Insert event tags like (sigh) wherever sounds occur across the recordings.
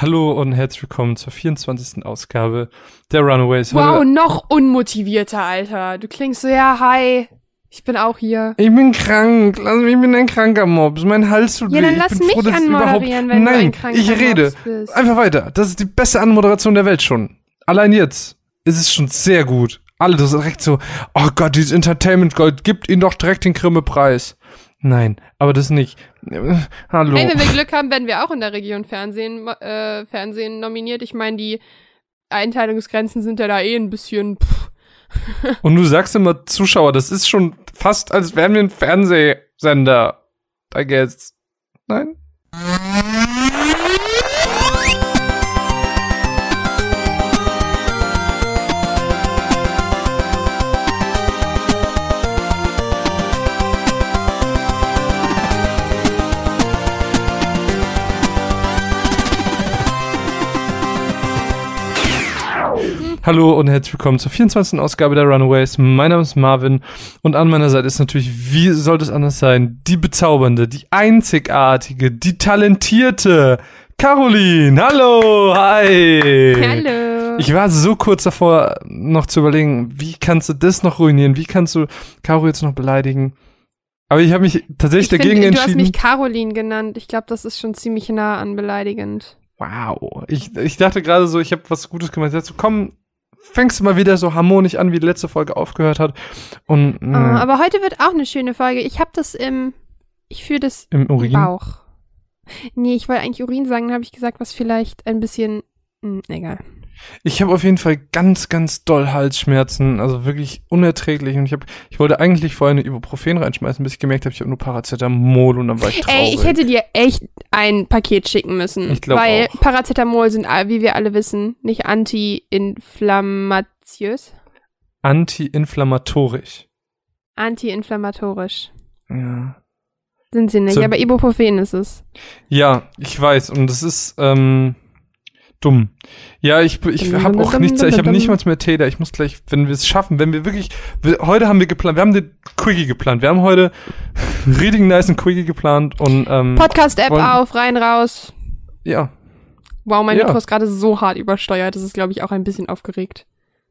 Hallo und herzlich willkommen zur 24. Ausgabe der Runaways. Wow, Heute- noch unmotivierter, Alter. Du klingst so, ja, hi. Ich bin auch hier. Ich bin krank. Lass mich, ich bin ein kranker Mops. Mein Hals tut Ja, weh. dann Ich lass mich froh, anmoderieren, wenn du Nein, ein kranker ich rede. Bist. Einfach weiter. Das ist die beste Anmoderation der Welt schon. Allein jetzt ist es schon sehr gut. Alle das ist direkt so, oh Gott, dieses Entertainment Gold, gibt ihnen doch direkt den Grimme-Preis. Nein, aber das nicht. (laughs) Hallo. Ey, wenn wir Glück haben, werden wir auch in der Region Fernsehen, äh, Fernsehen nominiert. Ich meine, die Einteilungsgrenzen sind ja da eh ein bisschen. Pff. (laughs) Und du sagst immer Zuschauer, das ist schon fast, als wären wir ein Fernsehsender. I guess. Nein? Hallo und herzlich willkommen zur 24. Ausgabe der Runaways. Mein Name ist Marvin und an meiner Seite ist natürlich, wie sollte es anders sein, die bezaubernde, die einzigartige, die talentierte Caroline. Hallo, hi. Hallo. Ich war so kurz davor, noch zu überlegen, wie kannst du das noch ruinieren? Wie kannst du Caro jetzt noch beleidigen? Aber ich habe mich tatsächlich ich dagegen find, du hast entschieden. mich Caroline genannt. Ich glaube, das ist schon ziemlich nah an beleidigend. Wow. Ich, ich dachte gerade so, ich habe was Gutes gemacht. So, komm, fängst du mal wieder so harmonisch an, wie die letzte Folge aufgehört hat. Und Oh, mh, aber heute wird auch eine schöne Folge. Ich habe das im. Ich fühle das im Urin. Bauch. Nee, ich wollte eigentlich Urin sagen, dann habe ich gesagt, was vielleicht ein bisschen. Hm, egal. Ich habe auf jeden Fall ganz, ganz doll Halsschmerzen, also wirklich unerträglich. Und ich habe, ich wollte eigentlich vorher eine Ibuprofen reinschmeißen, bis ich gemerkt habe, ich habe nur Paracetamol und dann war ich traurig. Ey, ich hätte dir echt ein Paket schicken müssen. Ich Weil auch. Paracetamol sind, wie wir alle wissen, nicht anti-inflammatiös. Anti-inflammatorisch. Anti-inflammatorisch. Ja. Sind sie nicht, So- aber Ibuprofen ist es. Ja, ich weiß. Und das ist ähm, dumm. Ja, ich, ich habe auch nichts, ich habe nicht mal mehr Täter. Ich muss gleich, wenn wir es schaffen, wenn wir wirklich, wir, heute haben wir geplant, wir haben den Quickie geplant. Wir haben heute (laughs) richtig nice Quickie geplant und ähm, Podcast-App auf, rein, raus. ja, Wow, mein Ja. Mikro ist gerade so hart übersteuert. Das ist, glaube ich, auch ein bisschen aufgeregt.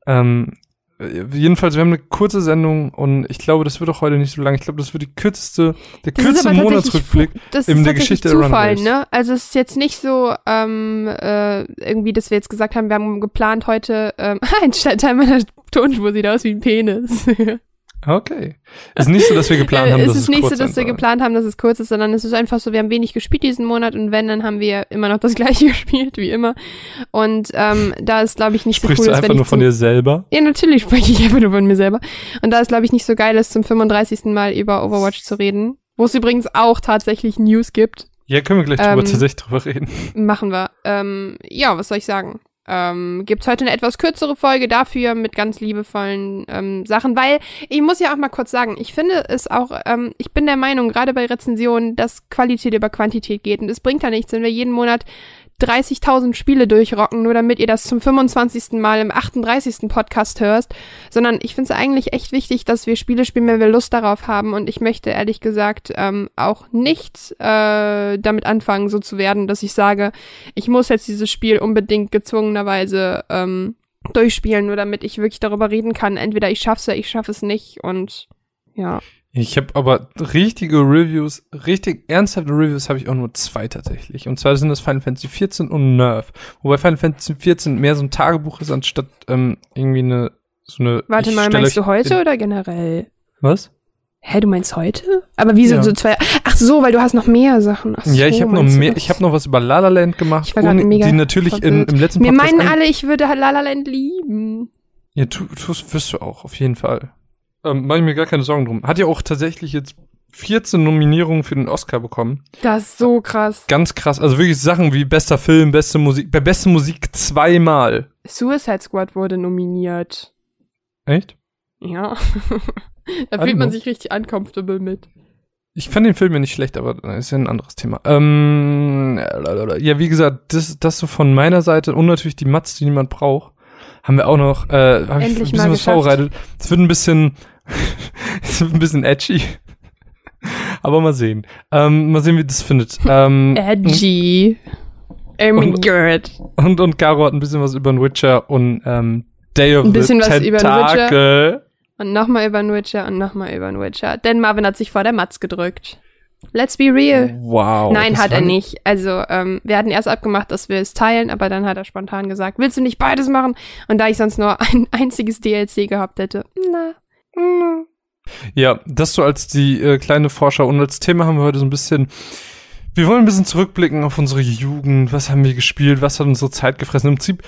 ähm, äh, jedenfalls, wir haben eine kurze Sendung und ich glaube, das wird auch heute nicht so lang. Ich glaube, das wird die kürzeste, der Das kürzeste Monatsrückblick. In der Geschichte der Zufall, Runaways. ne? Also es ist jetzt nicht so ähm, äh, irgendwie, dass wir jetzt gesagt haben, wir haben geplant heute ähm, (laughs) ein Teil meiner Tonspur sieht aus wie ein Penis. (laughs) Okay. Ist nicht so, dass wir geplant haben, (laughs) dass es es ist nicht kurz so, dass wir geplant haben, dass es kurz ist, sondern es ist einfach so, wir haben wenig gespielt diesen Monat und wenn, dann haben wir immer noch das (laughs) gleiche gespielt, wie immer. Und ähm, da ist, glaube ich, nicht Sprichst so cool, du dass einfach nur von dir selber? Ja, natürlich spreche ich einfach nur von mir selber. Und da ist, glaube ich, nicht so geil ist, zum 35. Mal über Overwatch zu reden. Wo es übrigens auch tatsächlich News gibt. Ja, können wir gleich drüber, Ähm, tatsächlich drüber reden. Machen wir. Ähm, ja, was soll ich sagen? Ähm, gibt's heute eine etwas kürzere Folge dafür mit ganz liebevollen ähm, Sachen, weil ich muss ja auch mal kurz sagen, ich finde es auch, ähm, ich bin der Meinung, gerade bei Rezensionen, dass Qualität über Quantität geht. Und es bringt ja nichts, wenn wir jeden Monat 30.000 Spiele durchrocken, nur damit ihr das zum 25. Mal im 38. Podcast hörst, sondern ich finde es eigentlich echt wichtig, dass wir Spiele spielen, wenn wir Lust darauf haben und ich möchte ehrlich gesagt ähm, auch nicht äh, damit anfangen, so zu werden, dass ich sage, ich muss jetzt dieses Spiel unbedingt gezwungenerweise ähm, durchspielen, nur damit ich wirklich darüber reden kann. Entweder ich schaff's oder ich schaffe es nicht und ja. Ich habe aber richtige Reviews, richtig ernsthafte Reviews habe ich auch nur zwei tatsächlich. Und zwar sind das Final Fantasy 14 und Nerf. Wobei Final Fantasy 14 mehr so ein Tagebuch ist, anstatt ähm, irgendwie eine so eine. Warte mal, meinst du heute oder generell? Was? Hä, du meinst heute? Aber wie sind Ja. so zwei? Ach so, weil du hast noch mehr Sachen. Ach so, ja, ich habe noch mehr. Ich habe noch was über La La Land gemacht, Ich war ohne, mega die natürlich in, im letzten Wir Podcast meinen an- alle, ich würde La La Land lieben. Ja, tu, tust, wirst du auch, auf jeden Fall. Ähm, mach ich mir gar keine Sorgen drum. Hat ja auch tatsächlich jetzt 14 Nominierungen für den Oscar bekommen. Das ist so krass. Ganz krass. Also wirklich Sachen wie bester Film, beste Musik, bei beste Musik zweimal. Suicide Squad wurde nominiert. Echt? Ja. (laughs) da fühlt man sich richtig uncomfortable mit. Ich fand den Film ja nicht schlecht, aber das ist ja ein anderes Thema. Ähm, ja, wie gesagt, das, das so von meiner Seite und natürlich die Mats, die niemand braucht, haben wir auch noch, äh, habe ich ein bisschen was geschafft. vorbereitet. Es wird ein bisschen, (laughs) es wird ein bisschen edgy. (laughs) Aber mal sehen. Ähm, mal sehen, wie das findet. Ähm, Edgy. Oh Gott. Und, und Caro hat ein bisschen was über den Witcher und ähm, Day of Ein bisschen the was über den Tentacle. Und nochmal über den Witcher und nochmal über den Witcher. Denn Marvin hat sich vor der Matz gedrückt. Let's be real. Wow. Nein, hat er nicht. Also, ähm, wir hatten erst abgemacht, dass wir es teilen, aber dann hat er spontan gesagt, willst du nicht beides machen? Und da ich sonst nur (laughs) ein einziges DLC gehabt hätte, na, na. Ja, das so als die äh, kleine Forscher. Und als Thema haben wir heute so ein bisschen, wir wollen ein bisschen zurückblicken auf unsere Jugend. Was haben wir gespielt? Was hat unsere Zeit gefressen? Im Prinzip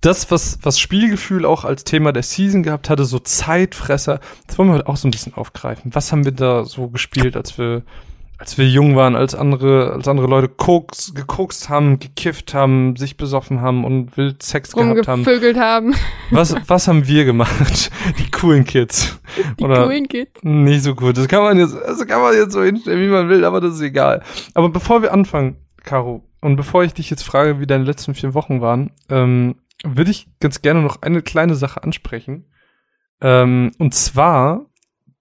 das, was, was Spielgefühl auch als Thema der Season gehabt hatte, so Zeitfresser, das wollen wir heute auch so ein bisschen aufgreifen. Was haben wir da so gespielt, als wir, als wir jung waren, als andere, als andere Leute koks, gekokst haben, gekifft haben, sich besoffen haben und wild Sex gehabt haben? Haben. Was, was haben wir gemacht? (laughs) Die coolen Kids. Die Oder coolen Kids. nicht so gut. Das kann man jetzt, das kann man jetzt so hinstellen, wie man will, aber das ist egal. Aber bevor wir anfangen, Caro, und bevor ich dich jetzt frage, wie deine letzten vier Wochen waren, ähm, würde ich ganz gerne noch eine kleine Sache ansprechen. Ähm, und zwar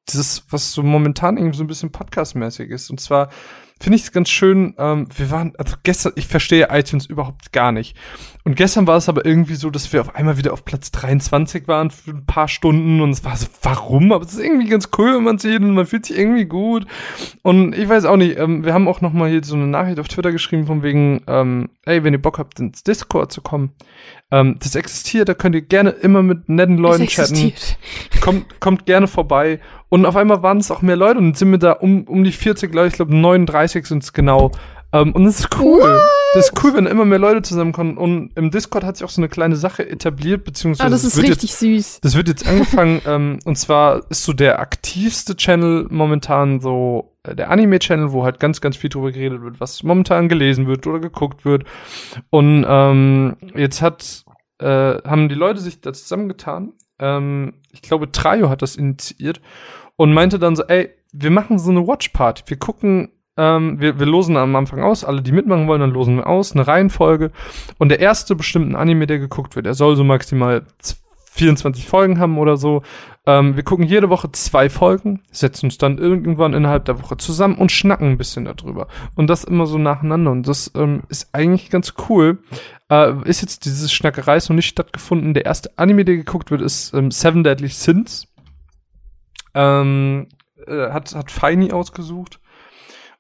dieses, was so momentan irgendwie so ein bisschen podcastmäßig ist. Und zwar finde ich es ganz schön, ähm, wir waren, also gestern, ich verstehe iTunes überhaupt gar nicht. Und gestern war es aber irgendwie so, dass wir auf einmal wieder auf Platz 23 waren für ein paar Stunden und es war so, warum? Aber es ist irgendwie ganz cool, wenn man sieht und man fühlt sich irgendwie gut. Und ich weiß auch nicht, ähm, wir haben auch noch mal hier so eine Nachricht auf Twitter geschrieben von wegen, ähm, ey, wenn ihr Bock habt, ins Discord zu kommen, ähm, das existiert, da könnt ihr gerne immer mit netten Leuten chatten kommt, kommt gerne vorbei. Und auf einmal waren es auch mehr Leute und jetzt sind wir da um, um die 40 Leute, ich glaube 39 sind es genau. Ähm, und das ist cool. Das ist cool, wenn immer mehr Leute zusammenkommen. Und im Discord hat sich auch so eine kleine Sache etabliert, beziehungsweise Ah, das es ist wird richtig süß. Jetzt, das wird jetzt angefangen, (laughs) ähm, und zwar ist so der aktivste Channel momentan so äh, der Anime-Channel, wo halt ganz, ganz viel drüber geredet wird, was momentan gelesen wird oder geguckt wird. Und ähm, jetzt hat äh, haben die Leute sich da zusammengetan. Ähm, ich glaube, Trajo hat das initiiert und meinte dann so, ey, wir machen so eine Watch-Party. Wir gucken, ähm, wir, wir losen am Anfang aus, alle, die mitmachen wollen, dann losen wir aus, eine Reihenfolge. Und der erste bestimmten Anime, der geguckt wird, der soll so maximal z- 24 Folgen haben oder so. Ähm, wir gucken jede Woche zwei Folgen, setzen uns dann irgendwann innerhalb der Woche zusammen und schnacken ein bisschen darüber. Und das immer so nacheinander. Und das ähm, ist eigentlich ganz cool. Äh, ist jetzt dieses Schnackerei noch nicht stattgefunden. Der erste Anime, der geguckt wird, ist ähm, Seven Deadly Sins. Ähm, äh, hat, hat Feini ausgesucht.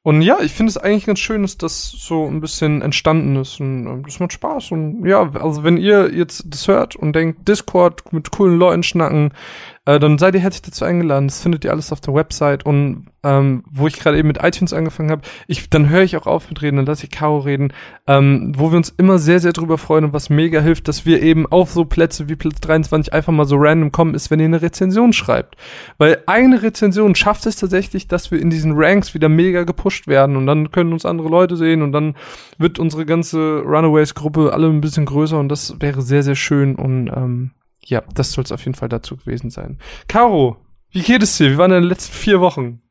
Und ja, ich finde es eigentlich ganz schön, dass das so ein bisschen entstanden ist und ähm, das macht Spaß. Und ja, also wenn ihr jetzt das hört und denkt, Discord mit coolen Leuten schnacken, äh, dann seid ihr herzlich dazu eingeladen. Das findet ihr alles auf der Website. Und ähm, wo ich gerade eben mit iTunes angefangen habe, ich, dann höre ich auch auf mit reden, dann lasse ich Caro reden, ähm, wo wir uns immer sehr, sehr drüber freuen und was mega hilft, dass wir eben auf so Plätze wie Platz 23 einfach mal so random kommen, ist, wenn ihr eine Rezension schreibt. Weil eine Rezension schafft es tatsächlich, dass wir in diesen Ranks wieder mega gepusht werden und dann können uns andere Leute sehen und dann wird unsere ganze Runaways-Gruppe alle ein bisschen größer und das wäre sehr, sehr schön und ähm, ja, das soll es auf jeden Fall dazu gewesen sein. Caro, wie geht es dir? Wie waren deine letzten vier Wochen?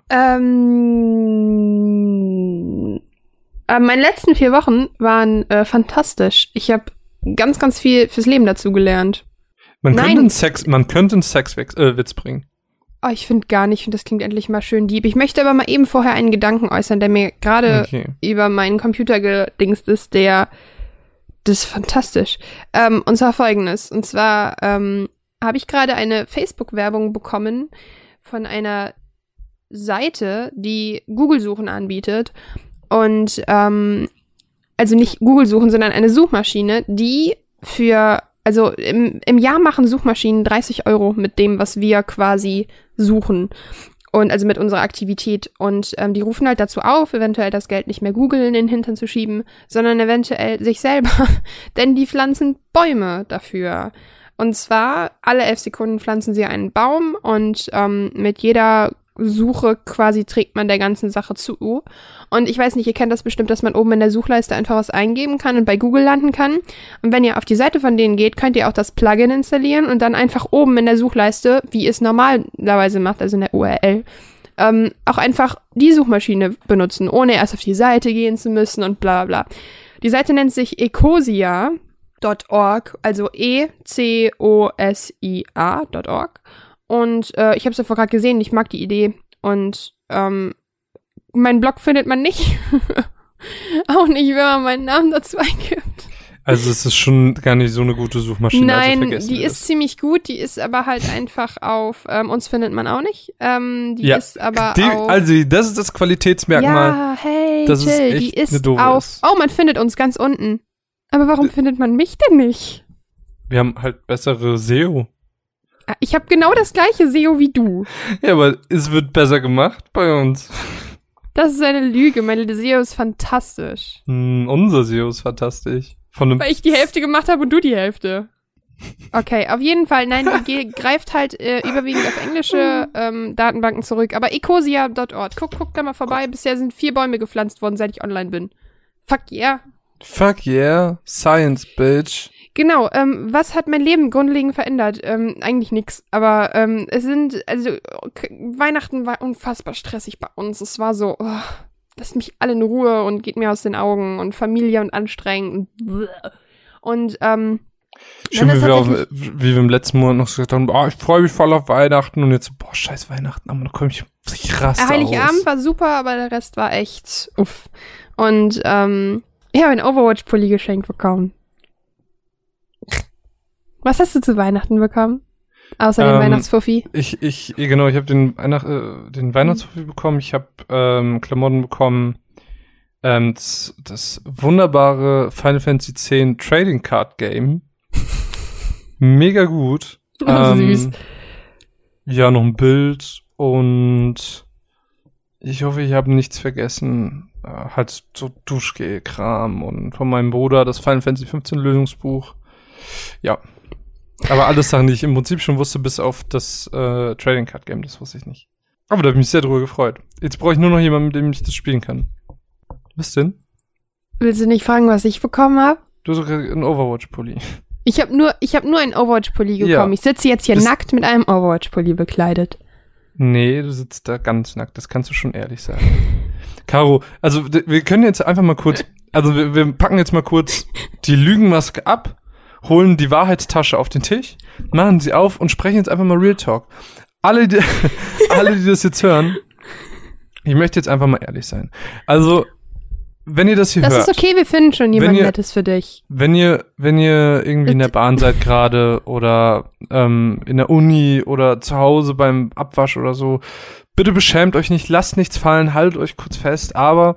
Ähm, äh, meine letzten vier Wochen waren äh, fantastisch. Ich habe ganz, ganz viel fürs Leben dazu gelernt. Man Nein. könnte einen Sex, man könnte einen Sexwitz äh, Witz bringen. Oh, ich finde gar nicht, und das klingt endlich mal schön deep. Ich möchte aber mal eben vorher einen Gedanken äußern, der mir gerade Okay. über meinen Computer gedingst ist, der das ist fantastisch. Ähm, und zwar folgendes. Und zwar ähm, habe ich gerade eine Facebook-Werbung bekommen von einer Seite, die Google-Suchen anbietet. Und ähm, also nicht Google-Suchen, sondern eine Suchmaschine, die für, also im, im Jahr machen Suchmaschinen 30 Euro mit dem, was wir quasi suchen. Und also mit unserer Aktivität. Und ähm, die rufen halt dazu auf, eventuell das Geld nicht mehr Google in den Hintern zu schieben, sondern eventuell sich selber. (laughs) Denn die pflanzen Bäume dafür. Und zwar alle elf Sekunden pflanzen sie einen Baum und ähm, mit jeder Suche quasi trägt man der ganzen Sache zu. Und ich weiß nicht, ihr kennt das bestimmt, dass man oben in der Suchleiste einfach was eingeben kann und bei Google landen kann. Und wenn ihr auf die Seite von denen geht, könnt ihr auch das Plugin installieren und dann einfach oben in der Suchleiste, wie es normalerweise macht, also in der URL, ähm, auch einfach die Suchmaschine benutzen, ohne erst auf die Seite gehen zu müssen und bla bla. Die Seite nennt sich ecosia.org, also E-C-O-S-I-A.org. Und äh, ich habe es davor gerade gesehen, ich mag die Idee. Und ähm, mein Blog findet man nicht. (laughs) Auch nicht, wenn man meinen Namen dazu eingibt. Also es ist schon gar nicht so eine gute Suchmaschine. also Nein, vergessen die ist ziemlich gut, die ist aber halt einfach auf, ähm, uns findet man auch nicht. Ähm, die Ja, ist aber Die, auf. also das ist das Qualitätsmerkmal. ja, hey, dass es chill, echt die ist eine auf. ist. Oh, man findet uns ganz unten. Aber warum findet man mich denn nicht? Wir haben halt bessere SEO. Ich habe genau das gleiche SEO wie du. Ja, aber es wird besser gemacht bei uns. Das ist eine Lüge. Meine SEO ist fantastisch. Hm, unser SEO ist fantastisch. Von einem Weil ich die Hälfte gemacht habe und du die Hälfte. Okay, auf jeden Fall. Nein, die (laughs) greift halt äh, überwiegend auf englische ähm, Datenbanken zurück. Aber ecosia.org. Guck, guck da mal vorbei. Bisher sind vier Bäume gepflanzt worden, seit ich online bin. Fuck yeah. Fuck yeah, Science, bitch. Genau, ähm, was hat mein Leben grundlegend verändert? Ähm, eigentlich nix. Aber ähm, es sind, also Weihnachten war unfassbar stressig bei uns. Es war so, oh, lasst mich alle in Ruhe und geht mir aus den Augen und Familie und anstrengend und und ähm, Schön, wie wir, auf, wie wir im letzten Monat noch gesagt haben, oh, ich freue mich voll auf Weihnachten und jetzt so, boah, scheiß Weihnachten, aber dann komme ich, ich raste Heiligabend aus. war super, aber der Rest war echt uff. Und ähm, ich habe einen Overwatch-Pulli geschenkt bekommen. Was hast du zu Weihnachten bekommen? Außer dem Ähm, Weihnachtsfuffi. Ich, ich, genau, ich habe den, Weihnacht, äh, den Weihnachtshof bekommen, ich habe ähm, Klamotten bekommen, ähm, das, das wunderbare Final Fantasy X Trading Card Game. (laughs) Mega gut. Oh, süß. Ja, noch ein Bild und ich hoffe, ich habe nichts vergessen. Äh, halt so Duschgel-Kram und von meinem Bruder das Final Fantasy 15 Lösungsbuch. Ja. Aber alles Sachen, die ich im Prinzip schon wusste, bis auf das äh, Trading Card Game, das wusste ich nicht. Aber da habe ich mich sehr drüber gefreut. Jetzt brauche ich nur noch jemanden, mit dem ich das spielen kann. Was denn? Willst du nicht fragen, was ich bekommen habe? Du hast sogar einen Overwatch-Pulli. Ich habe nur, ich habe nur einen Overwatch-Pulli Ja. bekommen. Ich sitze jetzt hier Das- nackt mit einem Overwatch-Pulli bekleidet. Nee, du sitzt da ganz nackt. Das kannst du schon ehrlich sagen. (laughs) Caro, also wir können jetzt einfach mal kurz, also wir, wir packen jetzt mal kurz die Lügenmaske ab, holen die Wahrheitstasche auf den Tisch, machen sie auf und sprechen jetzt einfach mal Real Talk. Alle, die, (laughs) alle, die das jetzt hören, ich möchte jetzt einfach mal ehrlich sein. Also, wenn ihr das hier Das hört, ist okay, wir finden schon jemand ihr- Nettes für dich. wenn ihr, wenn ihr irgendwie in der (laughs) Bahn seid gerade oder ähm, in der Uni oder zu Hause beim Abwasch oder so, bitte beschämt euch nicht, lasst nichts fallen, haltet euch kurz fest. Aber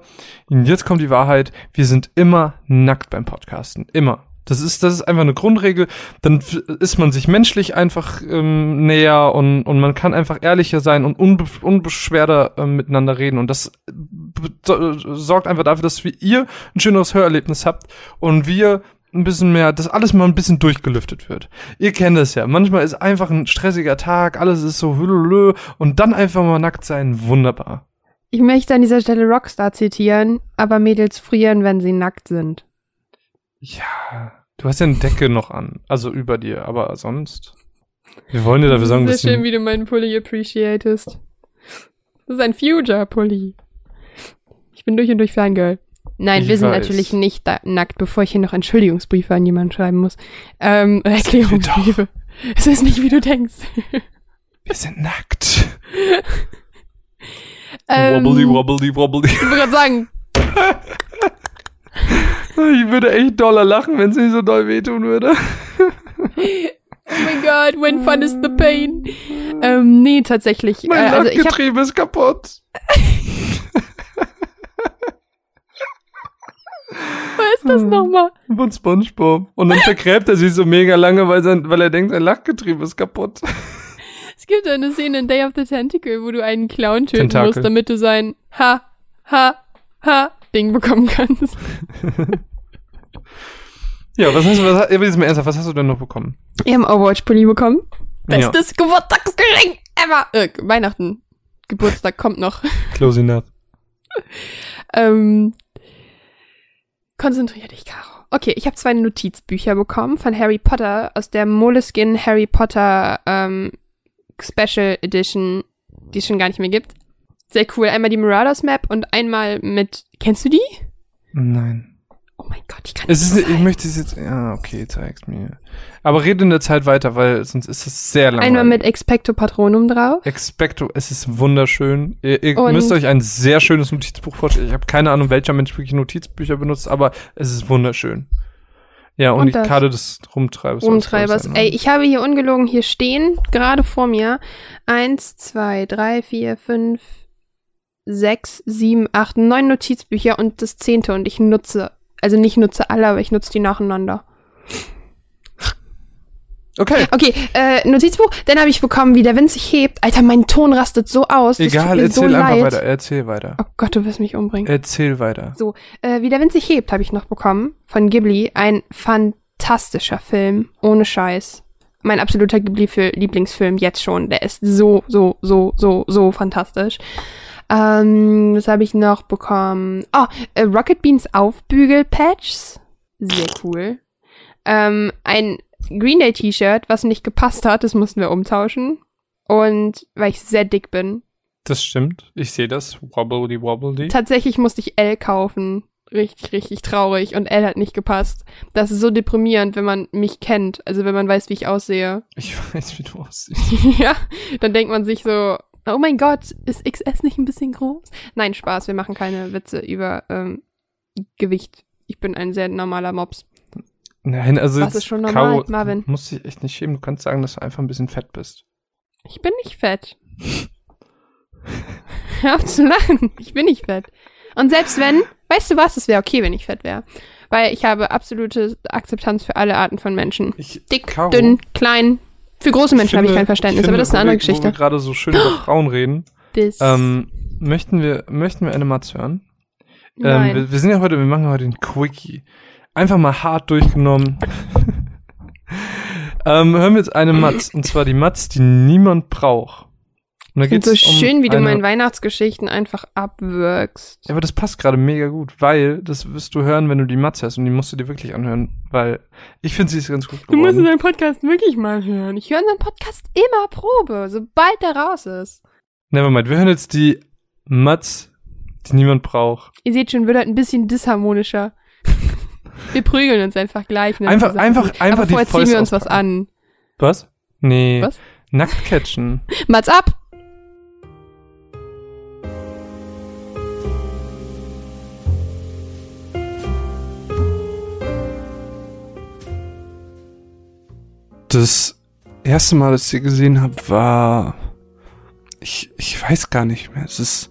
jetzt kommt die Wahrheit: Wir sind immer nackt beim Podcasten, immer. Das ist, das ist einfach eine Grundregel. Dann ist man sich menschlich einfach ähm, näher und, und man kann einfach ehrlicher sein und unbe unbeschwerter ähm, miteinander reden. Und das so- sorgt einfach dafür, dass wir, ihr ein schöneres Hörerlebnis habt und wir ein bisschen mehr, dass alles mal ein bisschen durchgelüftet wird. Ihr kennt es ja. Manchmal ist einfach ein stressiger Tag, alles ist so hüllelö und dann einfach mal nackt sein, wunderbar. Ich möchte an dieser Stelle Rockstar zitieren, aber Mädels frieren, wenn sie nackt sind. Ja, du hast ja eine Decke noch an, also über dir, aber sonst. Wir wollen dir dafür sagen, Sehr dass schön, du, wie du meinen Pulli appreciatest. Das ist ein Future-Pulli. Ich bin durch und durch Fangirl. Nein, Ich wir sind weiß. natürlich nicht nackt, bevor ich hier noch Entschuldigungsbriefe an jemanden schreiben muss. Ähm, Erklärungsbriefe. (laughs) Es ist nicht, wie du denkst. wir sind nackt. (laughs) Ähm, wobbly, wobbly, wobbly. Ich wollte gerade sagen, (laughs) Ich würde echt doller lachen, wenn es nicht so doll wehtun würde. oh mein Gott, when fun is the pain. Ähm, nee, tatsächlich. Äh, Mein also ich hab, Lachgetriebe ist kaputt. was ist das nochmal? Von Spongebob. Und dann vergräbt er sich so mega lange, weil, sein, weil er denkt, sein Lachgetriebe ist kaputt. Es gibt eine Szene in Day of the Tentacle, wo du einen Clown töten Tentakel. musst, damit du sein Ha, Ha, Ha Ding bekommen kannst. (laughs) Ja, was hast du, was, jetzt mal ernsthaft, was hast du denn noch bekommen? Wir haben Overwatch-Pulli bekommen. Ja. Bestes Geburtstagsgeschenk ever. Äh, Weihnachten. Geburtstag kommt noch. Close enough. (laughs) Ähm, konzentrier dich, Caro. Okay, ich habe zwei Notizbücher bekommen von Harry Potter aus der Moleskine Harry Potter ähm, Special Edition, die es schon gar nicht mehr gibt. Sehr cool. Einmal die Marauders Map und einmal mit. Kennst du die? Nein. Oh mein Gott, ich kann Es nicht ist, ich möchte es jetzt, ja, okay, zeig's mir. Aber rede in der Zeit weiter, weil sonst ist es sehr langweilig. Einmal mit Expecto Patronum drauf. Expecto, es ist wunderschön. Ihr, ihr müsst euch ein sehr schönes Notizbuch vorstellen. Ich habe keine Ahnung, welcher Mensch wirklich Notizbücher benutzt, aber es ist wunderschön. Ja, und, Und die das- Karte des Rumtreibers. Rumtreibers. Ey, ne? ich habe hier ungelogen hier stehen, gerade vor mir. Eins, zwei, drei, vier, fünf, sechs, sieben, acht, neun Notizbücher und das zehnte und ich nutze, also nicht nutze alle, aber ich nutze die nacheinander. Okay, Okay, äh, Notizbuch, dann habe ich bekommen, wie der Wind sich hebt. Alter, mein Ton rastet so aus. Egal, erzähl so einfach leid. weiter. Erzähl weiter. Oh Gott, du wirst mich umbringen. Erzähl weiter. Äh, wie der Wind sich hebt, habe ich noch bekommen von Ghibli. Ein fantastischer Film, ohne Scheiß. Mein absoluter Ghibli-Lieblingsfilm jetzt schon. Der ist so, so, so, so, so fantastisch. Ähm, was habe ich noch bekommen? Oh, äh, Rocket Beans Aufbügel-Patches. Sehr cool. Ähm, ein Green Day T-Shirt, was nicht gepasst hat, das mussten wir umtauschen. Und weil ich sehr dick bin, Das stimmt. Ich sehe das. Wobbly wobbly. Tatsächlich musste ich L kaufen. Richtig, richtig traurig. Und L hat nicht gepasst. Das ist so deprimierend, wenn man mich kennt. Also wenn man weiß, wie ich aussehe. Ich (laughs) weiß, wie du aussiehst. (laughs) ja, dann denkt man sich so, oh mein Gott, ist XS nicht ein bisschen groß? Nein, Spaß, wir machen keine Witze über ähm, Gewicht. Ich bin ein sehr normaler Mops. Nein, also jetzt, ist schon normal, Caro, Marvin? Du musst dich echt nicht schämen. Du kannst sagen, dass du einfach ein bisschen fett bist. Ich bin nicht fett. (laughs) Hör auf zu lachen. Ich bin nicht fett. Und selbst wenn, weißt du was, es wäre okay, wenn ich fett wäre. Weil ich habe absolute Akzeptanz für alle Arten von Menschen. Ich, Dick, Caro, dünn, klein. Für große Menschen habe ich kein Verständnis, ich aber finde, das ist eine andere wir, Wo Geschichte. wir gerade so schön über (gasps) Frauen reden. Bis. Ähm, möchten wir, möchten wir eine Matz hören? Ähm, Nein. wir, wir sind ja heute, wir machen heute den Quickie. Einfach mal hart durchgenommen. (laughs) (laughs) ähm, hören wir jetzt eine Matz. Und zwar die Matz, die niemand braucht. Und da geht's so um schön, wie du eine- meine Weihnachtsgeschichten einfach abwirkst. Ja, aber das passt gerade mega gut, weil das wirst du hören, wenn du die Matz hast und die musst du dir wirklich anhören, weil ich finde sie ist ganz gut Du musst geworden. unseren Podcast wirklich mal hören. Ich höre unseren Podcast immer Probe, sobald der raus ist. Nevermind, wir hören jetzt die Matz, die niemand braucht. Ihr seht schon, wird halt ein bisschen disharmonischer. (laughs) Wir prügeln uns einfach gleich. ne, Einfach- einfach- einfach Aber die vorher ziehen wir uns was auspacken. an. Was? Nee. Was? Nackt catchen. (laughs) Mats ab! Das erste Mal, dass ich sie gesehen habe, war. Ich, ich weiß gar nicht mehr. Es ist.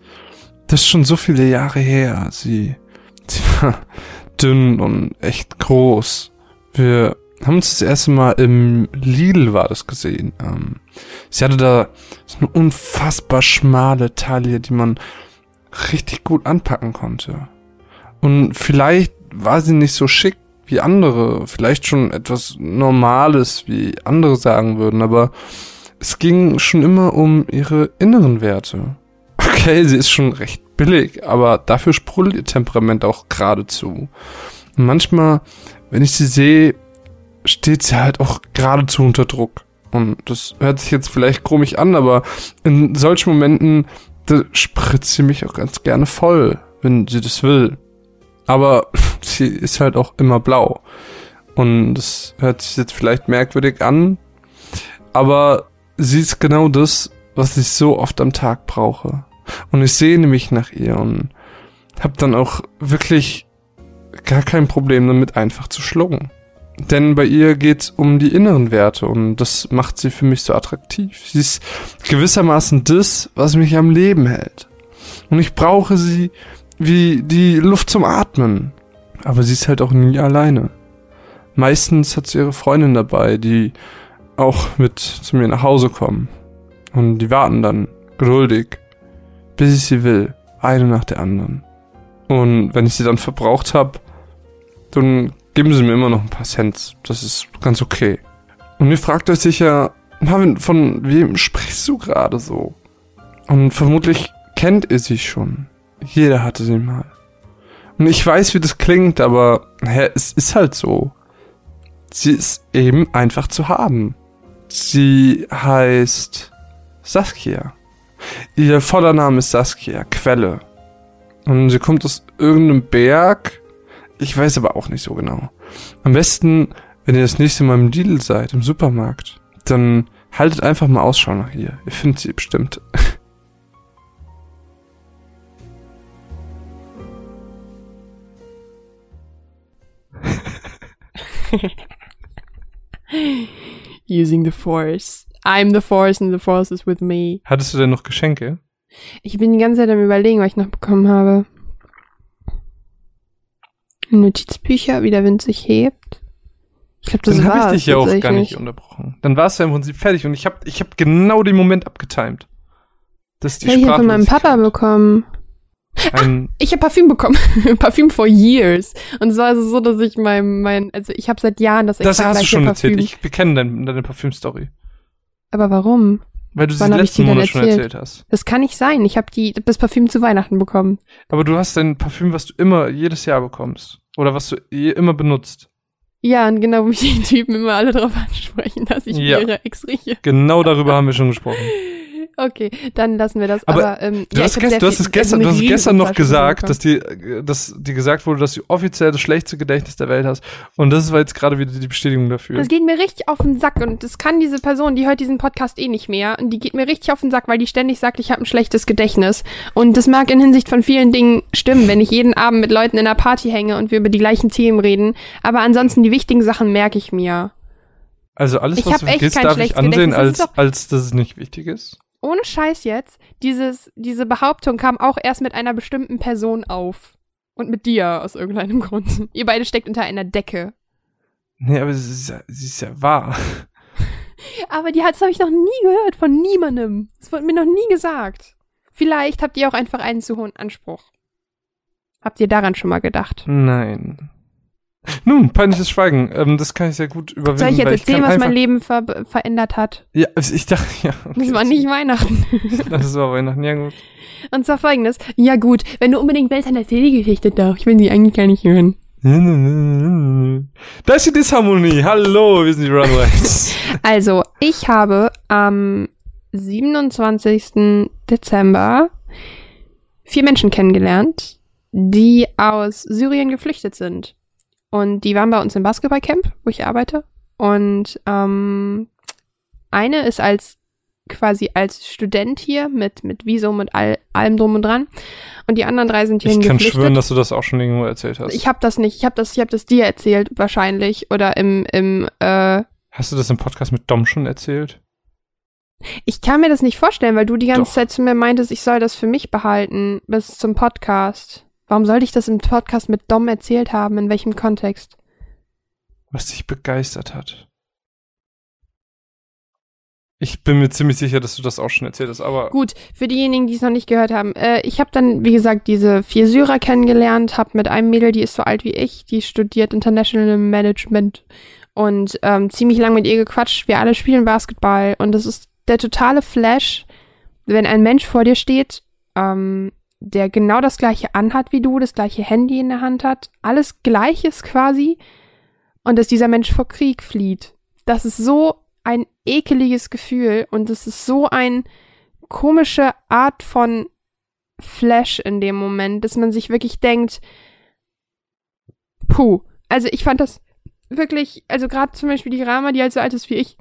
Das ist schon so viele Jahre her. Sie, sie (laughs) war dünn und echt groß. Wir haben uns das erste Mal im Lidl war das gesehen. Ähm, sie hatte da so eine unfassbar schmale Taille, die man richtig gut anpacken konnte. Und vielleicht war sie nicht so schick wie andere, vielleicht schon etwas Normales, wie andere sagen würden, aber es ging schon immer um ihre inneren Werte. Okay, sie ist schon recht billig, aber dafür sprudelt ihr Temperament auch geradezu. Und manchmal, wenn ich sie sehe, steht sie halt auch geradezu unter Druck. Und das hört sich jetzt vielleicht komisch an, aber in solchen Momenten, da spritzt sie mich auch ganz gerne voll, wenn sie das will. Aber (laughs) sie ist halt auch immer blau. Und das hört sich jetzt vielleicht merkwürdig an, aber sie ist genau das, was ich so oft am Tag brauche. Und ich sehne mich nach ihr und hab dann auch wirklich gar kein Problem damit, einfach zu schlucken. Denn bei ihr geht's um die inneren Werte und das macht sie für mich so attraktiv. Sie ist gewissermaßen das, was mich am Leben hält. Und ich brauche sie wie die Luft zum Atmen. Aber sie ist halt auch nie alleine. Meistens hat sie ihre Freundin dabei, die auch mit zu mir nach Hause kommen. Und die warten dann geduldig, bis ich sie will. Eine nach der anderen. Und wenn ich sie dann verbraucht habe, dann geben sie mir immer noch ein paar Cents. Das ist ganz okay. Und ihr fragt euch sicher, Marvin, von wem sprichst du gerade so? Und vermutlich kennt ihr sie schon. Jeder hatte sie mal. Und ich weiß, wie das klingt, aber naja, es ist halt so. Sie ist eben einfach zu haben. Sie heißt Saskia. Ihr voller Name ist Saskia, Quelle. Und sie kommt aus irgendeinem Berg Ich weiß aber auch nicht so genau. Am besten, wenn ihr das nächste Mal im Lidl seid, im Supermarkt, dann haltet einfach mal Ausschau nach ihr. Ihr findet sie bestimmt. (laughs) (laughs) Using the Force. I'm the Force and the Force is with me. Hattest du denn noch Geschenke? Ich bin die ganze Zeit am überlegen, was ich noch bekommen habe. Notizbücher, wie der Wind sich hebt. Ich glaube, das Dann habe ich dich ja auch gar nicht unterbrochen. Dann warst du ja im Prinzip fertig und ich habe ich hab genau den Moment abgetimed. Dass die Ich habe von meinem Papa bekommen. Ein, Ich habe Parfüm bekommen. (laughs) Parfüm for years. Und zwar ist es so, dass ich mein, mein also ich habe seit Jahren das das hast du schon Parfüm. erzählt. Ich bekenne dein, deine Parfümstory. Aber warum? Weil du sie letzten Monat schon erzählt? erzählt hast. Das kann nicht sein. Ich habe das Parfüm zu Weihnachten bekommen. Aber du hast dein Parfüm, was du immer jedes Jahr bekommst. Oder was du je, immer benutzt. Ja, und genau, wie die Typen immer alle darauf ansprechen, dass ich Ja. ihre Ex rieche. Genau (laughs) darüber haben wir schon gesprochen. Okay, dann lassen wir das. Aber Aber, ähm, Du ja, hast, gest, du hast es gestern, du hast gestern noch gesagt, dass dir, dass dir gesagt wurde, dass du offiziell das schlechteste Gedächtnis der Welt hast. Und das war jetzt gerade wieder die Bestätigung dafür. Das geht mir richtig auf den Sack und das kann diese Person, die hört diesen Podcast eh nicht mehr und die geht mir richtig auf den Sack, weil die ständig sagt, ich habe ein schlechtes Gedächtnis. Und das mag in Hinsicht von vielen Dingen stimmen, wenn ich jeden Abend mit Leuten in einer Party hänge und wir über die gleichen Themen reden. Aber ansonsten die wichtigen Sachen merke ich mir. Also alles, Ich was du vergisst, kein darf ich schlechtes ansehen, als, als dass es nicht wichtig ist. Ohne Scheiß jetzt, dieses, diese Behauptung kam auch erst mit einer bestimmten Person auf. Und mit dir aus irgendeinem Grund. (laughs) Ihr beide steckt unter einer Decke. Nee, aber sie ist ja, sie ist ja wahr. (laughs) Aber die hat, das habe ich noch nie gehört von niemandem. Das wurde mir noch nie gesagt. Vielleicht habt ihr auch einfach einen zu hohen Anspruch. Habt ihr daran schon mal gedacht? Nein. Nun, peinliches Schweigen. Ähm, das kann ich sehr gut überwinden. Soll ich jetzt erzählen, kann was mein Leben ver verändert hat? Ja, ich dachte, ja. okay, Das war nicht Weihnachten. (laughs) Das war Weihnachten, ja gut. Und zwar folgendes. Ja gut, wenn du unbedingt willst, dann erzähl die Geschichte doch. Ich will sie eigentlich gar nicht hören. Da ist die Disharmonie. Hallo, wir sind die Runaways. (laughs) Also, ich habe am 27. Dezember vier Menschen kennengelernt, die aus Syrien geflüchtet sind. Und die waren bei uns im Basketballcamp, wo ich arbeite. Und ähm, eine ist als quasi als Student hier mit, mit Visum und all, allem drum und dran. Und die anderen drei sind hierhin Ich kann schwören, dass du das auch schon irgendwo erzählt hast. ich habe das nicht, ich habe das, ich habe das dir erzählt wahrscheinlich oder im im äh, Hast du das im Podcast mit Dom schon erzählt? Ich kann mir das nicht vorstellen, weil du die ganze Doch. Zeit zu mir meintest, ich soll das für mich behalten bis zum Podcast. Warum sollte ich das im Podcast mit Dom erzählt haben? In welchem Kontext? Was dich begeistert hat. Ich bin mir ziemlich sicher, dass du das auch schon erzählt hast, aber Gut, für diejenigen, die es noch nicht gehört haben. Äh, ich habe dann, wie gesagt, diese vier Syrer kennengelernt, habe mit einem Mädel, die ist so alt wie ich, die studiert International Management und ähm, ziemlich lang mit ihr gequatscht. Wir alle spielen Basketball und das ist der totale Flash, wenn ein Mensch vor dir steht, ähm, der genau das gleiche anhat wie du, das gleiche Handy in der Hand hat, alles gleiches quasi. Und dass dieser Mensch vor Krieg flieht. Das ist so ein ekeliges Gefühl und das ist so ein komische Art von Flash in dem Moment, dass man sich wirklich denkt, puh, also ich fand das wirklich, also gerade zum Beispiel die Rama, die halt so alt ist wie ich,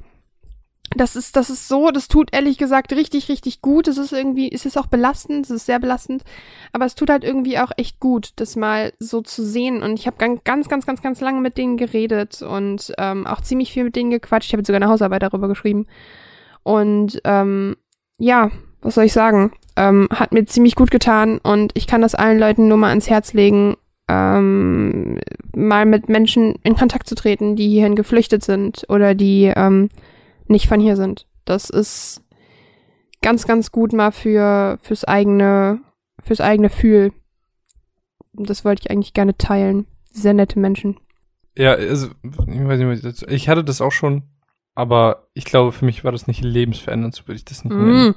das ist, das ist so, das tut ehrlich gesagt richtig, richtig gut. Es ist irgendwie, es ist auch belastend, es ist sehr belastend, aber es tut halt irgendwie auch echt gut, das mal so zu sehen. Und ich habe ganz, ganz, ganz, ganz, lange mit denen geredet und ähm, auch ziemlich viel mit denen gequatscht. Ich habe sogar eine Hausarbeit darüber geschrieben. Und ähm, ja, was soll ich sagen? Ähm, hat mir ziemlich gut getan und ich kann das allen Leuten nur mal ans Herz legen, ähm, mal mit Menschen in Kontakt zu treten, die hierhin geflüchtet sind oder die ähm, nicht von hier sind. Das ist ganz, ganz gut mal für fürs eigene, fürs eigene Fühl. Das wollte ich eigentlich gerne teilen. Sehr nette Menschen. ja, also ich weiß nicht, was ich dazu- ich hatte das auch schon, aber ich glaube, für mich war das nicht lebensverändernd, so würde ich das nicht nennen. Mm.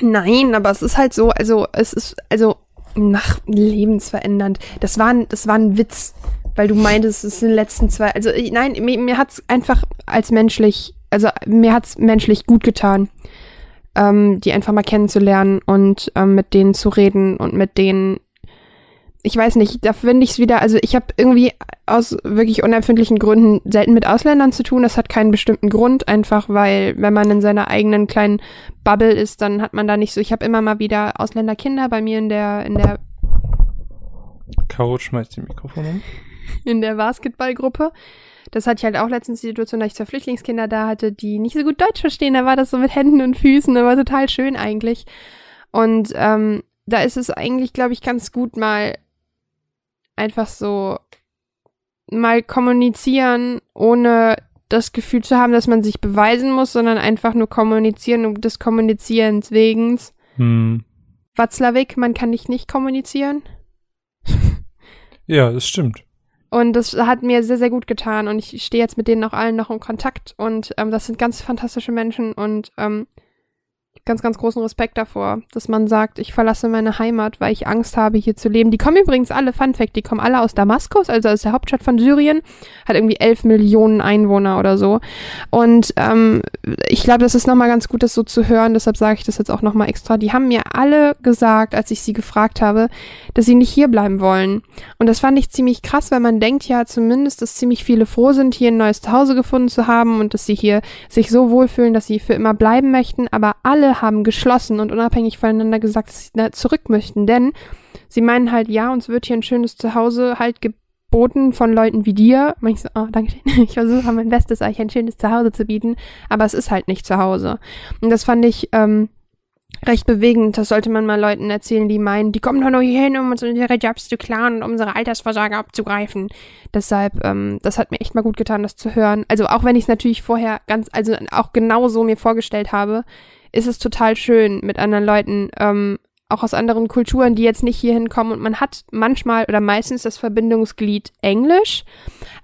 Nein, aber es ist halt so, also es ist, also nach lebensverändernd. Das war ein, das war ein Witz, weil du meintest, es sind die letzten zwei, also ich, nein, mir, mir hat's einfach als menschlich, also mir hat's menschlich gut getan, ähm, die einfach mal kennenzulernen und ähm, mit denen zu reden und mit denen ich weiß nicht, da finde ich es wieder, also ich habe irgendwie aus wirklich unerfindlichen Gründen selten mit Ausländern zu tun. Das hat keinen bestimmten Grund, einfach weil, wenn man in seiner eigenen kleinen Bubble ist, dann hat man da nicht so. Ich habe immer mal wieder Ausländerkinder bei mir in der, in der. Caro schmeißt die Mikrofon um. In der Basketballgruppe. Das hatte ich halt auch letztens die Situation, dass ich zwei Flüchtlingskinder da hatte, die nicht so gut Deutsch verstehen. Da war das so mit Händen und Füßen, das war total schön eigentlich. Und ähm, da ist es eigentlich, glaube ich, ganz gut mal einfach so mal kommunizieren, ohne das Gefühl zu haben, dass man sich beweisen muss, sondern einfach nur kommunizieren um des Kommunizierens wegen. Hm. Watzlawick, man kann nicht nicht kommunizieren. (laughs) ja, das stimmt. Und das hat mir sehr, sehr gut getan. Und ich stehe jetzt mit denen auch allen noch in Kontakt. Und ähm, das sind ganz fantastische Menschen. Und ähm, ganz, ganz großen Respekt davor, dass man sagt, ich verlasse meine Heimat, weil ich Angst habe, hier zu leben. Die kommen übrigens alle, Fun Fact, die kommen alle aus Damaskus, also aus der Hauptstadt von Syrien, hat irgendwie elf Millionen Einwohner oder so. Und ähm, ich glaube, das ist nochmal ganz gut, das so zu hören, deshalb sage ich das jetzt auch nochmal extra. Die haben mir alle gesagt, als ich sie gefragt habe, dass sie nicht hier bleiben wollen. Und das fand ich ziemlich krass, weil man denkt ja zumindest, dass ziemlich viele froh sind, hier ein neues Zuhause gefunden zu haben und dass sie hier sich so wohlfühlen, dass sie für immer bleiben möchten, aber alle haben geschlossen und unabhängig voneinander gesagt, dass sie zurück möchten, denn sie meinen halt, ja, uns wird hier ein schönes Zuhause halt geboten von Leuten wie dir. Und ich so, oh, danke schön. (laughs) Ich versuche mein Bestes, euch ein schönes Zuhause zu bieten, aber es ist halt nicht Zuhause. Und das fand ich, ähm, recht bewegend. Das sollte man mal Leuten erzählen, die meinen, die kommen doch nur hierhin, um uns unsere Jobs zu klauen und unsere Altersvorsorge abzugreifen. Deshalb, ähm, das hat mir echt mal gut getan, das zu hören. Also auch wenn ich es natürlich vorher ganz, also auch genau so mir vorgestellt habe, ist es total schön mit anderen Leuten, ähm, auch aus anderen Kulturen, die jetzt nicht hier hinkommen. Und man hat manchmal oder meistens das Verbindungsglied Englisch,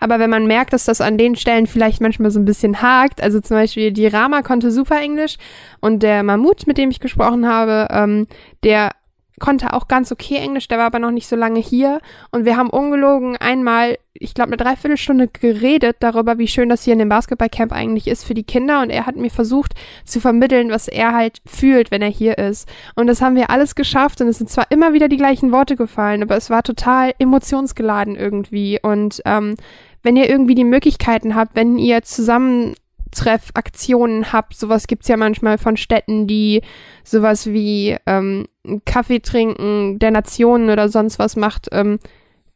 aber wenn man merkt, dass das an den Stellen vielleicht manchmal so ein bisschen hakt, also zum Beispiel die Rama konnte super Englisch und der Mammut, mit dem ich gesprochen habe, ähm, der konnte auch ganz okay Englisch, der war aber noch nicht so lange hier. Und wir haben ungelogen einmal, ich glaube, eine Dreiviertelstunde geredet darüber, wie schön das hier in dem Basketballcamp eigentlich ist für die Kinder. Und er hat mir versucht zu vermitteln, was er halt fühlt, wenn er hier ist. Und das haben wir alles geschafft. Und es sind zwar immer wieder die gleichen Worte gefallen, aber es war total emotionsgeladen irgendwie. Und ähm, wenn ihr irgendwie die Möglichkeiten habt, wenn ihr zusammen Treffaktionen habt. Sowas gibt's ja manchmal von Städten, die sowas wie ähm, Kaffee trinken der Nationen oder sonst was macht. Ähm,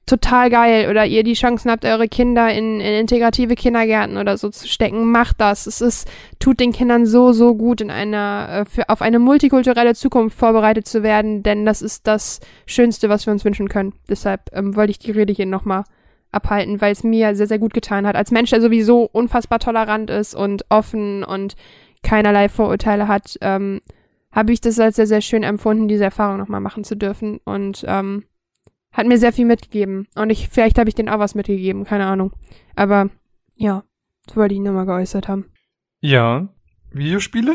total geil. Oder ihr die Chancen habt, eure Kinder in, in integrative Kindergärten oder so zu stecken, macht das. Es ist, tut den Kindern so, so gut, in einer, äh, für, auf eine multikulturelle Zukunft vorbereitet zu werden, denn das ist das Schönste, was wir uns wünschen können. Deshalb ähm, wollte ich die Rede hier nochmal abhalten, weil es mir sehr, sehr gut getan hat. Als Mensch, der sowieso unfassbar tolerant ist und offen und keinerlei Vorurteile hat, ähm, habe ich das als sehr, sehr schön empfunden, diese Erfahrung nochmal machen zu dürfen. Und ähm, hat mir sehr viel mitgegeben. Und ich, vielleicht habe ich denen auch was mitgegeben, keine Ahnung. Aber ja, das wollte ich nur mal geäußert haben. Ja. Videospiele? (laughs)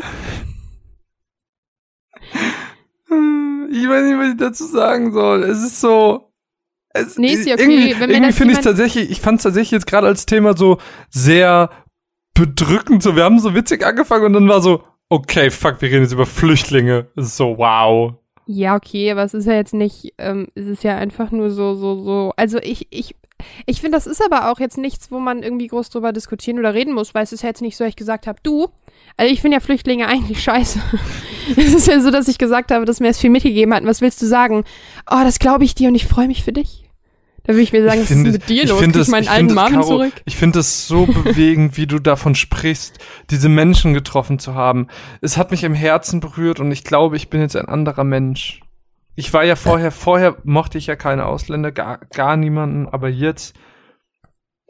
ich weiß nicht, was ich dazu sagen soll. Es ist so. Es, nee, ist ja okay. Irgendwie, Wenn irgendwie finde ich tatsächlich, ich fand es tatsächlich jetzt gerade als Thema so sehr bedrückend. So, wir haben so witzig angefangen und dann war so, okay, fuck, wir reden jetzt über Flüchtlinge. So, wow. Ja, okay, aber es ist ja jetzt nicht, ähm, es ist ja einfach nur so, so, so. Also ich, ich, ich finde, das ist aber auch jetzt nichts, wo man irgendwie groß drüber diskutieren oder reden muss, weil es ist ja jetzt nicht so, dass ich gesagt habe, du, also ich finde ja Flüchtlinge (laughs) eigentlich scheiße. es ist ja so, dass ich gesagt habe, dass mir es viel mitgegeben hat. Und was willst du sagen? Oh, das glaube ich dir und ich freue mich für dich. Da würde ich mir sagen, was ist mit dir los? Ich, ich meinen alten Marvin zurück. Ich finde es so bewegend, wie du davon sprichst, diese Menschen getroffen zu haben. Es hat mich im Herzen berührt und ich glaube, ich bin jetzt ein anderer Mensch. Ich war ja vorher, vorher mochte ich ja keine Ausländer, gar, gar niemanden, aber jetzt,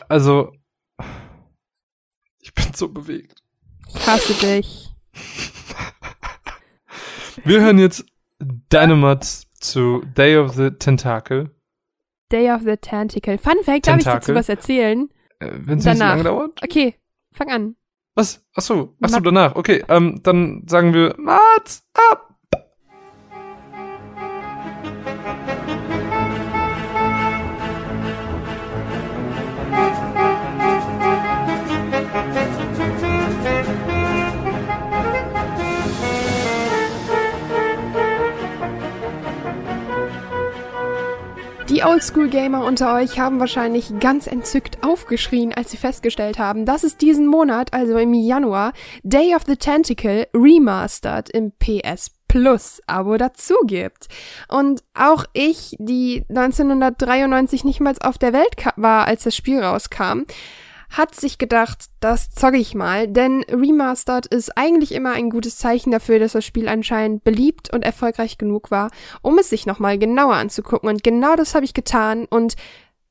also, ich bin so bewegt. Ich hasse dich. Wir hören jetzt Dynamite zu Day of the Tentacle. Day of the Tentacle. Fun Fact, darf ich dazu was erzählen? Äh, Wenn es nicht so lange dauert? Okay, fang an. Was? Achso, achso, danach. Okay, ähm, dann sagen wir Mats ab. Oldschool-Gamer unter euch haben wahrscheinlich ganz entzückt aufgeschrien, als sie festgestellt haben, dass es diesen Monat, also im Januar, Day of the Tentacle Remastered im PS Plus Abo dazu gibt. Und auch ich, die 1993 nicht mal auf der Welt war, als das Spiel rauskam, hat sich gedacht, das zocke ich mal, denn Remastered ist eigentlich immer ein gutes Zeichen dafür, dass das Spiel anscheinend beliebt und erfolgreich genug war, um es sich nochmal genauer anzugucken. Und genau das habe ich getan und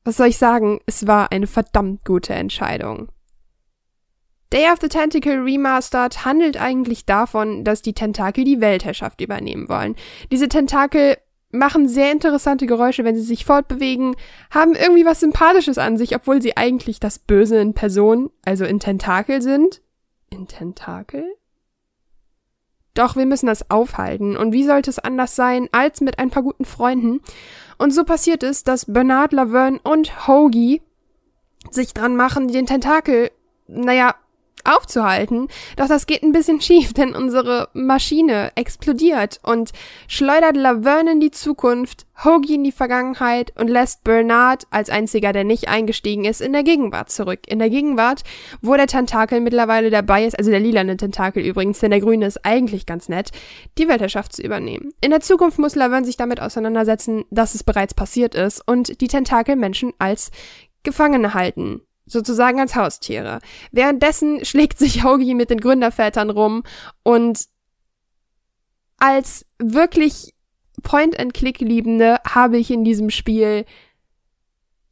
was soll ich sagen, es war eine verdammt gute Entscheidung. Day of the Tentacle Remastered handelt eigentlich davon, dass die Tentakel die Weltherrschaft übernehmen wollen. Diese Tentakel machen sehr interessante Geräusche, wenn sie sich fortbewegen, haben irgendwie was Sympathisches an sich, obwohl sie eigentlich das Böse in Person, also in Tentakel sind. In Tentakel? Doch wir müssen das aufhalten. Und wie sollte es anders sein als mit ein paar guten Freunden? Und so passiert es, dass Bernard Laverne und Hoagie sich dran machen, den Tentakel, naja, aufzuhalten. Doch das geht ein bisschen schief, denn unsere Maschine explodiert und schleudert Laverne in die Zukunft, Hoagie in die Vergangenheit und lässt Bernard als einziger, der nicht eingestiegen ist, in der Gegenwart zurück. In der Gegenwart, wo der Tentakel mittlerweile dabei ist, also der lilane Tentakel übrigens, denn der grüne ist eigentlich ganz nett, die Weltherrschaft zu übernehmen. In der Zukunft muss Laverne sich damit auseinandersetzen, dass es bereits passiert ist und die Tentakel Menschen als Gefangene halten sozusagen als Haustiere. Währenddessen (laughs) schlägt sich Hoagie mit den Gründervätern rum und als wirklich Point-and-Click-Liebende habe ich in diesem Spiel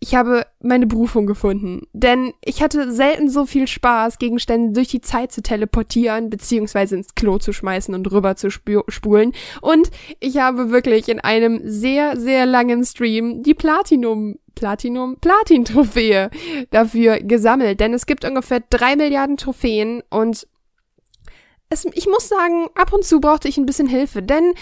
ich habe meine Berufung gefunden. Denn ich hatte selten so viel Spaß, Gegenstände durch die Zeit zu teleportieren, beziehungsweise ins Klo zu schmeißen und rüber zu spulen. Und ich habe wirklich in einem sehr, sehr langen Stream die Platinum Platinum, Platin-Trophäe dafür gesammelt. Denn es gibt ungefähr drei Milliarden Trophäen und es, ich muss sagen, ab und zu brauchte ich ein bisschen Hilfe, denn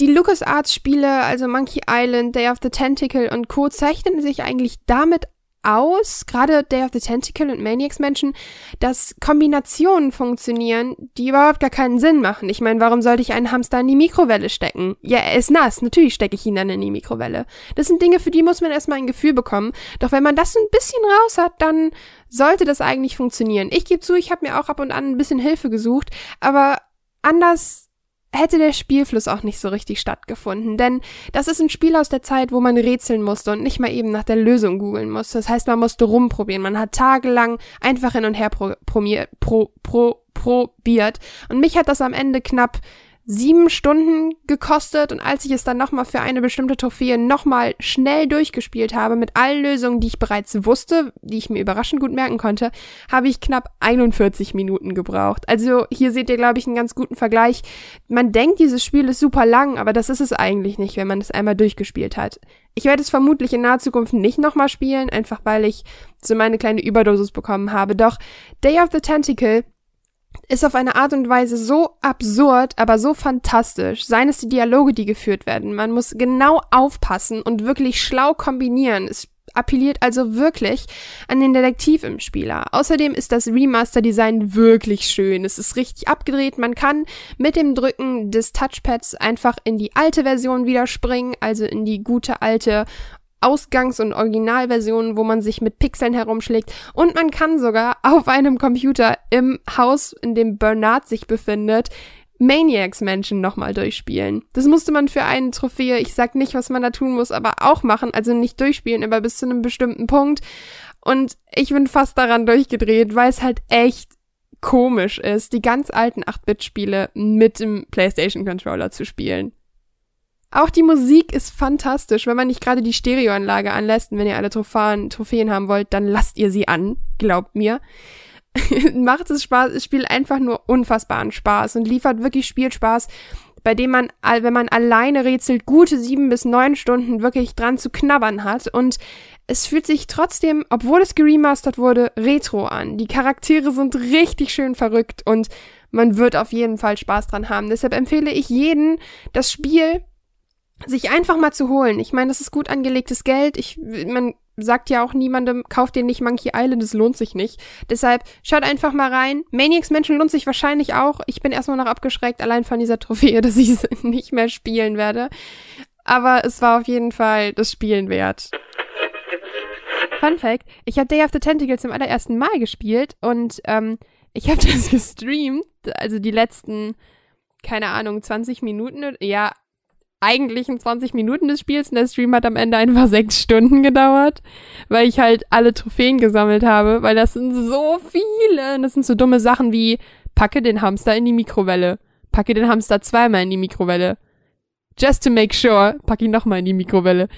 die LucasArts-Spiele, also Monkey Island, Day of the Tentacle und Co., zeichnen sich eigentlich damit aus, gerade Day of the Tentacle und Maniacs Menschen, dass Kombinationen funktionieren, die überhaupt gar keinen Sinn machen. Ich meine, warum sollte ich einen Hamster in die Mikrowelle stecken? Ja, er ist nass, natürlich stecke ich ihn dann in die Mikrowelle. Das sind Dinge, für die muss man erstmal ein Gefühl bekommen. Doch wenn man das ein bisschen raus hat, dann sollte das eigentlich funktionieren. Ich gebe zu, ich habe mir auch ab und an ein bisschen Hilfe gesucht, aber anders hätte der Spielfluss auch nicht so richtig stattgefunden. Denn das ist ein Spiel aus der Zeit, wo man rätseln musste und nicht mal eben nach der Lösung googeln musste. Das heißt, man musste rumprobieren. Man hat tagelang einfach hin und her pro, pro, pro, probiert. Und mich hat das am Ende knapp sieben Stunden gekostet und als ich es dann nochmal für eine bestimmte Trophäe nochmal schnell durchgespielt habe, mit allen Lösungen, die ich bereits wusste, die ich mir überraschend gut merken konnte, habe ich knapp 41 Minuten gebraucht. Also hier seht ihr, glaube ich, einen ganz guten Vergleich. Man denkt, dieses Spiel ist super lang, aber das ist es eigentlich nicht, wenn man es einmal durchgespielt hat. Ich werde es vermutlich in naher Zukunft nicht nochmal spielen, einfach weil ich so meine kleine Überdosis bekommen habe. Doch Day of the Tentacle ist auf eine Art und Weise so absurd, aber so fantastisch. Seien es die Dialoge, die geführt werden. Man muss genau aufpassen und wirklich schlau kombinieren. Es appelliert also wirklich an den Detektiv im Spieler. Außerdem ist das Remaster-Design wirklich schön. Es ist richtig abgedreht. Man kann mit dem Drücken des Touchpads einfach in die alte Version wieder springen, also in die gute alte Ausgangs- und Originalversionen, wo man sich mit Pixeln herumschlägt. Und man kann sogar auf einem Computer im Haus, in dem Bernard sich befindet, Maniacs Menschen nochmal durchspielen. Das musste man für eine Trophäe, ich sag nicht, was man da tun muss, aber auch machen. Also nicht durchspielen, aber bis zu einem bestimmten Punkt. Und ich bin fast daran durchgedreht, weil es halt echt komisch ist, die ganz alten 8-Bit-Spiele mit dem PlayStation-Controller zu spielen. Auch die Musik ist fantastisch. Wenn man nicht gerade die Stereoanlage anlässt und wenn ihr alle Trophäen, Trophäen haben wollt, dann lasst ihr sie an. Glaubt mir. (laughs) Macht es Spaß. Es spielt einfach nur unfassbaren Spaß und liefert wirklich Spielspaß, bei dem man, wenn man alleine rätselt, gute sieben bis neun Stunden wirklich dran zu knabbern hat. Und es fühlt sich trotzdem, obwohl es geremastert wurde, retro an. Die Charaktere sind richtig schön verrückt und man wird auf jeden Fall Spaß dran haben. Deshalb empfehle ich jeden, das Spiel sich einfach mal zu holen. Ich meine, das ist gut angelegtes Geld. Ich, man sagt ja auch niemandem, kauft den nicht Monkey Island, es lohnt sich nicht. Deshalb schaut einfach mal rein. Maniacs Menschen lohnt sich wahrscheinlich auch. Ich bin erstmal noch abgeschreckt, allein von dieser Trophäe, (laughs) dass ich es nicht mehr spielen werde. Aber es war auf jeden Fall das Spielen wert. Fun Fact, ich habe Day of the Tentacles zum allerersten Mal gespielt und ähm, ich habe (laughs) das gestreamt, also die letzten, keine Ahnung, 20 Minuten, ja, eigentlichen 20 Minuten des Spiels und der Stream hat am Ende einfach (laughs) sechs Stunden gedauert, weil ich halt alle Trophäen gesammelt habe, weil das sind so viele. Und das sind so dumme Sachen wie packe den Hamster in die Mikrowelle, packe den Hamster zweimal in die Mikrowelle. Just to make sure, packe ihn nochmal in die Mikrowelle.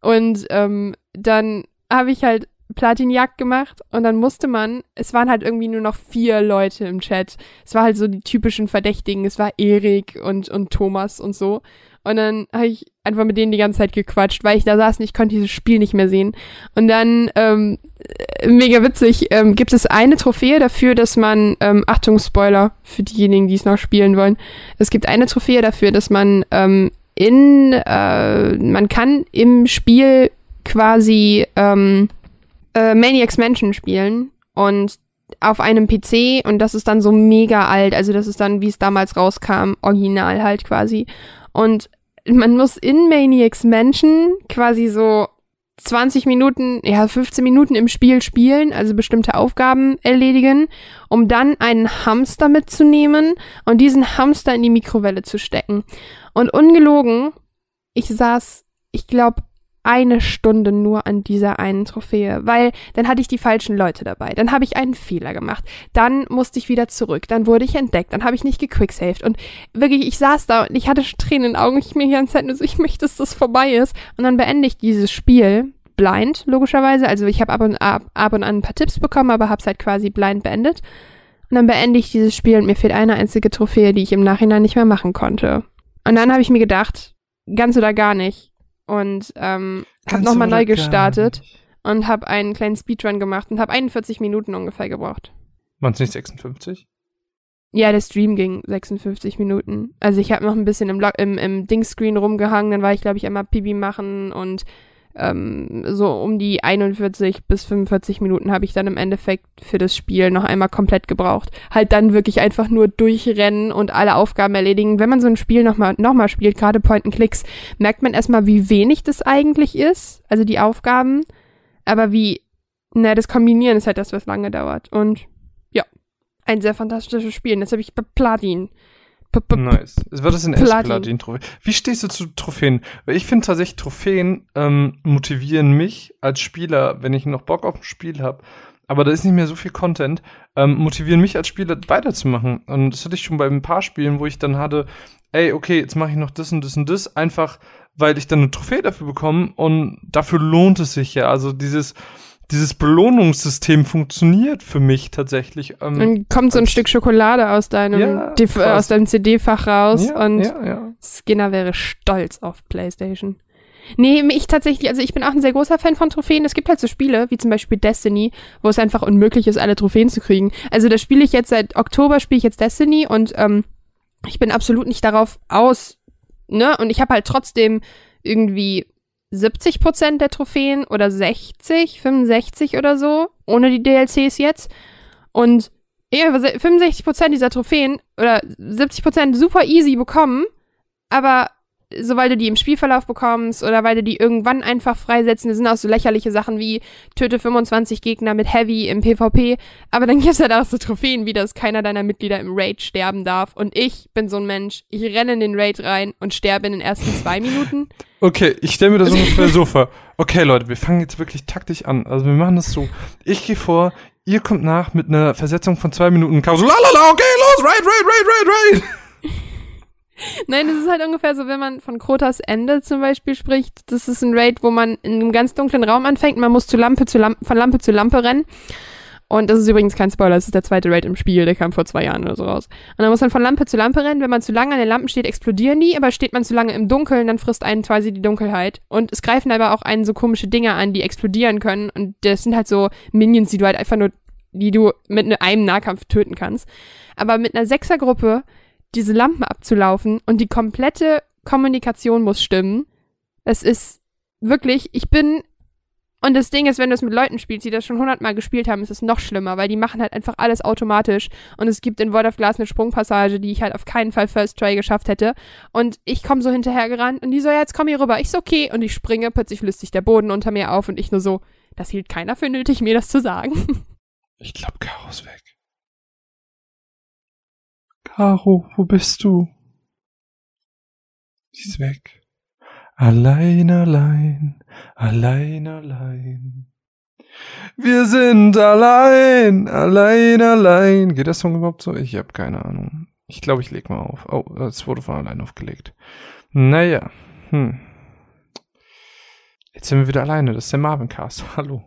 Und ähm, dann habe ich halt Platinjagd gemacht und dann musste man, es waren halt irgendwie nur noch vier Leute im Chat. Es war halt so die typischen Verdächtigen, es war Erik und, und Thomas und so. Und dann habe ich einfach mit denen die ganze Zeit gequatscht, weil ich da saß und ich konnte dieses Spiel nicht mehr sehen. Und dann, ähm, mega witzig, ähm, gibt es eine Trophäe dafür, dass man, ähm, Achtung, Spoiler für diejenigen, die es noch spielen wollen. Es gibt eine Trophäe dafür, dass man ähm, in, äh, man kann im Spiel quasi ähm, äh, Maniacs Mansion spielen und auf einem PC und das ist dann so mega alt, also das ist dann, wie es damals rauskam, original halt quasi. Und man muss in Maniacs Mansion quasi so 20 Minuten, ja, 15 Minuten im Spiel spielen, also bestimmte Aufgaben erledigen, um dann einen Hamster mitzunehmen und diesen Hamster in die Mikrowelle zu stecken. Und ungelogen, ich saß, ich glaube, eine Stunde nur an dieser einen Trophäe, weil dann hatte ich die falschen Leute dabei. Dann habe ich einen Fehler gemacht. Dann musste ich wieder zurück. Dann wurde ich entdeckt. Dann habe ich nicht gequicksaved. Und wirklich, ich saß da und ich hatte Tränen in den Augen. Ich mir die ganze Zeit nur so, ich möchte, dass das vorbei ist. Und dann beende ich dieses Spiel blind, logischerweise. Also ich habe ab und, ab, ab und an ein paar Tipps bekommen, aber habe es halt quasi blind beendet. Und dann beende ich dieses Spiel und mir fehlt eine einzige Trophäe, die ich im Nachhinein nicht mehr machen konnte. Und dann habe ich mir gedacht, ganz oder gar nicht und ähm, habe nochmal neu gestartet und habe einen kleinen Speedrun gemacht und habe 41 Minuten ungefähr gebraucht. Waren es nicht 56? Ja, der Stream ging 56 Minuten. Also ich habe noch ein bisschen im, im, im Dingscreen rumgehangen, dann war ich, glaube ich, einmal Pipi machen und ähm, so um die 41 bis 45 Minuten habe ich dann im Endeffekt für das Spiel noch einmal komplett gebraucht. Halt dann wirklich einfach nur durchrennen und alle Aufgaben erledigen. Wenn man so ein Spiel nochmal noch mal spielt, gerade Point-and-Clicks, merkt man erstmal, wie wenig das eigentlich ist, also die Aufgaben. Aber wie, na, das Kombinieren ist halt das, was lange dauert. Und ja, ein sehr fantastisches Spiel. Jetzt habe ich Platin. Nice. Wird das in Platin Trophäe? Wie stehst du zu Trophäen? Weil ich finde tatsächlich, Trophäen ähm, motivieren mich als Spieler, wenn ich noch Bock auf ein Spiel habe, aber da ist nicht mehr so viel Content, ähm, motivieren mich als Spieler weiterzumachen. Und das hatte ich schon bei ein paar Spielen, wo ich dann hatte, ey, okay, jetzt mache ich noch das und das und das, einfach weil ich dann eine Trophäe dafür bekomme und dafür lohnt es sich ja. Also dieses, dieses Belohnungssystem funktioniert für mich tatsächlich. Ähm, Dann kommt so ein Stück Schokolade aus deinem, ja, äh, aus deinem CD-Fach raus ja, und ja, Skinner wäre stolz auf PlayStation. Nee, ich tatsächlich, also ich bin auch ein sehr großer Fan von Trophäen. Es gibt halt so Spiele, wie zum Beispiel Destiny, wo es einfach unmöglich ist, alle Trophäen zu kriegen. Also da spiele ich jetzt seit Oktober, spiele ich jetzt Destiny und ähm, ich bin absolut nicht darauf aus, ne? Und ich habe halt trotzdem irgendwie 70 Prozent der Trophäen oder 60, 65 oder so, ohne die DLCs jetzt. Und ja, 65 Prozent dieser Trophäen oder 70 Prozent super easy bekommen, aber sobald du die im Spielverlauf bekommst oder weil du die irgendwann einfach freisetzen, das sind auch so lächerliche Sachen wie töte 25 Gegner mit Heavy im PvP, aber dann gibt's halt auch so Trophäen wie, dass keiner deiner Mitglieder im Raid sterben darf und ich bin so ein Mensch, ich renne in den Raid rein und sterbe in den ersten zwei Minuten. (laughs) Okay, ich stelle mir das (laughs) ungefähr so vor. Okay, Leute, wir fangen jetzt wirklich taktisch an. Also wir machen das so. Ich gehe vor, ihr kommt nach mit einer Versetzung von zwei Minuten. So, lalala, okay, los, Raid, Raid, Raid, Raid, Raid. Nein, es ist halt ungefähr so, wenn man von Krotas Ende zum Beispiel spricht. Das ist ein Raid, wo man in einem ganz dunklen Raum anfängt. Man muss zu Lampe zu Lampe, von Lampe zu Lampe rennen. Und das ist übrigens kein Spoiler, das ist der zweite Raid im Spiel, der kam vor zwei Jahren oder so raus. Und dann muss man von Lampe zu Lampe rennen. Wenn man zu lange an den Lampen steht, explodieren die, aber steht man zu lange im Dunkeln, dann frisst einen quasi die Dunkelheit. Und es greifen aber auch einen so komische Dinge an, die explodieren können. Und das sind halt so Minions, die du halt einfach nur, die du mit ne-, einem Nahkampf töten kannst. Aber mit einer Sechsergruppe diese Lampen abzulaufen und die komplette Kommunikation muss stimmen. Es ist wirklich, ich bin Und das Ding ist, wenn du es mit Leuten spielst, die das schon hundertmal gespielt haben, ist es noch schlimmer, weil die machen halt einfach alles automatisch. Und es gibt in World of Glass eine Sprungpassage, die ich halt auf keinen Fall First Try geschafft hätte. Und ich komme so hinterhergerannt und die so, ja, jetzt komm hier rüber. Ich so, okay. Und ich springe, plötzlich löst sich der Boden unter mir auf und ich nur so, das hielt keiner für nötig, mir das zu sagen. Ich glaub, Caro ist weg. Caro, wo bist du? Sie ist weg. Allein, allein, allein, allein. Wir sind allein, allein, allein. Geht das Song überhaupt so? Ich habe keine Ahnung. Ich glaube, ich leg mal auf. Oh, es wurde von allein aufgelegt. Naja, hm. Jetzt sind wir wieder alleine. Das ist der Marvin Cast. (laughs) Hallo.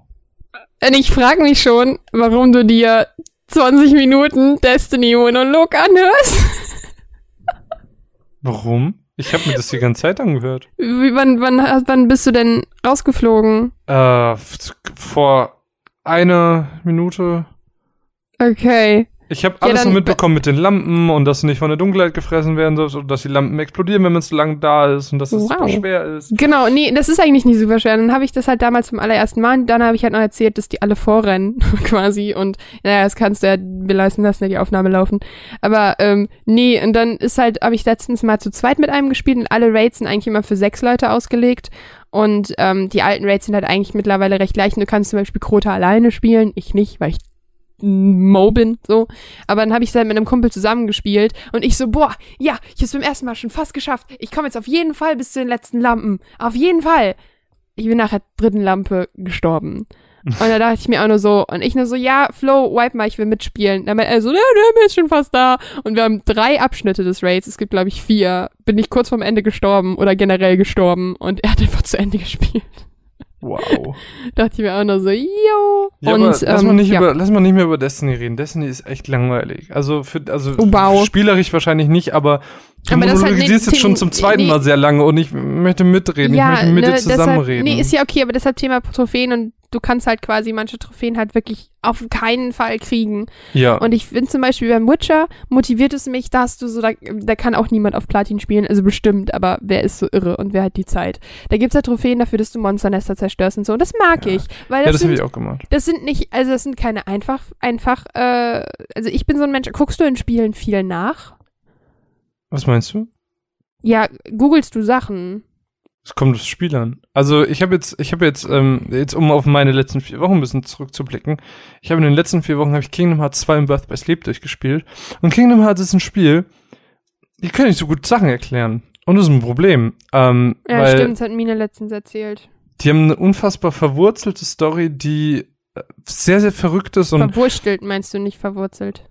Und ich frage mich schon, warum du dir 20 Minuten Destiny-Monolog anhörst. Warum? Ich habe mir das die ganze Zeit angehört. Wie, wann, wann, wann bist du denn rausgeflogen? Äh, vor einer Minute. Okay. Ich habe Ja, alles nur mitbekommen mit den Lampen und dass du nicht von der Dunkelheit gefressen werden sollst und dass die Lampen explodieren, wenn man zu lang da ist und dass es super Wow. schwer ist. Genau, nee, das ist eigentlich nicht super schwer. Dann habe ich das halt damals zum allerersten Mal und dann habe ich halt noch erzählt, dass die alle vorrennen (laughs) quasi und naja, das kannst du ja, wir lassen ja die Aufnahme laufen. Aber ähm, nee, und dann ist halt, habe ich letztens mal zu zweit mit einem gespielt und alle Raids sind eigentlich immer für sechs Leute ausgelegt und ähm, die alten Raids sind halt eigentlich mittlerweile recht leicht. Und du kannst zum Beispiel Krota alleine spielen, ich nicht, weil ich Mo bin, so. Aber dann habe ich es halt mit einem Kumpel zusammengespielt und ich so, boah, ja, ich hab's beim ersten Mal schon fast geschafft. Ich komme jetzt auf jeden Fall bis zu den letzten Lampen. Auf jeden Fall. Ich bin nach der dritten Lampe gestorben. Und da dachte ich mir auch nur so, und ich nur so, ja, Flo, wipe mal, ich will mitspielen. Dann meinte er so, ja, der ist schon fast da. Und wir haben drei Abschnitte des Raids, es gibt, glaube ich, vier. Bin ich kurz vorm Ende gestorben oder generell gestorben und er hat einfach zu Ende (laughs) gespielt. Wow. (laughs) dachte ich mir auch nur so, yo. Ja, und, aber lass, ähm, mal nicht ja. über, lass mal nicht mehr über Destiny reden. Destiny ist echt langweilig. Also, für, also Oh, wow. spielerisch wahrscheinlich nicht, aber du Aber das halt monologisierst nicht jetzt schon Themen- zum zweiten nee. Mal sehr lange und ich möchte mitreden. ich möchte mit dir ne, deshalb, zusammenreden. nee, ist ja okay, aber deshalb Thema Trophäen und du kannst halt quasi manche Trophäen halt wirklich auf keinen Fall kriegen. ja. Und ich finde zum Beispiel beim Witcher motiviert es mich, dass du so, da, da kann auch niemand auf Platin spielen, also bestimmt, aber wer ist so irre und wer hat die Zeit? Da gibt's halt Trophäen dafür, dass du Monsternester zerstörst und so. Und das mag Ja. ich, weil ja, das, das habe ich auch gemacht. das sind nicht, also das sind keine einfach, einfach, äh, also ich bin so ein Mensch, guckst du in Spielen viel nach? Was meinst du? Ja, googelst du Sachen? Es kommt aufs Spiel an. Also ich habe jetzt, ich habe jetzt, ähm, jetzt um auf meine letzten vier Wochen ein bisschen zurückzublicken. Ich habe in den letzten vier Wochen habe ich Kingdom Hearts 2 und Birth by Sleep durchgespielt. Und Kingdom Hearts ist ein Spiel, die können nicht so gut Sachen erklären. Und das ist ein Problem. Ähm, Ja, weil stimmt, das hat Mine letztens erzählt. die haben eine unfassbar verwurzelte Story, die äh, sehr, sehr verrückt ist und Verwurstelt meinst du nicht verwurzelt?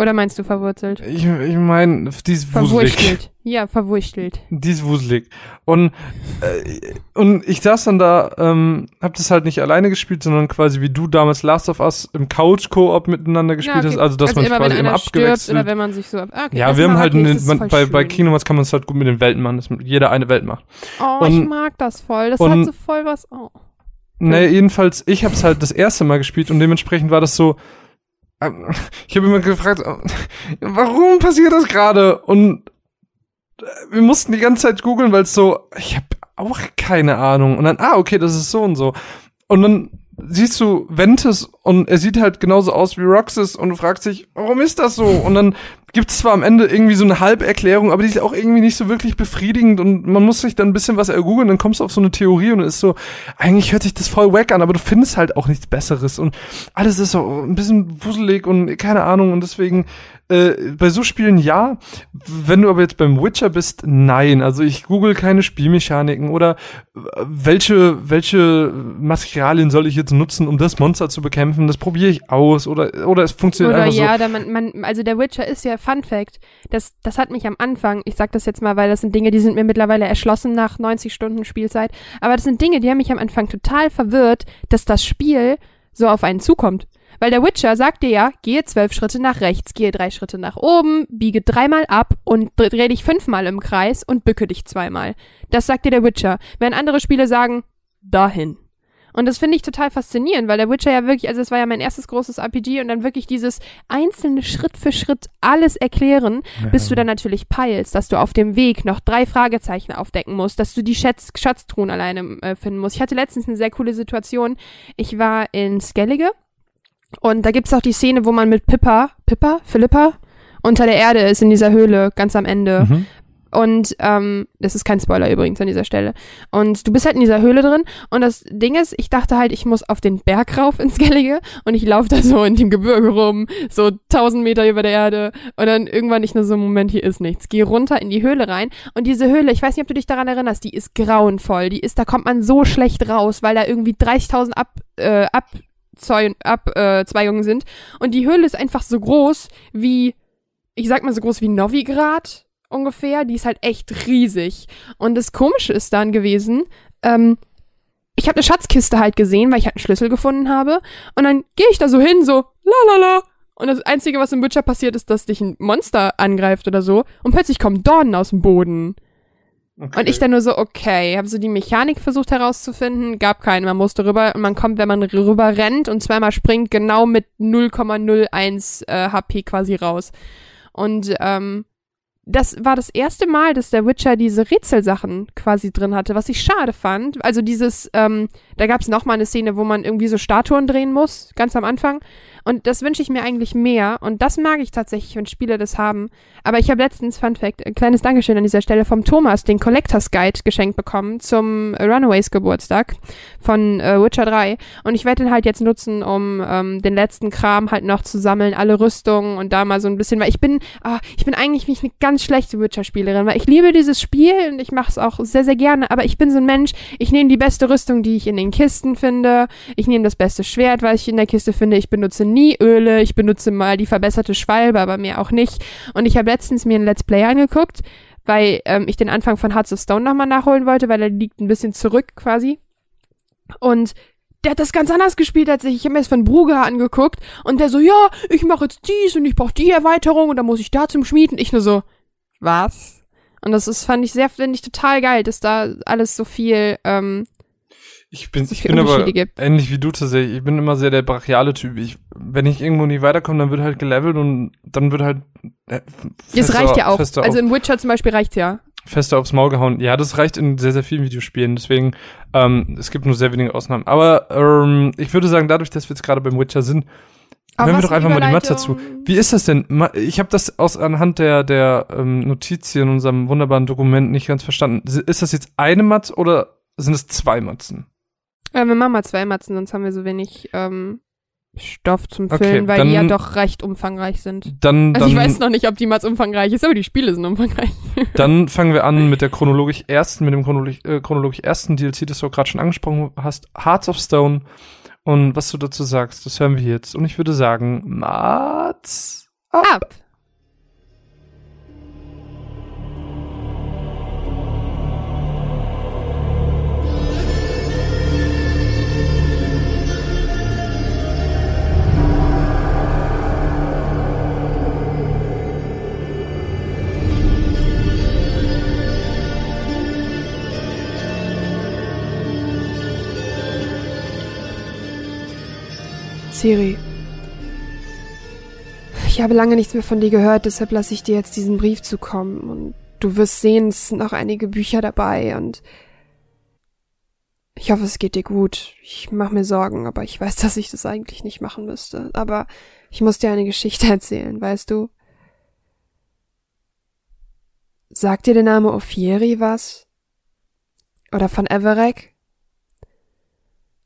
Oder meinst du verwurzelt? ich, ich meine, die ist wuselig. Verwurstelt. Ja, verwurstelt. Die ist wuselig. Und, äh, und ich saß dann da, ähm, hab das halt nicht alleine gespielt, sondern quasi wie du damals Last of Us im Couch-Koop miteinander gespielt hast, also dass man sich immer, quasi immer abgewechselt. oder wenn man sich so ab. Ah, okay, ja, wir haben halt, ich, ist man, bei, bei schön. Kingdom Hearts kann man es halt gut mit den Welten machen, dass jeder eine Welt macht. Oh, ich und- mag das voll. Das und- hat so voll was. Oh. Naja, jedenfalls, ich hab's halt das erste Mal gespielt und dementsprechend war das so, ich habe immer gefragt, äh, warum passiert das gerade? Und äh, wir mussten die ganze Zeit googeln, weil es so, ich habe auch keine Ahnung. Und dann, ah, okay, das ist so und so. Und dann siehst du Ventus und er sieht halt genauso aus wie Roxas und du fragst dich, warum ist das so? Und dann gibt's zwar am Ende irgendwie so eine Halberklärung, aber die ist auch irgendwie nicht so wirklich befriedigend und man muss sich dann ein bisschen was ergoogeln, dann kommst du auf so eine Theorie und ist so, eigentlich hört sich das voll wack an, aber du findest halt auch nichts Besseres und alles ist so ein bisschen wuselig und keine Ahnung und deswegen äh, bei so Spielen ja, wenn du aber jetzt beim Witcher bist, nein. Also ich google keine Spielmechaniken oder äh, welche welche Materialien soll ich jetzt nutzen, um das Monster zu bekämpfen. Das probiere ich aus oder oder es funktioniert Oder einfach ja, so. da man, man, also der Witcher ist ja Fun Fact. Das, das hat mich am Anfang, ich sag das jetzt mal, weil das sind Dinge, die sind mir mittlerweile erschlossen nach 90 Stunden Spielzeit. Aber das sind Dinge, die haben mich am Anfang total verwirrt, dass das Spiel so auf einen zukommt. Weil der Witcher sagt dir ja, gehe zwölf Schritte nach rechts, gehe drei Schritte nach oben, biege dreimal ab und dre- dreh dich fünfmal im Kreis und bücke dich zweimal. Das sagt dir der Witcher. Während andere Spiele sagen, dahin. Und das finde ich total faszinierend, weil der Witcher ja wirklich, also es war ja mein erstes großes RPG und dann wirklich dieses einzelne Schritt für Schritt alles erklären, ja. bis du dann natürlich peilst, dass du auf dem Weg noch drei Fragezeichen aufdecken musst, dass du die Schatz Schatztruhen alleine äh, finden musst. Ich hatte letztens eine sehr coole Situation. Ich war in Skellige und da gibt's auch die Szene, wo man mit Pippa, Pippa, Philippa, unter der Erde ist in dieser Höhle ganz am Ende. Mhm. Und ähm, das ist kein Spoiler übrigens an dieser Stelle. Und du bist halt in dieser Höhle drin. Und das Ding ist, ich dachte halt, ich muss auf den Berg rauf ins Gellige. Und ich laufe da so in dem Gebirge rum, so tausend Meter über der Erde. Und dann irgendwann nicht nur so, Moment, hier ist nichts. Geh runter in die Höhle rein. Und diese Höhle, ich weiß nicht, ob du dich daran erinnerst, die ist grauenvoll. Die ist, da kommt man so schlecht raus, weil da irgendwie 30.000 ab, äh, Abzweigungen äh, sind. Und die Höhle ist einfach so groß wie, ich sag mal so groß wie Novigrad ungefähr. Die ist halt echt riesig. Und das Komische ist dann gewesen, ähm, ich habe eine Schatzkiste halt gesehen, weil ich halt einen Schlüssel gefunden habe. Und dann gehe ich da so hin, so, la la la. Und das Einzige, was im Witcher passiert, ist, dass dich ein Monster angreift oder so. Und plötzlich kommen Dornen aus dem Boden. Okay. Und ich dann nur so, okay, habe so die Mechanik versucht herauszufinden, gab keine, man musste rüber und man kommt, wenn man rüber rennt und zweimal springt, genau mit 0,01 äh, HP quasi raus. Und ähm, das war das erste Mal, dass der Witcher diese Rätselsachen quasi drin hatte, was ich schade fand. Also dieses, ähm, da gab es nochmal eine Szene, wo man irgendwie so Statuen drehen muss, ganz am Anfang. Und das wünsche ich mir eigentlich mehr. Und das mag ich tatsächlich, wenn Spiele das haben. Aber ich habe letztens, Fun Fact, ein kleines Dankeschön an dieser Stelle vom Thomas, den Collectors Guide geschenkt bekommen zum Runaways Geburtstag von äh, Witcher 3. Und ich werde den halt jetzt nutzen, um ähm, den letzten Kram halt noch zu sammeln, alle Rüstungen und da mal so ein bisschen, weil ich bin, oh, ich bin eigentlich nicht eine ganz schlechte Witcher-Spielerin, weil ich liebe dieses Spiel und ich mache es auch sehr, sehr gerne, aber ich bin so ein Mensch, ich nehme die beste Rüstung, die ich in den Kisten finde, ich nehme das beste Schwert, was ich in der Kiste finde, ich benutze nie Öle, ich benutze mal die verbesserte Schwalbe, aber mehr auch nicht. Und ich habe letztens mir ein Let's Play angeguckt, weil ähm, ich den Anfang von Hearts of Stone nochmal nachholen wollte, weil er liegt ein bisschen zurück quasi. Und der hat das ganz anders gespielt als ich. Ich habe mir das von Bruger angeguckt und der so, ja, ich mache jetzt dies und ich brauche die Erweiterung und dann muss ich da zum Schmieden. Ich nur so, was? Und das ist, fand ich sehr, finde ich total geil, dass da alles so viel ähm, ich bin, ich bin aber gibt. ähnlich wie du tatsächlich. Ich bin immer sehr der brachiale Typ. Ich, wenn ich irgendwo nie weiterkomme, dann wird halt gelevelt und dann wird halt. Äh, das reicht ja auch. Also in Witcher zum Beispiel reicht's ja. Fester aufs Maul gehauen. Ja, das reicht in sehr, sehr vielen Videospielen. Deswegen, ähm, es gibt nur sehr wenige Ausnahmen. Aber ähm, ich würde sagen, dadurch, dass wir jetzt gerade beim Witcher sind, hören wir doch einfach mal die Matz dazu. Wie ist das denn? Ich habe das aus anhand der der ähm, Notiz in unserem wunderbaren Dokument nicht ganz verstanden. Ist das jetzt eine Matz oder sind es zwei Matzen? Äh, wir machen mal zwei Matzen, sonst haben wir so wenig ähm, Stoff zum Füllen, okay, weil dann, die ja doch recht umfangreich sind. Dann, also dann, ich weiß noch nicht, ob die Matz umfangreich ist, aber die Spiele sind umfangreich. (laughs) Dann fangen wir an mit der chronologisch ersten, mit dem chronologisch, äh, chronologisch ersten DLC, das du gerade schon angesprochen hast, Hearts of Stone. Und was du dazu sagst, das hören wir jetzt. Und ich würde sagen, Mats ab. ab. Siri. Ich habe lange nichts mehr von dir gehört, deshalb lasse ich dir jetzt diesen Brief zukommen. Und du wirst sehen, es sind noch einige Bücher dabei und ich hoffe, es geht dir gut. Ich mache mir Sorgen, aber ich weiß, (laughs) dass ich das eigentlich nicht machen müsste. Aber ich muss dir eine Geschichte erzählen, weißt du? Sagt dir der Name Ophieri was? Oder von Everek?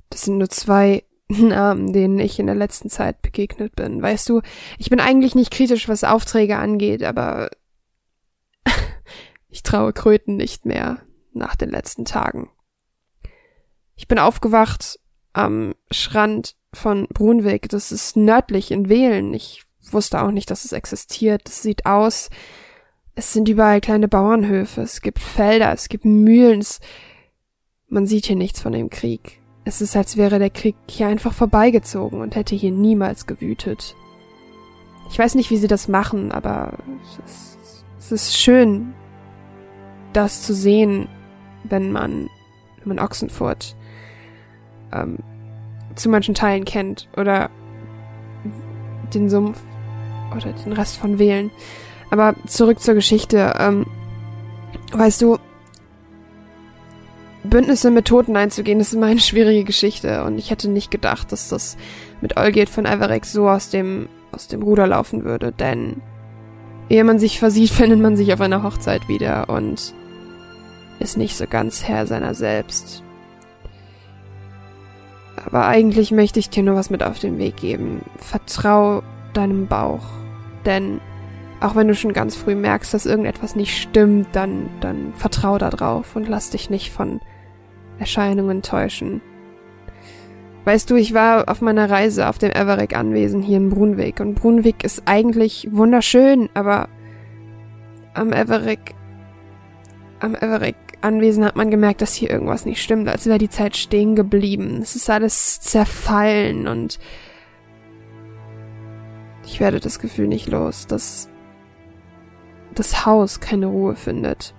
Das sind nur zwei Namen, denen ich in der letzten Zeit begegnet bin. Weißt du, ich bin eigentlich nicht kritisch, was Aufträge angeht, aber (laughs) ich traue Kröten nicht mehr nach den letzten Tagen. Ich bin aufgewacht am Strand von Brunweg. Das ist nördlich in Wählen. Ich wusste auch nicht, dass es existiert. Es sieht aus, es sind überall kleine Bauernhöfe, es gibt Felder, es gibt Mühlen. Man sieht hier nichts von dem Krieg. Es ist, als wäre der Krieg hier einfach vorbeigezogen und hätte hier niemals gewütet. Ich weiß nicht, wie sie das machen, aber es ist, es ist schön, das zu sehen, wenn man, wenn man Ochsenfurt ähm, zu manchen Teilen kennt oder den Sumpf oder den Rest von Wählen. Aber zurück zur Geschichte. Ähm, weißt du, Bündnisse mit Toten einzugehen, ist immer eine (laughs) schwierige Geschichte und ich hätte nicht gedacht, dass das mit Olgierd von Everex so aus dem, aus dem Ruder laufen würde, denn ehe man sich versieht, (laughs) findet man sich auf einer Hochzeit wieder und ist nicht so ganz Herr seiner selbst. Aber eigentlich möchte ich dir nur was mit auf den Weg geben. Vertrau deinem Bauch. Denn auch wenn du schon ganz früh merkst, dass irgendetwas nicht stimmt, dann, dann vertrau da drauf und lass dich nicht von Erscheinungen täuschen. Weißt du, ich war auf meiner Reise auf dem Everett-Anwesen hier in Brunwick und Brunwick ist eigentlich wunderschön, aber am Everett, am Everett-Anwesen hat man gemerkt, dass hier irgendwas nicht stimmt, als wäre die Zeit stehen geblieben. Es ist alles zerfallen und ich werde das Gefühl nicht los, dass das Haus keine Ruhe findet.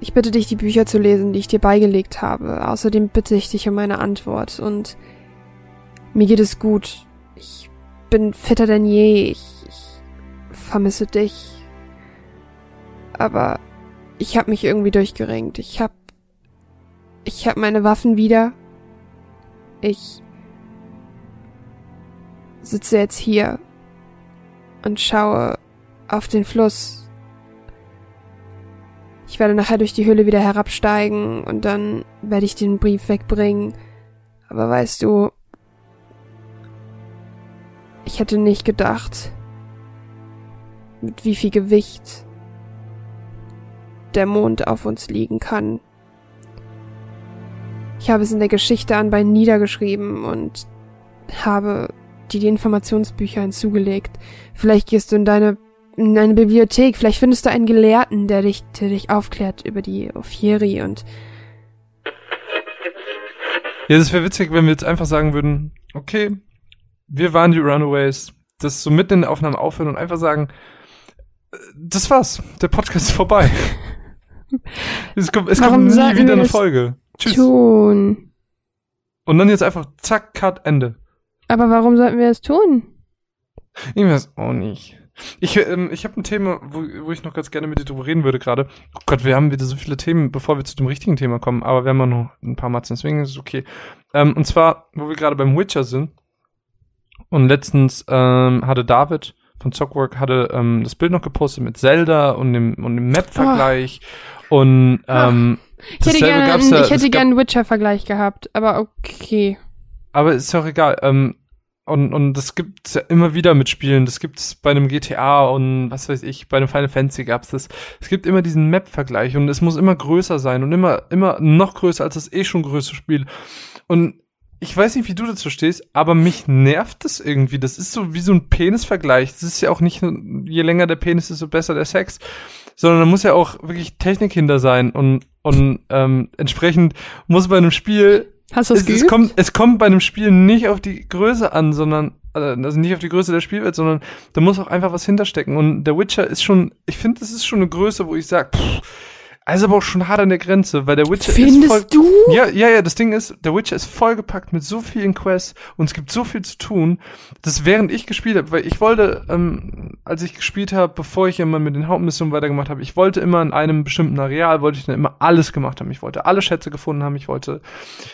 Ich bitte dich, die Bücher zu lesen, die ich dir beigelegt habe. Außerdem bitte ich dich um eine Antwort. Und mir geht es gut. Ich bin fitter denn je. Ich, ich vermisse dich. Aber ich habe mich irgendwie durchgerenkt. Ich hab, ich hab meine Waffen wieder. Ich sitze jetzt hier und schaue auf den Fluss ich werde nachher durch die Höhle wieder herabsteigen und dann werde ich den Brief wegbringen. Aber weißt du, ich hätte nicht gedacht, mit wie viel Gewicht der Mond auf uns liegen kann. Ich habe es in der Geschichte anbei niedergeschrieben und habe dir die Informationsbücher hinzugelegt. Vielleicht gehst du in deine in eine Bibliothek. Vielleicht findest du einen Gelehrten, der dich, der dich aufklärt über die Ophieri und. Ja, das wäre witzig, wenn wir jetzt einfach sagen würden, okay, wir waren die Runaways, das so mitten in der Aufnahme aufhören und einfach sagen, das war's, der Podcast ist vorbei. (laughs) es kommt, es kommt nie wieder eine Folge. Tschüss. Tun? Und dann jetzt einfach zack, cut, Ende. Aber warum sollten wir es tun? Ich weiß auch nicht. Ich, ähm, ich habe ein Thema, wo, wo ich noch ganz gerne mit dir drüber reden würde gerade. Oh Gott, wir haben wieder so viele Themen, bevor wir zu dem richtigen Thema kommen, aber wir haben ja noch ein paar Matzen, deswegen ist es okay. Ähm, und zwar, wo wir gerade beim Witcher sind. Und letztens ähm, hatte David von Zockwork hatte ähm, das Bild noch gepostet mit Zelda und dem, und dem Map-Vergleich. Oh. Und ähm, ich hätte gerne, ja, ich hätte gerne einen Witcher-Vergleich gehabt, aber okay. Aber ist ja auch egal. Ähm, und, und das gibt's ja immer wieder mit Spielen. Das gibt's bei einem GTA und was weiß ich, bei einem Final Fantasy gab's das. Es gibt immer diesen Map-Vergleich und es muss immer größer sein und immer, immer noch größer als das eh schon größte Spiel. Und ich weiß nicht, wie du dazu stehst, aber mich nervt das irgendwie. Das ist so wie so ein Penis-Vergleich. Das ist ja auch nicht, je länger der Penis ist, so besser der Sex. Sondern da muss ja auch wirklich Technik hinter sein und, und ähm, entsprechend muss bei einem Spiel Hast du es, es, es kommt, es kommt bei einem Spiel nicht auf die Größe an, sondern äh, also nicht auf die Größe der Spielwelt, sondern da muss auch einfach was hinterstecken. Und der Witcher ist schon, ich finde, das ist schon eine Größe, wo ich sage, also aber auch schon hart an der Grenze, weil der Witcher Findest ist voll. du? Ja, ja, ja, das Ding ist, der Witcher ist vollgepackt mit so vielen Quests und es gibt so viel zu tun, dass während ich gespielt habe, weil ich wollte, ähm, als ich gespielt habe, bevor ich immer mit den Hauptmissionen weitergemacht habe, ich wollte immer in einem bestimmten Areal, wollte ich dann immer alles gemacht haben. Ich wollte alle Schätze gefunden haben, ich wollte,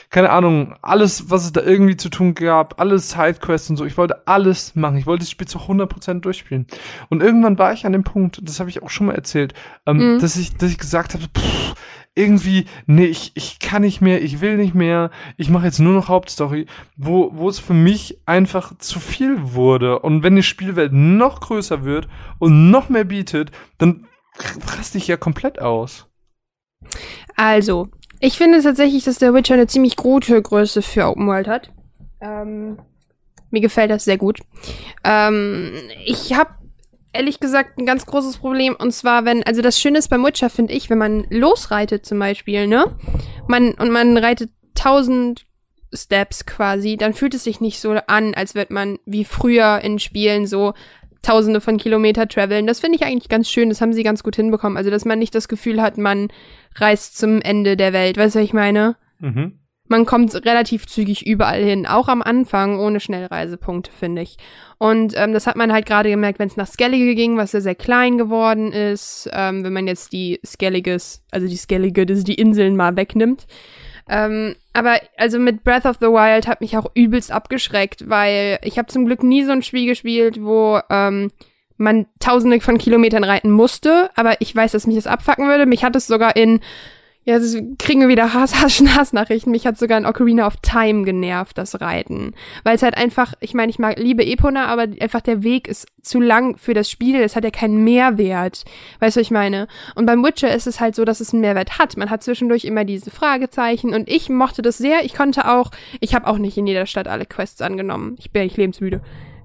keine Ahnung, alles, was es da irgendwie zu tun gab, alles Sidequests und so, ich wollte alles machen. Ich wollte das Spiel zu 100% durchspielen. Und irgendwann war ich an dem Punkt, das habe ich auch schon mal erzählt, ähm, mhm. dass ich, dass ich gesagt habe, pff, irgendwie, nee, ich, ich kann nicht mehr, ich will nicht mehr, ich mache jetzt nur noch Hauptstory, wo, wo es für mich einfach zu viel wurde. Und wenn die Spielwelt noch größer wird und noch mehr bietet, dann raste ich ja komplett aus. Also, ich finde tatsächlich, dass der Witcher eine ziemlich gute Größe für Open World hat. Ähm, mir gefällt das sehr gut. Ähm, ich habe ehrlich gesagt ein ganz großes Problem. Und zwar, wenn, also das Schöne ist beim Witcher, finde ich, wenn man losreitet zum Beispiel, ne? Man, und man reitet tausend Steps quasi, dann fühlt es sich nicht so an, als wird man wie früher in Spielen so tausende von Kilometer traveln. Das finde ich eigentlich ganz schön. Das haben sie ganz gut hinbekommen. Also, dass man nicht das Gefühl hat, man reist zum Ende der Welt. Weißt du, was ich meine? Mhm. Man kommt relativ zügig überall hin, auch am Anfang ohne Schnellreisepunkte, finde ich. Und ähm, das hat man halt gerade gemerkt, wenn es nach Skellige ging, was ja sehr klein geworden ist. Ähm, wenn man jetzt die Skelliges, also die Skellige, das die Inseln mal wegnimmt. Ähm, aber also mit Breath of the Wild hat mich auch übelst abgeschreckt, weil ich habe zum Glück nie so ein Spiel gespielt, wo ähm, man tausende von Kilometern reiten musste, aber ich weiß, dass mich das abfacken würde. Mich hat es sogar in ja, das kriegen wir wieder Hass, Hass, Hassnachrichten. Mich hat sogar in Ocarina of Time genervt, das Reiten. Weil es halt einfach, ich meine, ich mag, liebe Epona, aber einfach der Weg ist zu lang für das Spiel. Es hat ja keinen Mehrwert. Weißt du, was ich meine? Und beim Witcher ist es halt so, dass es einen Mehrwert hat. Man hat zwischendurch immer diese Fragezeichen und ich mochte das sehr. Ich konnte auch, ich habe auch nicht in jeder Stadt alle Quests angenommen. Ich bin nicht lebensmüde.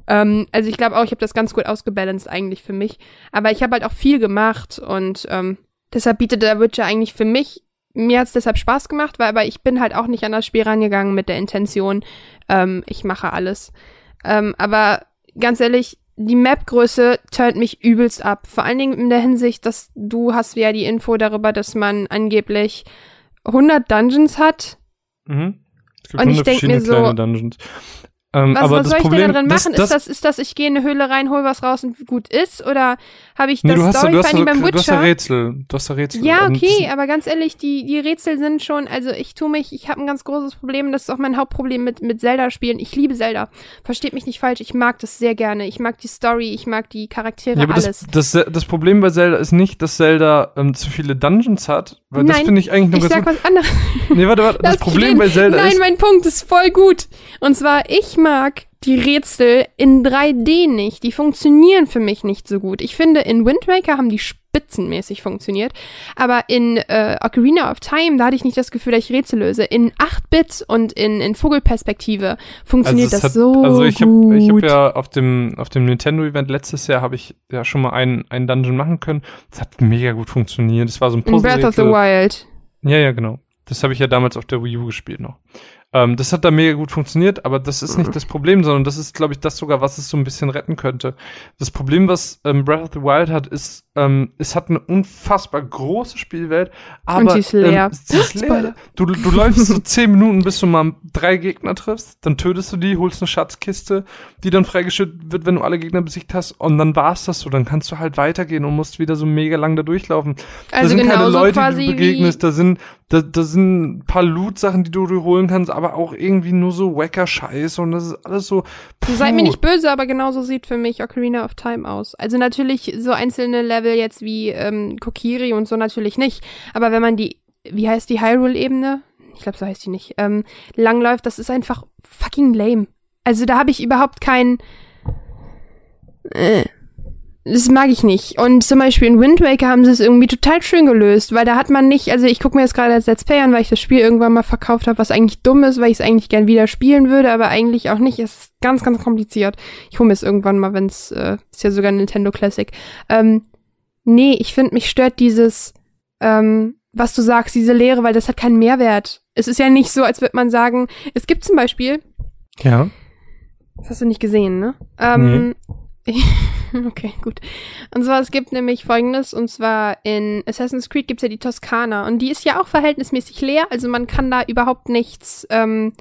Ähm, also ich glaube auch, ich habe das ganz gut ausgebalanced eigentlich für mich. Aber ich habe halt auch viel gemacht und ähm, deshalb bietet der Witcher eigentlich für mich mir hat's deshalb Spaß gemacht, weil aber ich bin halt auch nicht an das Spiel rangegangen mit der Intention, ähm, ich mache alles. Ähm, aber ganz ehrlich, die Map-Größe turnt mich übelst ab. Vor allen Dingen in der Hinsicht, dass du hast ja die Info darüber, dass man angeblich 100 Dungeons hat. Mhm. Es gibt Und ich 100 denk mir so. Ähm, Was, was das soll ich Problem, denn da drin das, machen? das, ist, das, ist das, ich gehe in eine Höhle rein, hol was raus und gut ist? Oder habe ich nee, das du hast, du hast, Story-Finding du beim hast ja Witcher? Rätsel. Du hast ja Rätsel. Ja, okay, das- aber ganz ehrlich, die, die Rätsel sind schon, also ich tue mich, ich habe ein ganz großes Problem, das ist auch mein Hauptproblem mit, mit Zelda-Spielen. Ich liebe Zelda. Versteht mich nicht falsch, ich mag das sehr gerne. Ich mag die Story, ich mag die Charaktere, Ja, aber alles. das, das, das Problem bei Zelda ist nicht, dass Zelda ähm, zu viele Dungeons hat, weil das Nein, finde ich eigentlich nur ich sag was anderes. Nee, warte, warte. (laughs) Das Problem bei Zelda Nein, ist. mein Punkt ist voll gut. Und zwar, ich mag die Rätsel in 3D nicht. Die funktionieren für mich nicht so gut. Ich finde, in Wind Waker haben die spitzenmäßig funktioniert. Aber in äh, Ocarina of Time, da hatte ich nicht das Gefühl, dass ich Rätsel löse. In 8-Bit und in, in Vogelperspektive funktioniert es das hat- so also ich habe ich hab ja auf dem auf dem Nintendo Event letztes Jahr habe ich ja schon mal einen einen Dungeon machen können. Das hat mega gut funktioniert. Das war so ein in Breath of the Puzzle. Wild. Ja, ja, genau. Das habe ich ja damals auf der Wii U gespielt noch. Ähm, das hat da mega gut funktioniert, aber das ist nicht das Problem, sondern das ist, glaube ich, das sogar, was es so ein bisschen retten könnte. Das Problem, was ähm, Breath of the Wild hat, ist, ähm, es hat eine unfassbar große Spielwelt, aber sie ist leer. Ähm, sie ist (laughs) leer. Du, du läufst so (laughs) zehn Minuten, bis du mal drei Gegner triffst, dann tötest du die, holst eine Schatzkiste, die dann freigeschüttet wird, wenn du alle Gegner besiegt hast, und dann war's das so. Dann kannst du halt weitergehen und musst wieder so mega lang da durchlaufen da Also sind keine Leute, die du begegnest, da sind, da, da sind ein paar Loot-Sachen, die du holen kannst, aber auch irgendwie nur so wacker Scheiß und das ist alles so. Du seid mir puh. nicht böse, aber genauso sieht für mich Ocarina of Time aus. Also natürlich so einzelne Level jetzt wie ähm, Kokiri und so natürlich nicht. Aber wenn man die, wie heißt die Hyrule-Ebene? Ich glaube, so heißt die nicht. Ähm, langläuft, das ist einfach fucking lame. Also da habe ich überhaupt kein. Äh, das mag ich nicht. Und zum Beispiel in Wind Waker haben sie es irgendwie total schön gelöst, weil da hat man nicht, also ich gucke mir das gerade als Let's Play an, weil ich das Spiel irgendwann mal verkauft habe, was eigentlich dumm ist, weil ich es eigentlich gern wieder spielen würde, aber eigentlich auch nicht. Es ist ganz, ganz kompliziert. Ich hole mir es irgendwann mal, wenn es, äh, ist ja sogar ein Nintendo Classic. Ähm, nee, ich finde, mich stört dieses, ähm, was du sagst, diese Lehre, weil das hat keinen Mehrwert. Es ist ja nicht so, als würde man sagen, es gibt zum Beispiel, Ja. das hast du nicht gesehen, ne? Ähm, (laughs) okay, gut. Und zwar, es gibt nämlich folgendes, und zwar in Assassin's Creed gibt's ja die Toskana und die ist ja auch verhältnismäßig leer, also man kann da überhaupt nichts, ähm,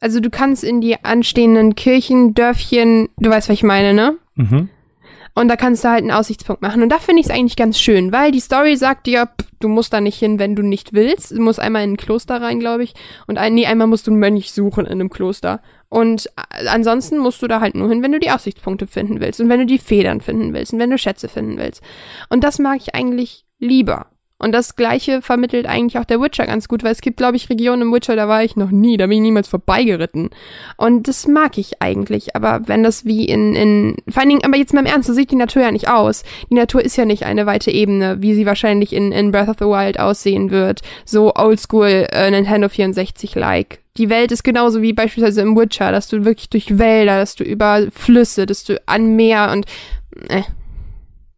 also du kannst in die anstehenden Kirchen, Dörfchen, du weißt, was ich meine, ne? Mhm. Und da kannst du halt einen Aussichtspunkt machen. Und da finde ich es eigentlich ganz schön, weil die Story sagt dir, pff, du musst da nicht hin, wenn du nicht willst. Du musst einmal in ein Kloster rein, glaube ich. Und ein, nee, einmal musst du einen Mönch suchen in einem Kloster. Und äh, ansonsten musst du da halt nur hin, wenn du die Aussichtspunkte finden willst. Und wenn du die Federn finden willst. Und wenn du Schätze finden willst. Und das mag ich eigentlich lieber. Und das Gleiche vermittelt eigentlich auch der Witcher ganz gut, weil es gibt, glaube ich, Regionen im Witcher, da war ich noch nie, da bin ich niemals vorbeigeritten. Und das mag ich eigentlich. Aber wenn das wie in, in, vor allen Dingen, aber jetzt mal im Ernst, so sieht die Natur ja nicht aus. Die Natur ist ja nicht eine weite Ebene, wie sie wahrscheinlich in, in Breath of the Wild aussehen wird. So oldschool äh, Nintendo 64-like. Die Welt ist genauso wie beispielsweise im Witcher, dass du wirklich durch Wälder, dass du über Flüsse, dass du an Meer und, äh,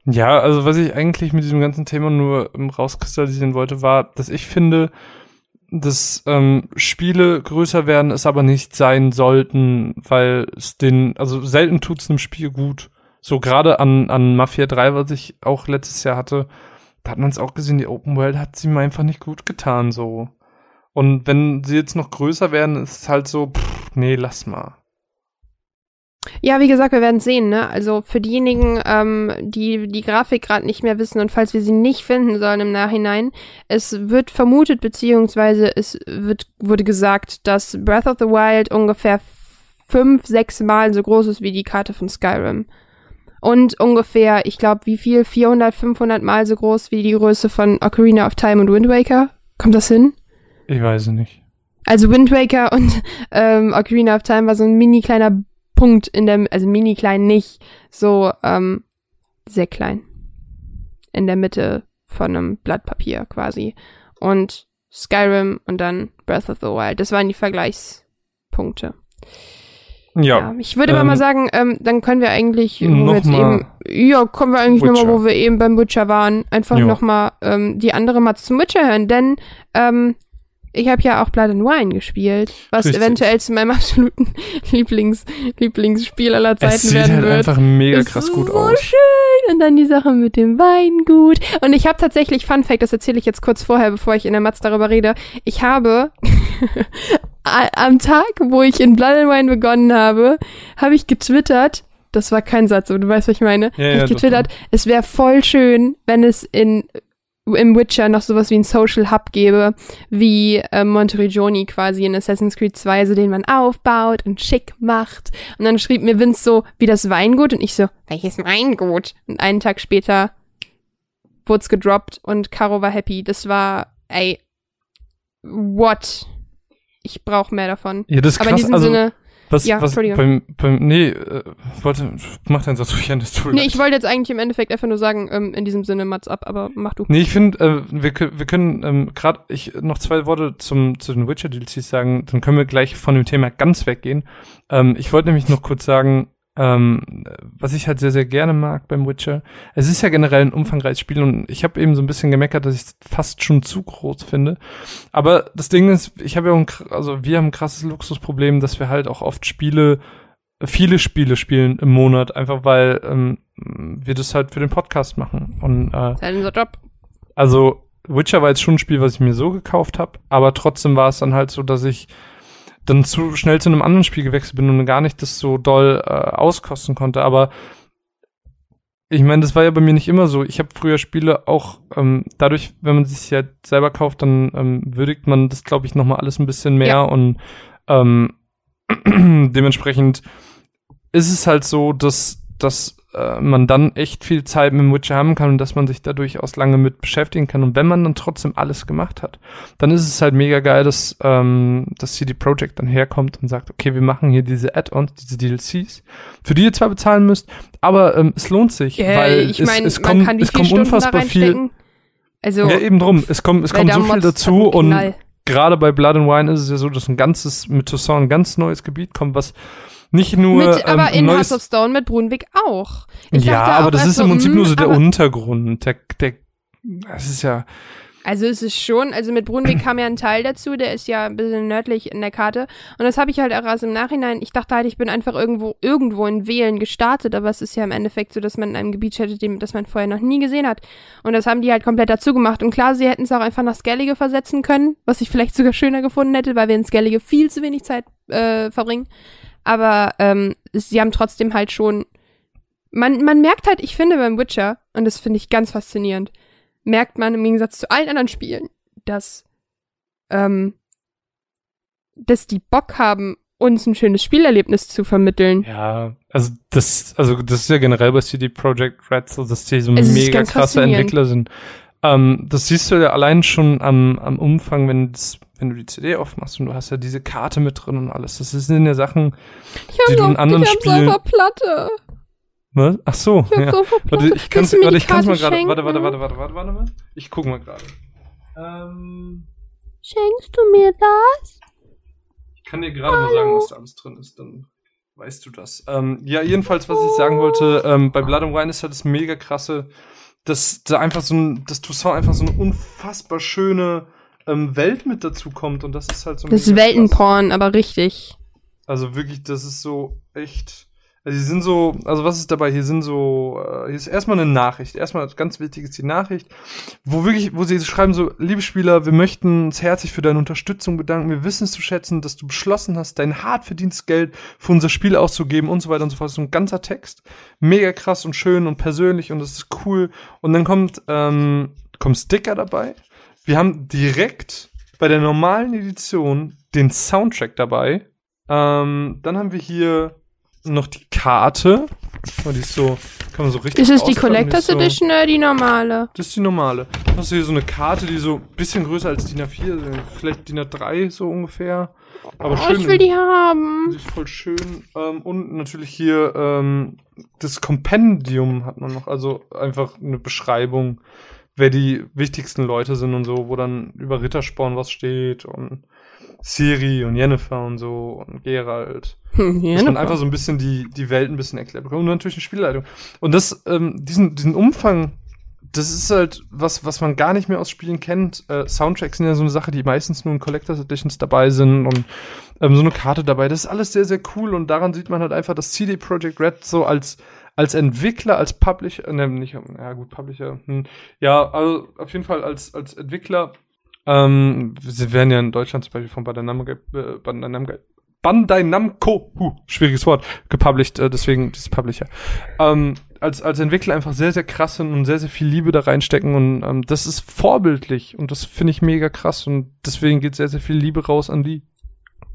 Ja, also was ich eigentlich mit diesem ganzen Thema nur ähm, rauskristallisieren wollte, war, dass ich finde, dass ähm, Spiele größer werden, es aber nicht sein sollten, weil es den, also selten tut's einem Spiel gut, So gerade an, an Mafia 3, was ich auch letztes Jahr hatte, da hat man es auch gesehen, die Open World hat sie mir einfach nicht gut getan, so. Und wenn sie jetzt noch größer werden, ist es halt so, pff, nee, lass mal. Ja, wie gesagt, wir werden sehen, ne? Also für diejenigen, ähm, die die Grafik gerade nicht mehr wissen und falls wir sie nicht finden sollen im Nachhinein, es wird vermutet, beziehungsweise es wird, wurde gesagt, dass Breath of the Wild ungefähr fünf, sechs Mal so groß ist wie die Karte von Skyrim. Und ungefähr, ich glaube, wie viel? 400, 500 Mal so groß wie die Größe von Ocarina of Time und Wind Waker. Kommt das hin? Ich weiß es nicht. Also Wind Waker und ähm, Ocarina of Time war so ein mini kleiner Punkt in der, also mini klein nicht, so ähm, sehr klein. In der Mitte von einem Blatt Papier quasi. Und Skyrim und dann Breath of the Wild. Das waren die Vergleichspunkte. Ja. Ja, ich würde aber ähm, mal sagen, ähm, dann können wir eigentlich, wo wir jetzt eben, ja, kommen wir eigentlich nochmal, wo wir eben beim Witcher waren, einfach nochmal ähm, die andere mal zum Witcher hören, denn ähm, ich habe ja auch Blood and Wine gespielt, was Richtig. eventuell zu meinem (laughs) absoluten Lieblings Lieblingsspiel aller Zeiten Es sieht werden halt wird. einfach mega Ist krass gut so aus. schön und dann die Sache mit dem Weingut und ich habe tatsächlich Fun Fact, das erzähle ich jetzt kurz vorher, bevor ich in der Matz darüber rede. Ich habe (laughs) am Tag, wo ich in Blood and Wine begonnen habe, habe ich getwittert. Das war kein Satz, aber du weißt, was ich meine. Ja, ja, ich getwittert, es wäre voll schön, wenn es in im Witcher noch sowas wie ein Social Hub gäbe, wie äh, Monteriggioni quasi in Assassin's Creed 2, so den man aufbaut und schick macht. Und dann schrieb mir Vince so, wie das Weingut und ich so, welches Weingut? Und einen Tag später wurd's gedroppt und Caro war happy. Das war, ey, what? Ich brauch mehr davon. Ja, das ist Aber in krass. diesem Also, Sinne, was, ja, was beim, beim, nee, äh, warte, mach deinen Satz ruhig an, das nee, ich wollte jetzt eigentlich im Endeffekt einfach nur sagen, ähm, in diesem Sinne, Mats ab, aber mach du. Nee, ich finde, äh, wir, wir können ähm, gerade ich noch zwei Worte zum zu den Witcher DLCs sagen, dann können wir gleich von dem Thema ganz weggehen. Ähm, ich wollte nämlich noch kurz sagen, ähm, was ich halt sehr sehr gerne mag beim Witcher. Es ist ja generell ein umfangreiches Spiel und ich habe eben so ein bisschen gemeckert, dass ich es fast schon zu groß finde. Aber das Ding ist, ich habe ja auch ein, also wir haben ein krasses Luxusproblem, dass wir halt auch oft Spiele viele Spiele spielen im Monat, einfach weil ähm, wir das halt für den Podcast machen. Und äh, Das ist halt unser Job. also Witcher war jetzt schon ein Spiel, was ich mir so gekauft habe, aber trotzdem war es dann halt so, dass ich dann zu schnell zu einem anderen Spiel gewechselt bin und gar nicht das so doll äh, auskosten konnte. Aber ich meine, das war ja bei mir nicht immer so. Ich habe früher Spiele auch ähm, dadurch, wenn man sich ja selber kauft, dann ähm, würdigt man das, glaube ich, noch mal alles ein bisschen mehr Ja. und ähm, (clears throat) dementsprechend ist es halt so, dass, dass äh, man dann echt viel Zeit mit dem Witcher haben kann und dass man sich da durchaus lange mit beschäftigen kann. Und wenn man dann trotzdem alles gemacht hat, dann ist es halt mega geil, dass, ähm, dass CD Projekt dann herkommt und sagt, okay, wir machen hier diese Add-ons, diese DLCs, für die ihr zwar bezahlen müsst, aber ähm, es lohnt sich, Äh, weil ich es, meine, es man kommt, es kommt unfassbar viel. Also, Ja, eben drum. Es kommt, es kommt so viel dazu und gerade bei Blood and Wine ist es ja so, dass ein ganzes, mit Toussaint ein ganz neues Gebiet kommt, was nicht nur mit, aber ähm, in neues, Hearts of Stone mit Brunwick auch. Ich ja, aber auch das ist im Prinzip hm, nur so der aber- Untergrund. Der, der, das ist ja, Also es ist schon, also mit Brunwick kam ja ein Teil dazu, der ist ja ein bisschen nördlich in der Karte. Und das habe ich halt auch erst im Nachhinein, ich dachte halt, ich bin einfach irgendwo, irgendwo in Wählen gestartet, aber es ist ja im Endeffekt so, dass man in einem Gebiet chattet, das man vorher noch nie gesehen hat. Und das haben die halt komplett dazu gemacht. Und klar, sie hätten es auch einfach nach Skellige versetzen können, was ich vielleicht sogar schöner gefunden hätte, weil wir in Skellige viel zu wenig Zeit äh, verbringen. Aber ähm, sie haben trotzdem halt schon. Man, man merkt halt, ich finde beim Witcher, und das finde ich ganz faszinierend, merkt man im Gegensatz zu allen anderen Spielen, dass, ähm, dass die Bock haben, uns ein schönes Spielerlebnis zu vermitteln. ja, also das, also das ist ja generell bei CD Projekt Red so, dass die so Es mega krasse. Entwickler sind. Ähm, das siehst du ja allein schon am, am Umfang, wenn, das, wenn du die CD aufmachst und du hast ja diese Karte mit drin und alles. Das sind ja Sachen, Ich Die du in anderen ich hab's Spielen- auf der Platte. was? Ach so, Ich hab's ja. Warte, ich kann's, warte, ich kann's mal gerade, warte, warte, warte, warte, warte, warte mal. Ich guck mal gerade. Ähm, Schenkst du mir das? Ich kann dir gerade mal sagen, was da alles drin ist, dann weißt du das. Ähm, ja, jedenfalls, was ich sagen wollte, ähm, bei Blood and Wine ist halt das mega krasse, dass da einfach so ein, dass Toussaint einfach so eine unfassbar schöne ähm, Welt mit dazu kommt und das ist halt so Das ist. Weltenporn, aber richtig. Also wirklich, das ist so echt. Also hier sind so, also was ist dabei? Hier sind so, äh, hier ist erstmal eine Nachricht. Erstmal ganz wichtig ist die Nachricht, wo wirklich, wo sie schreiben so, liebe Spieler, wir möchten uns herzlich für deine Unterstützung bedanken. Wir wissen es zu schätzen, dass du beschlossen hast, dein hart verdientes Geld für unser Spiel auszugeben und so weiter und so fort. So ein ganzer Text. Mega krass und schön und persönlich und das ist cool. Und dann kommt, ähm, kommt Sticker dabei. Wir haben direkt bei der normalen Edition den Soundtrack dabei. Ähm, dann haben wir hier noch die Karte. Oh, die ist so, kann man so richtig Ist es die Collectors so, Edition oder die normale? Das ist die normale. Dann hast du hier so eine Karte, die so ein bisschen größer als DIN A4, so vielleicht DIN A3 so ungefähr. Aber Oh, schön. ich will die haben. Die ist voll schön. Ähm, und natürlich hier ähm, das Kompendium hat man noch, also einfach eine Beschreibung, wer die wichtigsten Leute sind und so, wo dann über Rittersporn was steht und Siri und Jennifer und so und Geralt. (laughs) Dass man einfach so ein bisschen die, die Welt ein bisschen erklärt bekommt. Und natürlich eine Spielleitung. Und das, ähm, diesen, diesen Umfang, das ist halt was, was man gar nicht mehr aus Spielen kennt. Äh, Soundtracks sind ja so eine Sache, die meistens nur in Collectors Editions dabei sind und ähm, so eine Karte dabei. Das ist alles sehr, sehr cool und daran sieht man halt einfach, dass CD Projekt Red so als als Entwickler, als Publisher, äh, nicht, ja gut, Publisher, hm, ja, also auf jeden Fall als, als Entwickler, ähm, sie werden ja in Deutschland zum Beispiel von Bandai Namco, äh, Bandai Namco, Bandai Namco, huh, schwieriges Wort, gepublished, äh, deswegen dieses Publisher. Ähm, als, als Entwickler einfach sehr, sehr krass sind und sehr, sehr viel Liebe da reinstecken und ähm, das ist vorbildlich und das finde ich mega krass und deswegen geht sehr, sehr viel Liebe raus an die.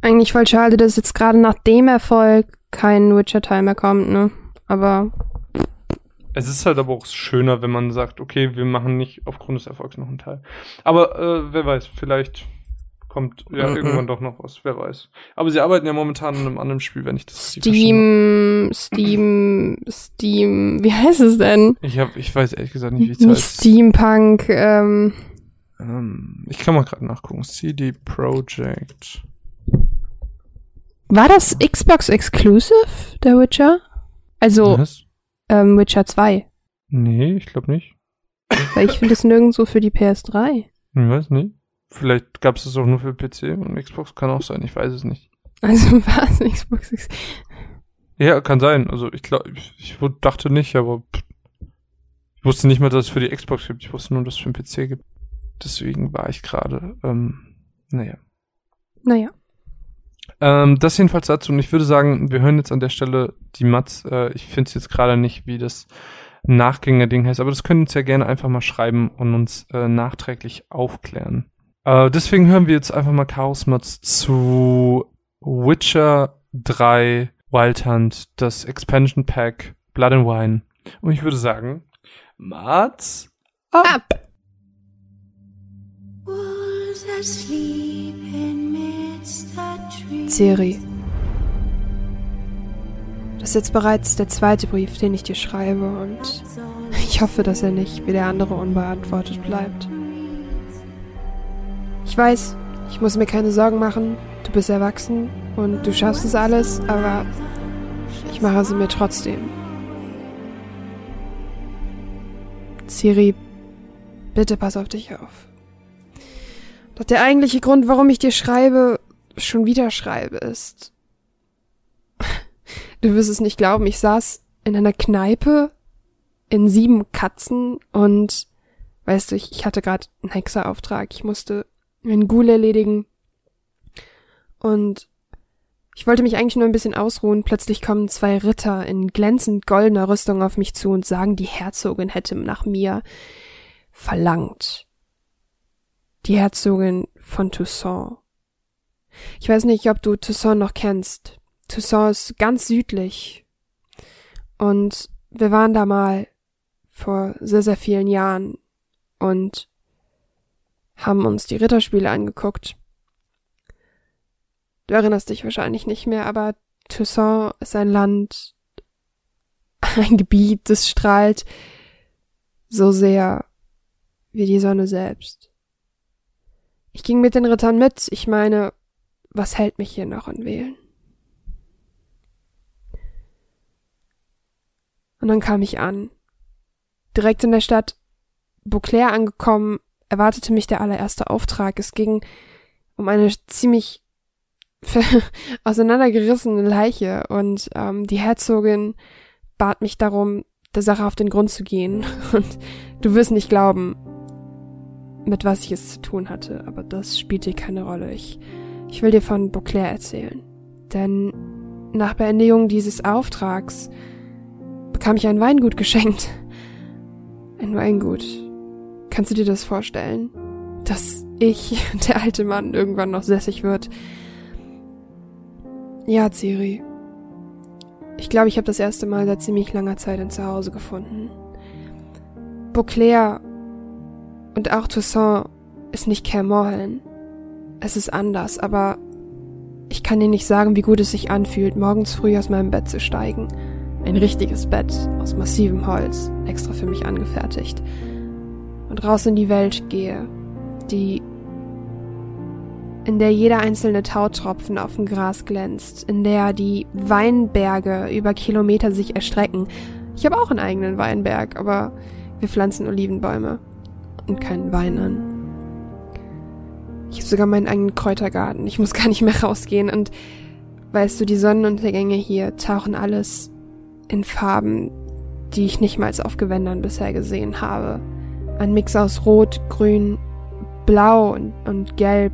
Eigentlich voll schade, dass jetzt gerade nach dem Erfolg kein Witcher-Teil mehr kommt, ne? Aber Es ist halt aber auch schöner, wenn man sagt, okay, wir machen nicht aufgrund des Erfolgs noch einen Teil. Aber äh, wer weiß, vielleicht kommt ja Mhm. irgendwann doch noch was, wer weiß. Aber sie arbeiten ja momentan an einem anderen Spiel, wenn ich das Steam, Steam, Steam, wie heißt es denn? Ich, hab, ich weiß ehrlich gesagt nicht, wie es heißt. Steampunk, ähm, Ähm, ich kann mal gerade nachgucken. CD Projekt. war das Xbox Exclusive, der Witcher? Also, Was? Ähm, Witcher 2. Nee, ich glaube nicht. Weil ich finde es nirgendwo für die PS3. Ich weiß nicht. Vielleicht gab es das auch nur für PC und Xbox kann auch sein, ich weiß es nicht. Also (laughs) was? Xbox Ex Ja, kann sein. Also ich glaube, ich, ich dachte nicht, aber ich wusste nicht mal, dass es für die Xbox gibt. Ich wusste nur, dass es für den PC gibt. Deswegen war ich gerade, ähm, naja. Naja. Ähm, das jedenfalls dazu. Und ich würde sagen, wir hören jetzt an der Stelle die Mats. Äh, ich finde es jetzt gerade nicht, wie das Nachgänger-Ding heißt, aber das können uns ja gerne einfach mal schreiben und uns äh, nachträglich aufklären. Äh, deswegen hören wir jetzt einfach mal Chaos Mats zu Witcher 3 Wild Hunt, das Expansion Pack Blood and Wine. Und ich würde sagen, Mats Ab! Was asleep in trees. Siri. Das ist jetzt bereits der zweite Brief, den ich dir schreibe und ich hoffe, dass er nicht wie der andere unbeantwortet bleibt. Ich weiß, ich muss mir keine Sorgen machen. Du bist erwachsen und du schaffst es alles, aber ich mache sie mir trotzdem. Siri, bitte pass auf dich auf. Doch der eigentliche Grund, warum ich dir schreibe, schon wieder schreibe, ist. (laughs) Du wirst es nicht glauben, ich saß in einer Kneipe in sieben Katzen und weißt du, ich, ich hatte gerade einen Hexerauftrag. Ich musste einen Ghoul erledigen. Und ich wollte mich eigentlich nur ein bisschen ausruhen. Plötzlich kommen zwei Ritter in glänzend goldener Rüstung auf mich zu und sagen, die Herzogin hätte nach mir verlangt. Die Herzogin von Toussaint. Ich weiß nicht, ob du Toussaint noch kennst. Toussaint ist ganz südlich. Und wir waren da mal vor sehr, sehr vielen Jahren und haben uns die Ritterspiele angeguckt. Du erinnerst dich wahrscheinlich nicht mehr, aber Toussaint ist ein Land, (laughs) ein Gebiet, das strahlt so sehr wie die Sonne selbst. Ich ging mit den Rittern mit, ich meine, was hält mich hier noch in Wählen? Und dann kam ich an. Direkt in der Stadt Beauclair angekommen, erwartete mich der allererste Auftrag. Es ging um eine ziemlich (laughs) auseinandergerissene Leiche und ähm, die Herzogin bat mich darum, der Sache auf den Grund zu gehen. (laughs) Und du wirst nicht glauben, mit was ich es zu tun hatte, aber das spielt dir keine Rolle. Ich, ich will dir von Beauclair erzählen. Denn nach Beendigung dieses Auftrags bekam ich ein Weingut geschenkt. (laughs) Ein Weingut. Kannst du dir das vorstellen? Dass ich, (laughs) der alte Mann, irgendwann noch sässig wird. Ja, Ciri. Ich glaube, ich habe das erste Mal seit ziemlich langer Zeit ein Zuhause gefunden. Beauclair und auch Toussaint ist nicht Kermorhen. Es ist anders, aber ich kann dir nicht sagen, wie gut es sich anfühlt, morgens früh aus meinem Bett zu steigen. Ein richtiges Bett aus massivem Holz, extra für mich angefertigt. Und raus in die Welt gehe, die in der jeder einzelne Tautropfen auf dem Gras glänzt, in der die Weinberge über Kilometer sich erstrecken. Ich habe auch einen eigenen Weinberg, aber wir pflanzen Olivenbäume und keinen Wein an. Ich habe sogar meinen eigenen Kräutergarten. Ich muss (laughs) gar nicht mehr rausgehen. Und weißt du, die Sonnenuntergänge hier tauchen alles in Farben, die ich nicht mal auf Gewändern bisher gesehen habe. Ein Mix aus Rot, Grün, Blau und, und Gelb.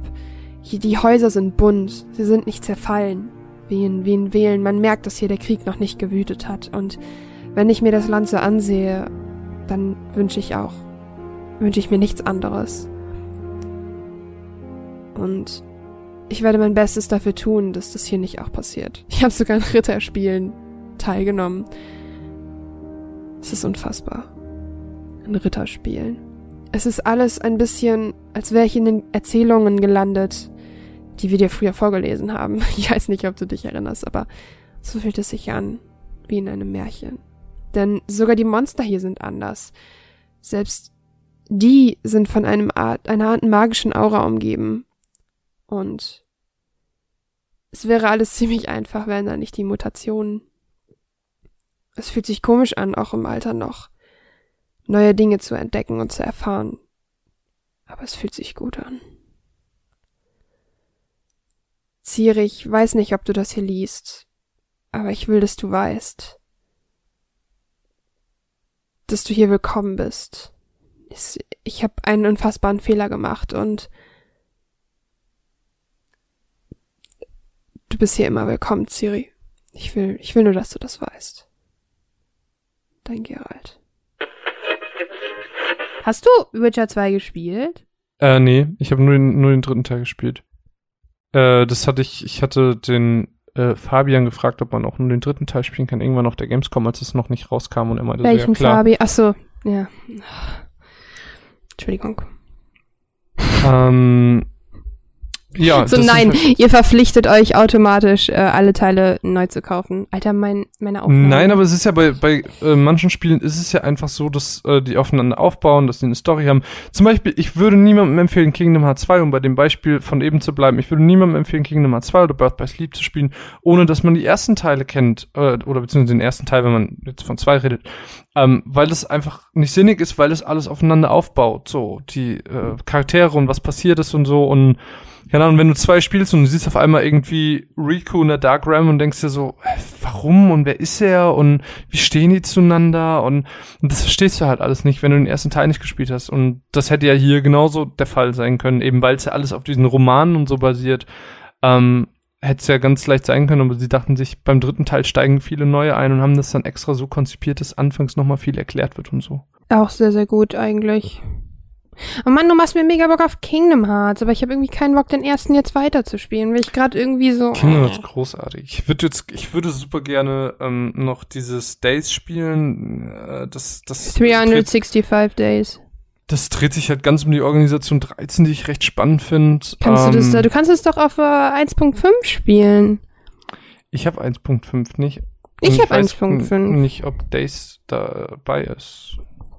Die Häuser sind bunt, sie sind nicht zerfallen, wie in, wie in Wählen. Man merkt, dass hier der Krieg noch nicht gewütet hat. Und wenn ich mir das Land so ansehe, dann wünsche ich auch, wünsche ich mir nichts anderes. Und ich werde mein Bestes dafür tun, dass das hier nicht auch passiert. Ich habe sogar an Ritterspielen teilgenommen. Es ist unfassbar. An Ritterspielen. Es ist alles ein bisschen, als wäre ich in den Erzählungen gelandet, die wir dir früher vorgelesen haben. (laughs) Ich weiß nicht, ob du dich erinnerst, aber so fühlt es sich an, wie in einem Märchen. Denn sogar die Monster hier sind anders. Selbst die sind von einem Art, einer Art magischen Aura umgeben. Und es wäre alles ziemlich einfach, wären da nicht die Mutationen. Es fühlt sich komisch an, auch im Alter noch, neue Dinge zu entdecken und zu erfahren. Aber es fühlt sich gut an. Ciri, ich weiß nicht, ob du das hier liest, aber ich will, dass du weißt, dass du hier willkommen bist. Ich habe einen unfassbaren Fehler gemacht und du bist hier immer willkommen, Ciri. Ich will, ich will nur, dass du das weißt. Dein Geralt. Hast du Witcher 2 gespielt? Äh, nee, ich habe nur den, nur den dritten Teil gespielt. Äh, das hatte ich, ich hatte den äh, Fabian gefragt, ob man auch nur den dritten Teil spielen kann, irgendwann auf der Gamescom, als es noch nicht rauskam und er meinte, Welchen so, ja, klar. Fabi? Ach so, ja. Entschuldigung. Ähm, ja, So das nein, ihr verpflichtet euch automatisch, äh, alle Teile neu zu kaufen. Alter, mein, meine Aufnahme. nein, aber es ist ja bei, bei äh, manchen Spielen ist es ja einfach so, dass äh, die aufeinander aufbauen, dass die eine Story haben. Zum Beispiel, ich würde niemandem empfehlen, Kingdom Hearts 2, um bei dem Beispiel von eben zu bleiben, ich würde niemandem empfehlen, Kingdom Hearts 2 oder Birth by Sleep zu spielen, ohne dass man die ersten Teile kennt, äh, oder beziehungsweise den ersten Teil, wenn man jetzt von zwei redet, ähm, weil es einfach nicht sinnig ist, weil es alles aufeinander aufbaut, so, die äh, Charaktere und was passiert ist und so und keine Ahnung, wenn du zwei spielst und du siehst auf einmal irgendwie Riku in der Dark Realm und denkst dir so, warum und wer ist er und wie stehen die zueinander und, und das verstehst du halt alles nicht, wenn du den ersten Teil nicht gespielt hast und das hätte ja hier genauso der Fall sein können, eben weil es ja alles auf diesen Romanen und so basiert, ähm, hätte es ja ganz leicht sein können, aber sie dachten sich, beim dritten Teil steigen viele neue ein und haben das dann extra so konzipiert, dass anfangs nochmal viel erklärt wird und so. Auch sehr, sehr gut eigentlich. Oh Mann, du machst mir mega Bock auf Kingdom Hearts, aber ich habe irgendwie keinen Bock, den ersten jetzt weiterzuspielen, weil ich gerade irgendwie so. Kingdom Hearts großartig. Ich würde jetzt, ich würde super gerne ähm, noch dieses Days spielen. Äh, das, das, dreht, 365 Days. das dreht sich halt ganz um die Organisation 13, die ich recht spannend finde. Kannst ähm, du das, du kannst es doch auf äh, 1.5 spielen. Ich habe 1.5 nicht. Ich Und hab weiß 1.5. Nicht, ob Days dabei ist.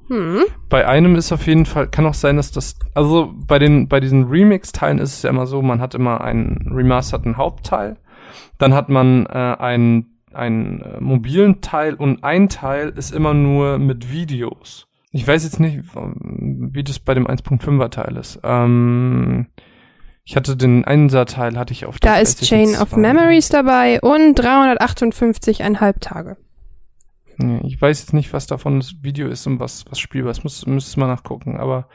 Hm. Bei einem ist auf jeden Fall, kann auch sein, dass das, also bei den, bei diesen Remix-Teilen ist es ja immer so, man hat immer einen remasterten Hauptteil, dann hat man äh, einen, einen äh, mobilen Teil und ein Teil ist immer nur mit Videos. Ich weiß jetzt nicht, wie das bei dem 1.5er Teil ist. Ähm, Ich hatte den Einser-Teil, hatte ich auf der Da ist Chain of 2. Memories dabei und 358,5 Tage. Nee, ich weiß jetzt nicht, was davon das Video ist und was, was spielbar ist. Muss, müsste mal nachgucken, aber.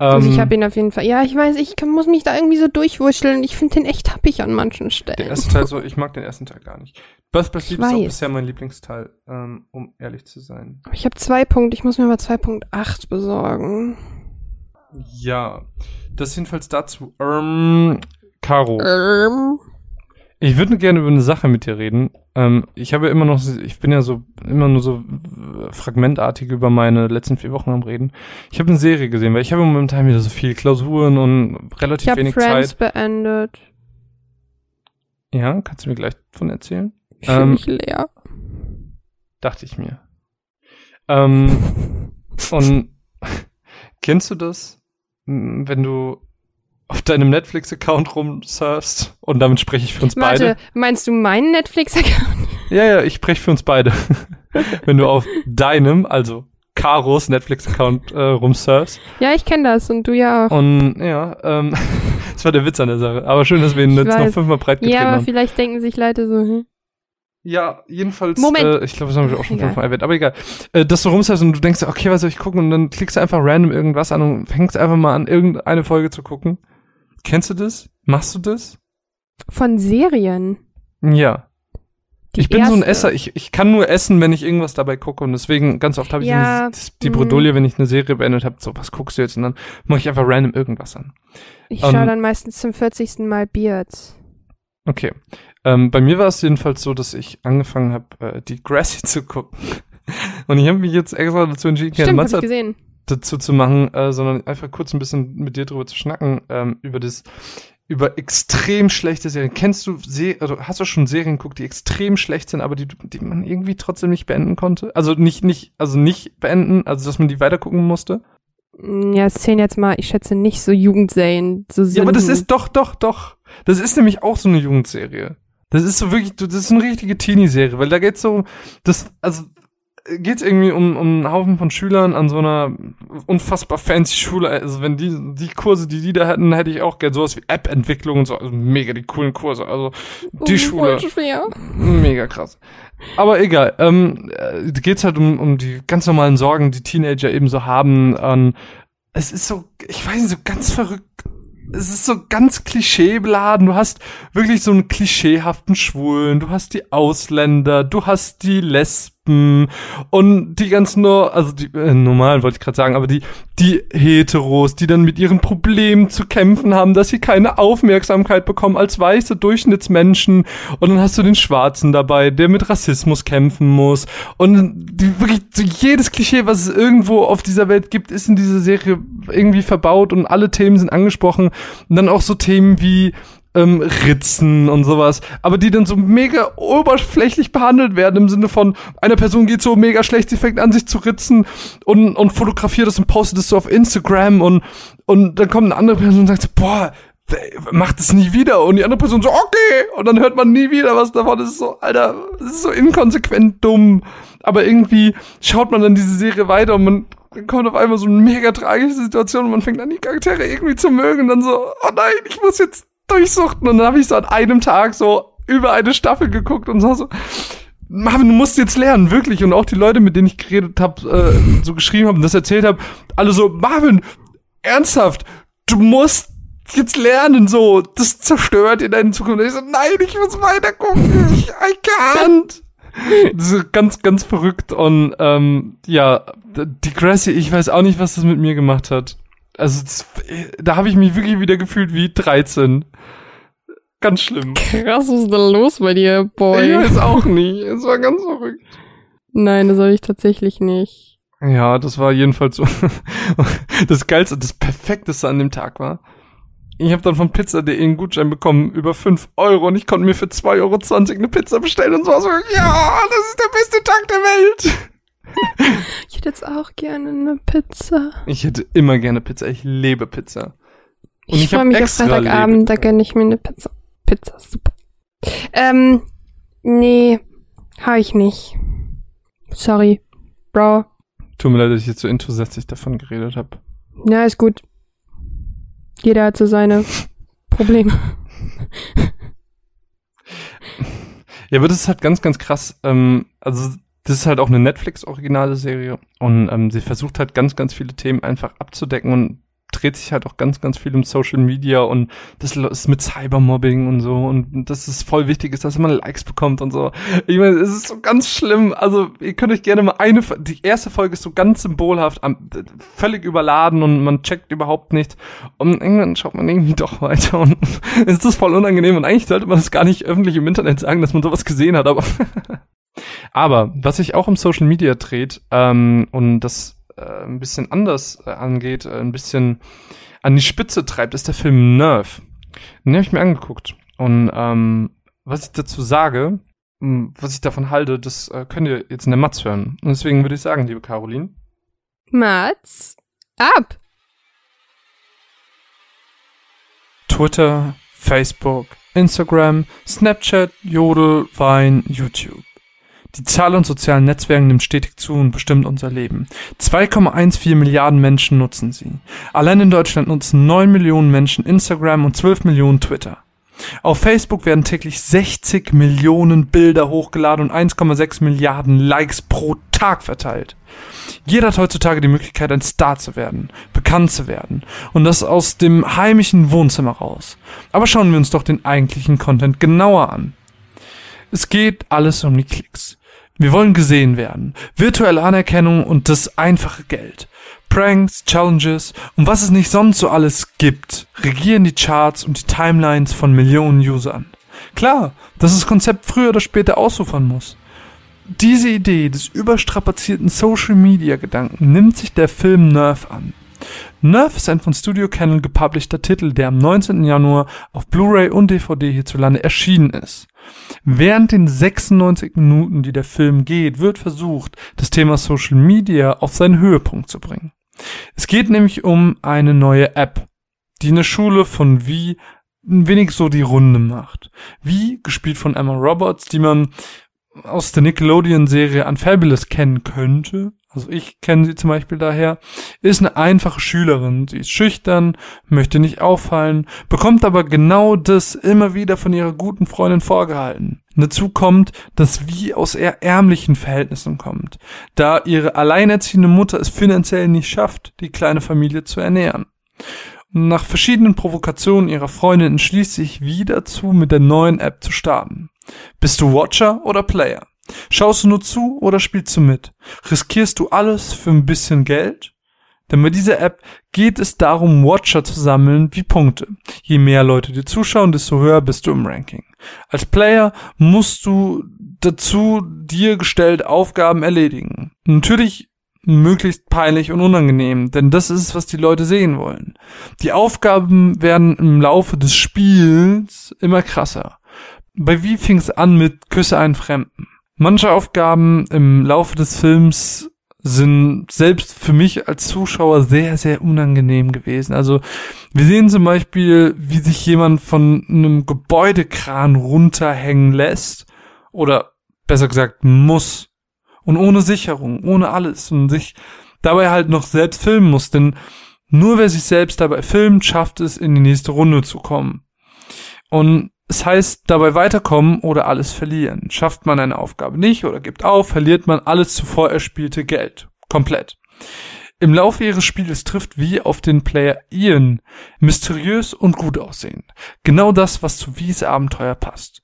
Ähm, Also ich habe ihn auf jeden Fall. Ja, ich weiß, ich kann, muss mich da irgendwie so durchwurschteln. Ich finde den echt happig an manchen der Stellen. erste Teil so, ich mag den ersten Teil gar nicht. Birth by Sleep ist auch bisher mein Lieblingsteil, ähm, um ehrlich zu sein. Ich habe zwei Punkte. Ich muss mir mal 2.8 besorgen. Ja, das jedenfalls dazu. Ähm, Caro, Ähm. ich würde gerne über eine Sache mit dir reden. Ähm, ich habe immer noch, ich bin ja so immer nur so fragmentartig über meine letzten vier Wochen am Reden. Ich habe eine Serie gesehen, weil ich habe momentan wieder so viele Klausuren und relativ Ich habe wenig Friends Zeit. beendet. Ja, kannst du mir gleich von erzählen? Ich Ähm, mich leer. Dachte ich mir. Ähm, (laughs) und (laughs) kennst du das, wenn du auf deinem Netflix-Account rumsurfst? Und damit spreche ich für uns Warte, beide. meinst du meinen Netflix-Account? Ja, ja, ich spreche für uns beide. (laughs) wenn du auf deinem, also Karos Netflix-Account äh, rumsurfst. Ja, ich kenne das und du ja auch. Und ja, ähm, (laughs) das war der Witz an der Sache. Aber schön, dass wir ihn Ich jetzt noch weiß. fünfmal breit getreten Ja, aber haben. vielleicht denken sich Leute so, hm? Ja, jedenfalls. Moment. Äh, ich glaube, das haben wir auch schon fünfmal erwähnt. Aber egal. Äh, dass du rumsurfst und du denkst, okay, was soll ich gucken? Und dann klickst du einfach random irgendwas an und fängst einfach mal an, irgendeine Folge zu gucken. Kennst du das? Machst du das? von Serien. Ja. Die ich bin so ein erste. Esser. Ich, ich kann nur essen, wenn ich irgendwas dabei gucke. Und deswegen, ganz oft habe ich Ja, die, die. Bredouille, wenn ich eine Serie beendet habe, so, was guckst du jetzt? Und dann mache ich einfach random irgendwas an. Ich Ähm, schaue dann meistens zum 40. Mal Beards. Okay. Ähm, bei mir war es jedenfalls so, dass ich angefangen habe, äh, die Grassy (laughs) zu gucken. Und ich habe mich jetzt extra dazu entschieden, Stimmt, hab Monster ich gesehen. Dazu zu machen, äh, sondern einfach kurz ein bisschen mit dir drüber zu schnacken, ähm, über das, über extrem schlechte Serien. Kennst du, Se also hast du schon Serien geguckt, die extrem schlecht sind, aber die, die man irgendwie trotzdem nicht beenden konnte? Also nicht, nicht, also nicht beenden, also dass man die weitergucken musste? Mm, Ja, es zählen jetzt mal, ich schätze nicht so Jugendserien. So Ja, aber das ist doch, doch, doch. Das ist nämlich auch so eine Jugendserie. Das ist so wirklich, das ist eine richtige Teenie-Serie, weil da geht's so, das, also geht's irgendwie um, um einen Haufen von Schülern an so einer unfassbar fancy Schule. Also wenn die, die Kurse, die die da hätten, hätte ich auch gern sowas wie App-Entwicklung und so. Also mega die coolen Kurse. Also die Oh, Schule. Mega krass. Aber egal. Ähm, äh, geht's halt um, um die ganz normalen Sorgen, die Teenager eben so haben. Ähm, es ist so, ich weiß nicht, so ganz verrückt. Es ist so ganz klischeebeladen. Du hast wirklich so einen klischeehaften Schwulen. Du hast die Ausländer. Du hast die Lesben. Und die ganzen also die äh, normalen wollte ich gerade sagen, aber die, die Heteros, die dann mit ihren Problemen zu kämpfen haben, dass sie keine Aufmerksamkeit bekommen als weiße Durchschnittsmenschen. Und dann hast du den Schwarzen dabei, der mit Rassismus kämpfen muss. Und die, wirklich jedes Klischee, was es irgendwo auf dieser Welt gibt, ist in dieser Serie irgendwie verbaut und alle Themen sind angesprochen. Und dann auch so Themen wie ähm, Ritzen und sowas, aber die dann so mega oberflächlich behandelt werden im Sinne von einer Person geht so mega schlecht, sie fängt an sich zu ritzen und, und fotografiert das und postet es so auf Instagram und, und dann kommt eine andere Person und sagt so, boah, macht es nie wieder. Und die andere Person so, okay, und dann hört man nie wieder was davon, das ist. So, Alter, das ist so inkonsequent dumm, aber irgendwie schaut man dann diese Serie weiter und man kommt auf einmal so eine mega tragische Situation und man fängt an, die Charaktere irgendwie zu mögen. Und dann so, oh nein, ich muss jetzt durchsuchten. Und dann habe ich so an einem Tag so über eine Staffel geguckt und so, so Marvin, du musst jetzt lernen, wirklich. Und auch die Leute, mit denen ich geredet habe, äh, so geschrieben haben, das erzählt habe, alle so, Marvin, ernsthaft, du musst jetzt lernen, so, das zerstört in deine Zukunft. Und ich so, nein, ich muss weiter gucken, ich, I can't. Das ist ganz, ganz verrückt und ähm, ja, die Grassy, ich weiß auch nicht, was das mit mir gemacht hat. Also das, da habe ich mich wirklich wieder gefühlt wie 13. Ganz schlimm. Krass, was ist denn los bei dir, Ich Boy? weiß auch nicht. Es war ganz verrückt. Nein, das habe ich tatsächlich nicht. Ja, das war jedenfalls so. (laughs) Das Geilste, das Perfekteste an dem Tag war. Ich habe dann von Pizza.de einen Gutschein bekommen über 5 Euro und ich konnte mir für 2,20 Euro eine Pizza bestellen und so. war so ja, das ist der beste Tag der Welt. Ich hätte jetzt auch gerne eine Pizza. Ich hätte immer gerne Pizza. Ich lebe Pizza. Und ich ich freue mich auf Freitagabend, da gönne ich mir eine Pizza. Pizza, ist super. Ähm, nee, habe ich nicht. Sorry, Bro. Tut mir leid, dass ich jetzt so enthusiastisch davon geredet habe. Ja, ist gut. Jeder hat so seine (laughs) Problem. Ja, aber das ist halt ganz, ganz krass. Ähm, also das ist halt auch eine Netflix-originale Serie und ähm, sie versucht halt ganz, ganz viele Themen einfach abzudecken und dreht sich halt auch ganz, ganz viel um Social Media und das ist mit Cybermobbing und so und dass es voll wichtig ist, dass man Likes bekommt und so. Ich meine, es ist so ganz schlimm. Also ihr könnt euch gerne mal eine, die erste Folge ist so ganz symbolhaft, völlig überladen und man checkt überhaupt nichts und irgendwann schaut man irgendwie doch weiter und (laughs) es ist voll unangenehm und eigentlich sollte man das gar nicht öffentlich im Internet sagen, dass man sowas gesehen hat, aber (laughs) aber was sich auch im Social Media dreht ähm, und das äh, ein bisschen anders äh, angeht, äh, ein bisschen an die Spitze treibt, ist der Film Nerve. Den habe ich mir angeguckt. Und ähm, was ich dazu sage, was ich davon halte, das äh, könnt ihr jetzt in der Matz hören. Und deswegen würde ich sagen, liebe Caroline. Mats, ab! Twitter, Facebook, Instagram, Snapchat, Jodel, Wein, YouTube. Die Zahl an sozialen Netzwerken nimmt stetig zu und bestimmt unser Leben. 2,14 Milliarden Menschen nutzen sie. Allein in Deutschland nutzen 9 Millionen Menschen Instagram und 12 Millionen Twitter. Auf Facebook werden täglich 60 Millionen Bilder hochgeladen und 1,6 Milliarden Likes pro Tag verteilt. Jeder hat heutzutage die Möglichkeit, ein Star zu werden, bekannt zu werden. Und das aus dem heimischen Wohnzimmer raus. Aber schauen wir uns doch den eigentlichen Content genauer an. Es geht alles um die Klicks. Wir wollen gesehen werden. Virtuelle Anerkennung und das einfache Geld. Pranks, Challenges und was es nicht sonst so alles gibt, regieren die Charts und die Timelines von Millionen Usern. Klar, dass das Konzept früher oder später ausufern muss. Diese Idee des überstrapazierten Social Media Gedanken nimmt sich der Film Nerf an. Nerf ist ein von Studio Canon gepublisheder Titel, der am 19. Januar auf Blu-ray und DVD hierzulande erschienen ist. Während den 96 Minuten, die der Film geht, wird versucht, das Thema Social Media auf seinen Höhepunkt zu bringen. Es geht nämlich um eine neue App, die eine Schule von Wie ein wenig so die Runde macht. Wie, gespielt von Emma Roberts, die man aus der Nickelodeon-Serie Unfabulous kennen könnte, also ich kenne sie zum Beispiel daher, ist eine einfache Schülerin. Sie ist schüchtern, möchte nicht auffallen, bekommt aber genau das immer wieder von ihrer guten Freundin vorgehalten. Dazu kommt, dass wie aus eher ärmlichen Verhältnissen kommt, da ihre alleinerziehende Mutter es finanziell nicht schafft, die kleine Familie zu ernähren. nach verschiedenen Provokationen ihrer Freundin entschließt sich wie dazu, mit der neuen App zu starten. Bist du Watcher oder Player? Schaust du nur zu oder spielst du mit? Riskierst du alles für ein bisschen Geld? Denn bei dieser App geht es darum, Watcher zu sammeln wie Punkte. Je mehr Leute dir zuschauen, desto höher bist du im Ranking. Als Player musst du dazu dir gestellt Aufgaben erledigen. Natürlich möglichst peinlich und unangenehm, denn das ist, was die Leute sehen wollen. Die Aufgaben werden im Laufe des Spiels immer krasser. Bei wie fing es an mit Küsse einen Fremden? Manche Aufgaben im Laufe des Films sind selbst für mich als Zuschauer sehr, sehr unangenehm gewesen. Also wir sehen zum Beispiel, wie sich jemand von einem Gebäudekran runterhängen lässt oder besser gesagt muss und ohne Sicherung, ohne alles und sich dabei halt noch selbst filmen muss, denn nur wer sich selbst dabei filmt, schafft es in die nächste Runde zu kommen. Und es heißt dabei weiterkommen oder alles verlieren. Schafft man eine Aufgabe nicht oder gibt auf, verliert man alles zuvor erspielte Geld. Komplett. Im Laufe ihres Spiels trifft wie auf den Player Ian mysteriös und gut aussehen. Genau das, was zu Wies Abenteuer passt.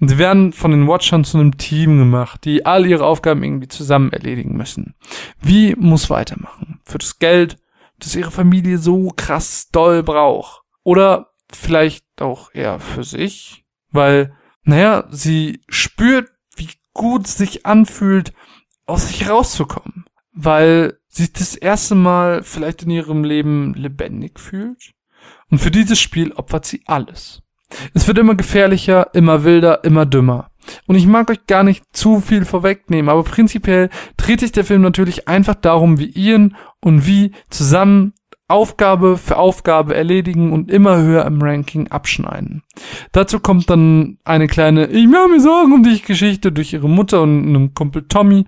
Und sie werden von den Watchern zu einem Team gemacht, die all ihre Aufgaben irgendwie zusammen erledigen müssen. Wie muss weitermachen? Für das Geld, das ihre Familie so krass doll braucht. Oder vielleicht auch eher für sich, weil, naja, sie spürt, wie gut es sich anfühlt, aus sich rauszukommen, weil sie das erste Mal vielleicht in ihrem Leben lebendig fühlt. Und für dieses Spiel opfert sie alles. Es wird immer gefährlicher, immer wilder, immer dümmer. Und ich mag euch gar nicht zu viel vorwegnehmen, aber prinzipiell dreht sich der Film natürlich einfach darum, wie Ian und wie zusammen Aufgabe für Aufgabe erledigen und immer höher im Ranking abschneiden. Dazu kommt dann eine kleine Ich mache mir Sorgen um dich Geschichte durch ihre Mutter und einen Kumpel Tommy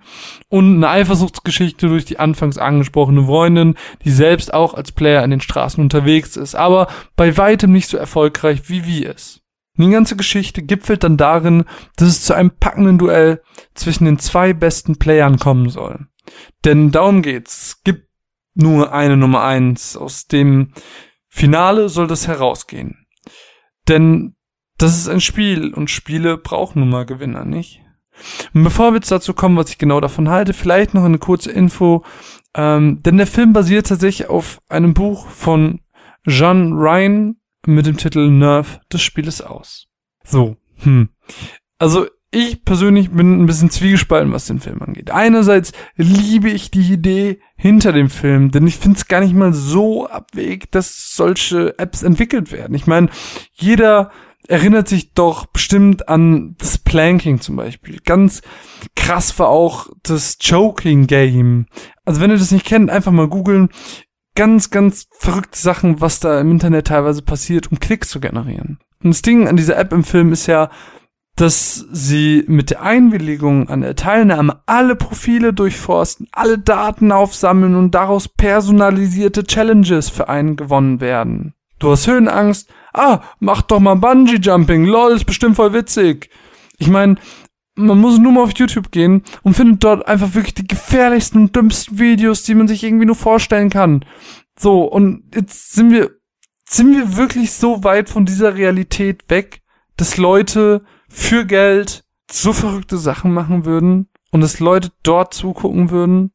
und eine Eifersuchtsgeschichte durch die anfangs angesprochene Freundin, die selbst auch als Player in den Straßen unterwegs ist, aber bei weitem nicht so erfolgreich wie wir es. Die ganze Geschichte gipfelt dann darin, dass es zu einem packenden Duell zwischen den zwei besten Playern kommen soll. Denn darum geht's. Es gibt nur eine Nummer eins. Aus dem Finale soll das herausgehen. Denn das ist ein Spiel und Spiele brauchen nun mal Gewinner, nicht? Und bevor wir jetzt dazu kommen, was ich genau davon halte, vielleicht noch eine kurze Info. Ähm, denn der Film basiert tatsächlich auf einem Buch von Jean Ryan mit dem Titel Nerve des Spieles aus. So, hm. Also ich persönlich bin ein bisschen zwiegespalten, was den Film angeht. Einerseits liebe ich die Idee hinter dem Film, denn ich finde es gar nicht mal so abwegig, dass solche Apps entwickelt werden. Ich meine, jeder erinnert sich doch bestimmt an das Planking zum Beispiel. Ganz krass war auch das Choking Game. Also wenn ihr das nicht kennt, einfach mal googeln. Ganz, ganz verrückte Sachen, was da im Internet teilweise passiert, um Klicks zu generieren. Und das Ding an dieser App im Film ist ja, dass sie mit der Einwilligung an der Teilnahme alle Profile durchforsten, alle Daten aufsammeln und daraus personalisierte Challenges für einen gewonnen werden. Du hast Höhenangst? Ah, mach doch mal Bungee Jumping. Lol, ist bestimmt voll witzig. Ich meine, man muss nur mal auf YouTube gehen und findet dort einfach wirklich die gefährlichsten und dümmsten Videos, die man sich irgendwie nur vorstellen kann. So, und jetzt sind wir, sind wir wirklich so weit von dieser Realität weg, dass Leute für Geld so verrückte Sachen machen würden und dass Leute dort zugucken würden.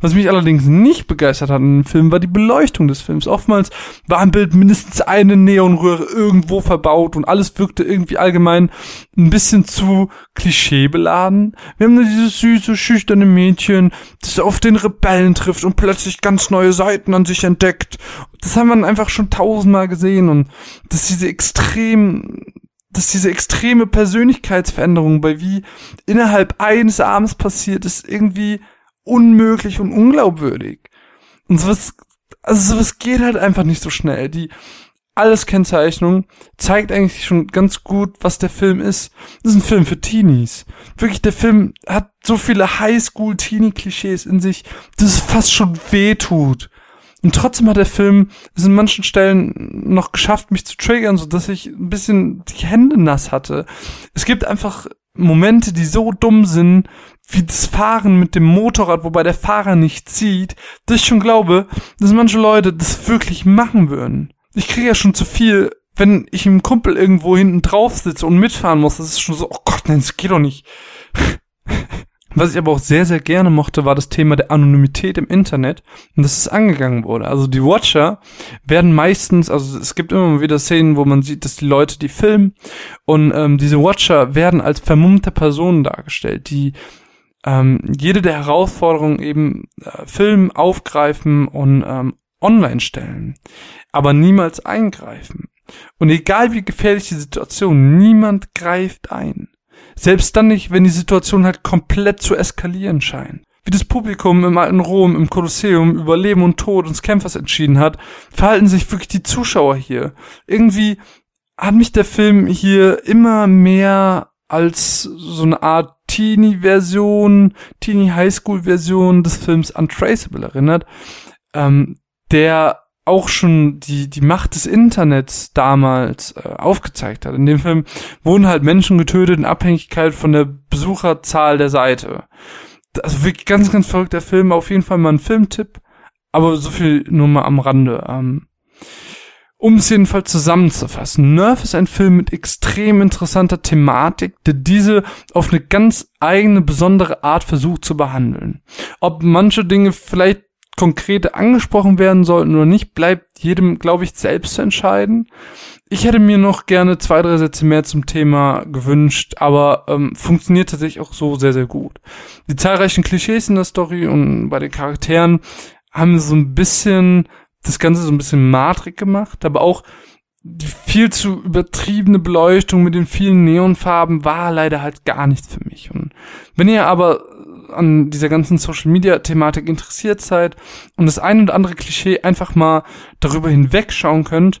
Was mich allerdings nicht begeistert hat in dem Film, war die Beleuchtung des Films. Oftmals war im Bild mindestens eine Neonröhre irgendwo verbaut und alles wirkte irgendwie allgemein ein bisschen zu klischeebeladen. Wir haben nur dieses süße, schüchterne Mädchen, das auf den Rebellen trifft und plötzlich ganz neue Seiten an sich entdeckt. Das haben wir einfach schon tausendmal gesehen und dass diese extrem dass diese extreme Persönlichkeitsveränderung bei wie innerhalb eines Abends passiert, ist irgendwie unmöglich und unglaubwürdig. Und sowas, also sowas geht halt einfach nicht so schnell. Die alles Kennzeichnung zeigt eigentlich schon ganz gut, was der Film ist. Das ist ein Film für Teenies. Wirklich, der Film hat so viele Highschool-Teenie-Klischees in sich, dass es fast schon weh tut. Und trotzdem hat der Film es in manchen Stellen noch geschafft, mich zu triggern, so dass ich ein bisschen die Hände nass hatte. Es gibt einfach Momente, die so dumm sind, wie das Fahren mit dem Motorrad, wobei der Fahrer nicht zieht, dass ich schon glaube, dass manche Leute das wirklich machen würden. Ich kriege ja schon zu viel, wenn ich im Kumpel irgendwo hinten drauf sitze und mitfahren muss. Das ist schon so, oh Gott, nein, das geht doch nicht. Was ich aber auch sehr, sehr gerne mochte, war das Thema der Anonymität im Internet und dass es angegangen wurde. Also die Watcher werden meistens, also es gibt immer wieder Szenen, wo man sieht, dass die Leute die filmen und ähm, diese Watcher werden als vermummte Personen dargestellt, die ähm, jede der Herausforderungen eben äh, filmen, aufgreifen und ähm, online stellen, aber niemals eingreifen. Und egal wie gefährlich die Situation, niemand greift ein. Selbst dann nicht, wenn die Situation halt komplett zu eskalieren scheint. Wie das Publikum im alten Rom im Kolosseum über Leben und Tod uns Kämpfers entschieden hat, verhalten sich wirklich die Zuschauer hier. Irgendwie hat mich der Film hier immer mehr als so eine Art Teenie-Version, Teenie-Highschool-Version des Films Untraceable erinnert, ähm, der auch schon die, die Macht des Internets damals äh, aufgezeigt hat. In dem Film wurden halt Menschen getötet in Abhängigkeit von der Besucherzahl der Seite. Also wirklich ganz, ganz verrückter Film. Auf jeden Fall mal ein Filmtipp. Aber so viel nur mal am Rande. Ähm, um es jedenfalls zusammenzufassen, Nerf ist ein Film mit extrem interessanter Thematik, der diese auf eine ganz eigene, besondere Art versucht zu behandeln. Ob manche Dinge vielleicht konkrete angesprochen werden sollten oder nicht, bleibt jedem, glaube ich, selbst zu entscheiden. Ich hätte mir noch gerne zwei, drei Sätze mehr zum Thema gewünscht, aber ähm, funktioniert tatsächlich auch so sehr, sehr gut. Die zahlreichen Klischees in der Story und bei den Charakteren haben so ein bisschen das Ganze so ein bisschen matrig gemacht, aber auch die viel zu übertriebene Beleuchtung mit den vielen Neonfarben war leider halt gar nichts für mich. Und wenn ihr aber an dieser ganzen Social Media Thematik interessiert seid und das ein oder andere Klischee einfach mal darüber hinwegschauen könnt,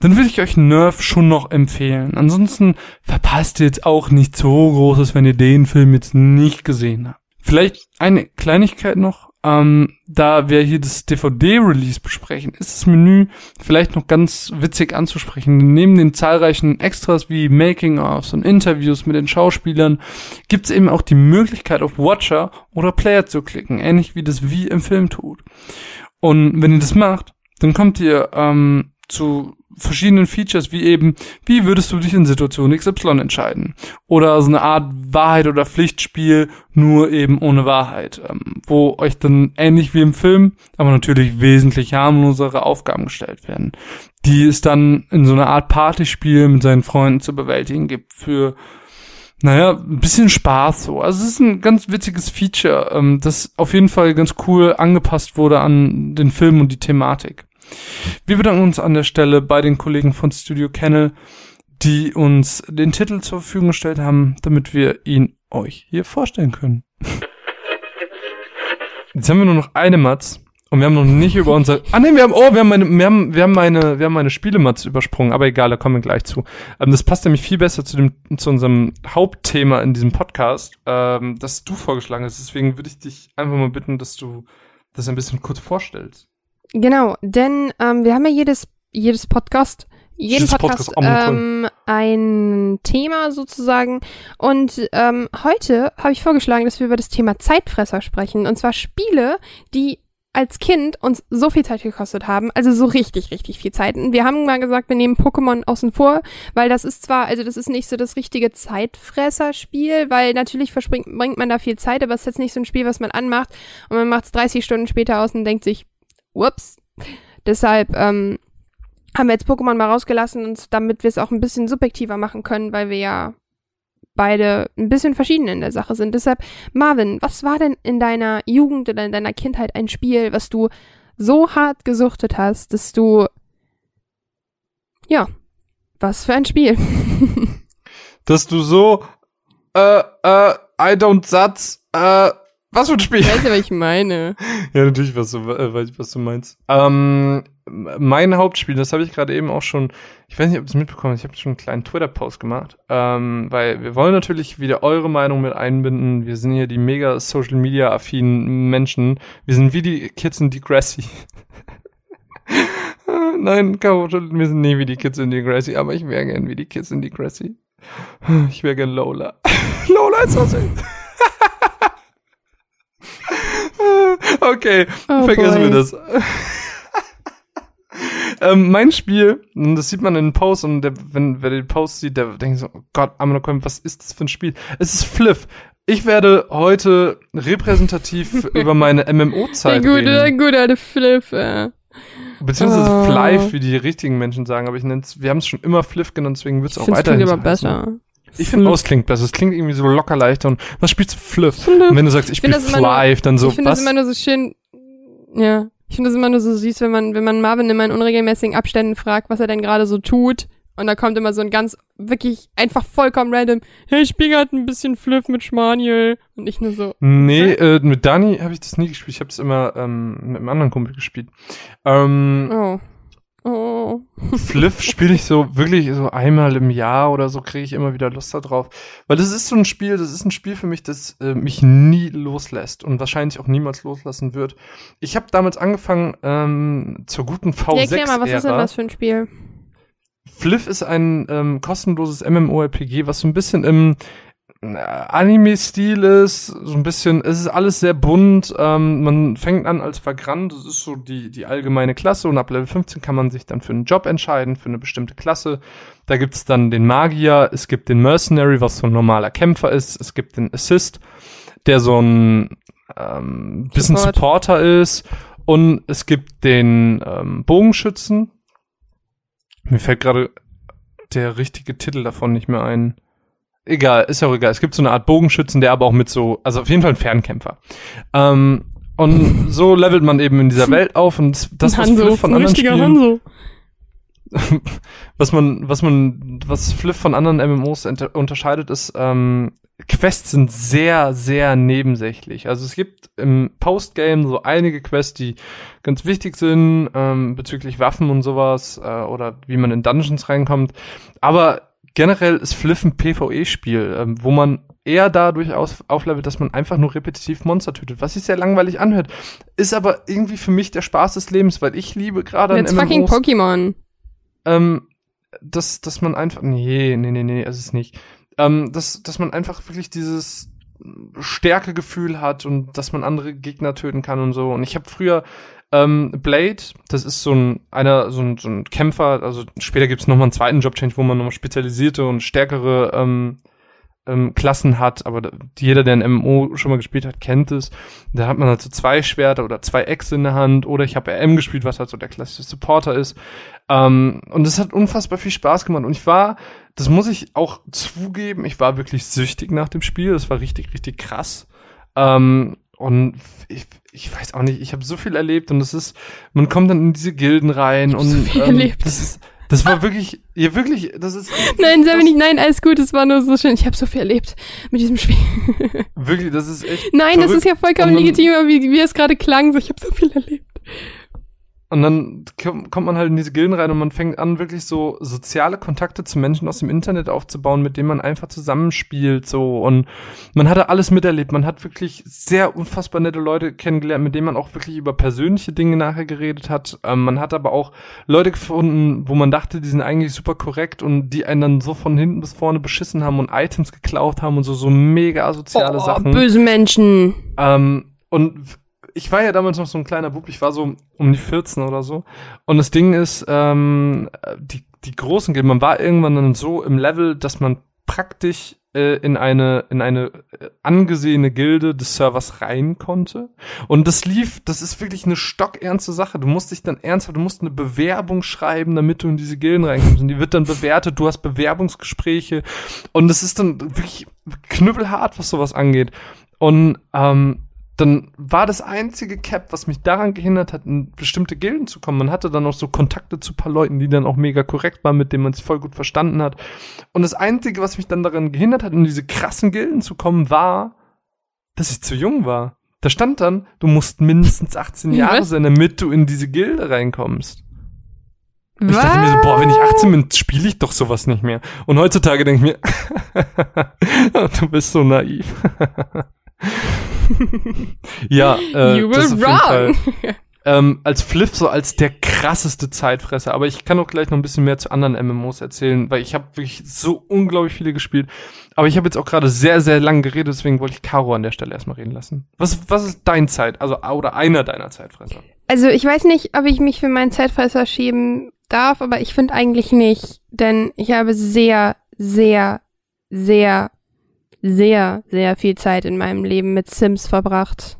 dann würde ich euch Nerf schon noch empfehlen. Ansonsten verpasst ihr jetzt auch nicht so Großes, wenn ihr den Film jetzt nicht gesehen habt. Vielleicht eine Kleinigkeit noch, ähm, da wir hier das DVD-Release besprechen, ist das Menü vielleicht noch ganz witzig anzusprechen. Neben den zahlreichen Extras wie Making-ofs und Interviews mit den Schauspielern gibt es eben auch die Möglichkeit, auf Watcher oder Player zu klicken, ähnlich wie das wie im Film tut. Und wenn ihr das macht, dann kommt ihr ähm, zu verschiedenen Features, wie eben, wie würdest du dich in Situation XY entscheiden? Oder so eine Art Wahrheit- oder Pflichtspiel, nur eben ohne Wahrheit, ähm, wo euch dann ähnlich wie im Film, aber natürlich wesentlich harmlosere Aufgaben gestellt werden, die es dann in so einer Art Partyspiel mit seinen Freunden zu bewältigen gibt für naja, ein bisschen Spaß so. Also es ist ein ganz witziges Feature, ähm, das auf jeden Fall ganz cool angepasst wurde an den Film und die Thematik. Wir bedanken uns an der Stelle bei den Kollegen von Studio Kennel, die uns den Titel zur Verfügung gestellt haben, damit wir ihn euch hier vorstellen können. Jetzt haben wir nur noch eine Matz und wir haben noch nicht über unser. Ah ne, wir haben oh, wir haben meine, wir haben, wir haben meine, wir haben meine Spielematz übersprungen, aber egal, da kommen wir gleich zu. Ähm, das passt nämlich viel besser zu dem, zu unserem Hauptthema in diesem Podcast, ähm, das du vorgeschlagen hast. Deswegen würde ich dich einfach mal bitten, dass du das ein bisschen kurz vorstellst. Genau, denn ähm, wir haben ja jedes, jedes Podcast, jeden Jedes Podcast, Podcast ähm, ein Thema sozusagen. Und ähm, heute habe ich vorgeschlagen, dass wir über das Thema Zeitfresser sprechen. Und zwar Spiele, die als Kind uns so viel Zeit gekostet haben, also so richtig, richtig viel Zeit. Und wir haben mal gesagt, wir nehmen Pokémon außen vor, weil das ist zwar, also das ist nicht so das richtige Zeitfresserspiel, weil natürlich verspringt, bringt man da viel Zeit, aber es ist jetzt nicht so ein Spiel, was man anmacht und man macht es 30 Stunden später aus und denkt sich, whoops. Deshalb ähm, haben wir jetzt Pokémon mal rausgelassen, und damit wir es auch ein bisschen subjektiver machen können, weil wir ja beide ein bisschen verschieden in der Sache sind. Deshalb, Marvin, was war denn in deiner Jugend oder in deiner Kindheit ein Spiel, was du so hart gesuchtet hast, dass du ja, was für ein Spiel? (laughs) Dass du so, äh, äh, I don't Satz, äh, was für ein Spiel? weißt du, was ich meine? Ja, natürlich, was du, äh, weiß ich, was du meinst. Ähm, mein Hauptspiel, das habe ich gerade eben auch schon, ich weiß nicht, ob du es mitbekommen hast, ich habe schon einen kleinen Twitter-Post gemacht, ähm, weil wir wollen natürlich wieder eure Meinung mit einbinden. Wir sind hier die mega Social-Media-affinen Menschen. Wir sind wie die Kids in Degrassi. (laughs) Nein, wir sind nie wie die Kids in Degrassi, aber ich wäre gern wie die Kids in Degrassi. Ich wäre gern Lola. (laughs) Lola ist so süß. Okay, Oh vergessen boy. wir das. (laughs) ähm, mein Spiel, das sieht man in den Posts und der, wenn wer den Post sieht, der denkt so, oh Gott, Aminocoin, was ist das für ein Spiel? Es ist Fliff. Ich werde heute repräsentativ (laughs) über meine MMO-Zeit reden. gute alte Fliff. Äh. Beziehungsweise Oh. Flife, wie die richtigen Menschen sagen, aber ich nenne wir haben es schon immer Fliff genannt, deswegen wird es Ich auch weiterhin klingt so aber heißen. besser. Ich finde, aus klingt besser. Es klingt irgendwie so locker leichter und was spielst du Fliff? Fliff. Und wenn du sagst, ich, Ich spiele Flife, dann so, ich finde das was? immer nur so schön. Ja. Ich finde das immer nur so süß, wenn man, wenn man Marvin immer in unregelmäßigen Abständen fragt, was er denn gerade so tut. Und da kommt immer so ein ganz, wirklich einfach vollkommen random, hey, ich spiele gerade ein bisschen Fliff mit Schmaniel. Und ich nur so, Nee, äh, mit Dani habe ich das nie gespielt. Ich habe es immer ähm, mit einem anderen Kumpel gespielt. Ähm, oh. Oh. Fliff spiele ich so wirklich so einmal im Jahr oder so, kriege ich immer wieder Lust da drauf. Weil das ist so ein Spiel, das ist ein Spiel für mich, das äh, mich nie loslässt und wahrscheinlich auch niemals loslassen wird. Ich habe damals angefangen ähm, zur guten Ja, erklär mal, was ist denn V6-Ära. das für ein Spiel? Fliff ist ein ähm, kostenloses MMORPG, was so ein bisschen im Anime-Stil ist, so ein bisschen, es ist alles sehr bunt, ähm, man fängt an als Vagrant, das ist so die, die allgemeine Klasse und ab Level 15 kann man sich dann für einen Job entscheiden, für eine bestimmte Klasse. Da gibt's dann den Magier, es gibt den Mercenary, was so ein normaler Kämpfer ist, es gibt den Assist, der so ein ähm, bisschen Support. Supporter ist und es gibt den ähm, Bogenschützen. Mir fällt gerade der richtige Titel davon nicht mehr ein. Egal, ist ja auch egal. Es gibt so eine Art Bogenschützen, der aber auch mit so, also auf jeden Fall ein Fernkämpfer. Ähm, und so levelt man eben in dieser Welt auf und das, was Fliff von anderen Spielen, Hanzo. (laughs) was man, was man, was Fliff von anderen MMOs unterscheidet, ist, ähm, Quests sind sehr, sehr nebensächlich. Also es gibt im Postgame so einige Quests, die ganz wichtig sind, ähm, bezüglich Waffen und sowas, äh, oder wie man in Dungeons reinkommt. Aber generell ist Fliff ein PvE-Spiel, ähm, wo man eher dadurch aus auflevelt, dass man einfach nur repetitiv Monster tötet, was sich sehr langweilig anhört. Ist aber irgendwie für mich der Spaß des Lebens, weil ich liebe gerade an Jetzt fucking MMOs, Pokémon. ähm, dass, dass man einfach, nee, nee, nee, nee, es ist nicht. Ähm, dass, dass man einfach wirklich dieses Stärkegefühl hat und dass man andere Gegner töten kann und so. Und ich habe früher ähm, Blade, das ist so ein einer so ein, so ein Kämpfer, also später gibt's noch mal einen zweiten Job-Change, wo man nochmal spezialisierte und stärkere ähm, ähm, Klassen hat, aber da, jeder, der ein MMO schon mal gespielt hat, kennt es. Da hat man halt so zwei Schwerter oder zwei Äxte in der Hand oder ich habe RM gespielt, was halt so der klassische Supporter ist. Ähm, und es hat unfassbar viel Spaß gemacht und ich war, das muss ich auch zugeben, ich war wirklich süchtig nach dem Spiel. Das war richtig, richtig krass. Ähm, und ich, ich weiß auch nicht, ich habe so viel erlebt und es ist, man kommt dann in diese Gilden rein und so viel ähm, erlebt. das ist, das war wirklich, ja wirklich, das ist (laughs) Nein, sei das, mir nicht, nein, alles gut, es war nur so schön. Ich habe so viel erlebt mit diesem Spiel. wirklich, das ist echt. nein, das verrückt. ist ja vollkommen legitim, wie, wie es gerade klang, so ich habe so viel erlebt. Und dann komm- kommt man halt in diese Gilden rein und man fängt an, wirklich so soziale Kontakte zu Menschen aus dem Internet aufzubauen, mit denen man einfach zusammenspielt, so. Und man hatte alles miterlebt. Man hat wirklich sehr unfassbar nette Leute kennengelernt, mit denen man auch wirklich über persönliche Dinge nachher geredet hat. Ähm, man hat aber auch Leute gefunden, wo man dachte, die sind eigentlich super korrekt und die einen dann so von hinten bis vorne beschissen haben und Items geklaut haben und so, so mega asoziale oh, Sachen. böse Menschen. Ähm, und ich war ja damals noch so ein kleiner Bub, ich war so um die 14 oder so. Und das Ding ist, ähm, die, die großen Gilden, man war irgendwann dann so im Level, dass man praktisch äh, in eine, in eine äh, angesehene Gilde des Servers rein konnte. Und das lief, das ist wirklich eine stockernste Sache. Du musst dich dann ernsthaft, du musst eine Bewerbung schreiben, damit du in diese Gilden reinkommst. Und die wird dann bewertet, du hast Bewerbungsgespräche. Und das ist dann wirklich knüppelhart, was sowas angeht. Und ähm, dann war das einzige Cap, was mich daran gehindert hat, in bestimmte Gilden zu kommen. Man hatte dann auch so Kontakte zu paar Leuten, die dann auch mega korrekt waren, mit denen man sich voll gut verstanden hat. Und das einzige, was mich dann daran gehindert hat, in diese krassen Gilden zu kommen, war, dass ich zu jung war. Da stand dann, du musst mindestens 18 Jahre Was? sein, damit du in diese Gilde reinkommst. Und? Ich dachte mir so, boah, wenn ich 18 bin, spiele ich doch sowas nicht mehr. Und heutzutage denke ich mir, (laughs) du bist so naiv. (laughs) (laughs) ja, äh, you das were auf jeden Fall. wrong. (laughs) Ähm, als Fliff so als der krasseste Zeitfresser. Aber ich kann auch gleich noch ein bisschen mehr zu anderen MMOs erzählen, weil ich habe wirklich so unglaublich viele gespielt. Aber ich habe jetzt auch gerade sehr, sehr lang geredet, deswegen wollte ich Caro an der Stelle erstmal reden lassen. Was, was ist dein Zeit, also oder einer deiner Zeitfresser? Also ich weiß nicht, ob ich mich für meinen Zeitfresser schämen darf, aber ich finde eigentlich nicht, denn ich habe sehr, sehr, sehr, sehr, sehr viel Zeit in meinem Leben mit Sims verbracht.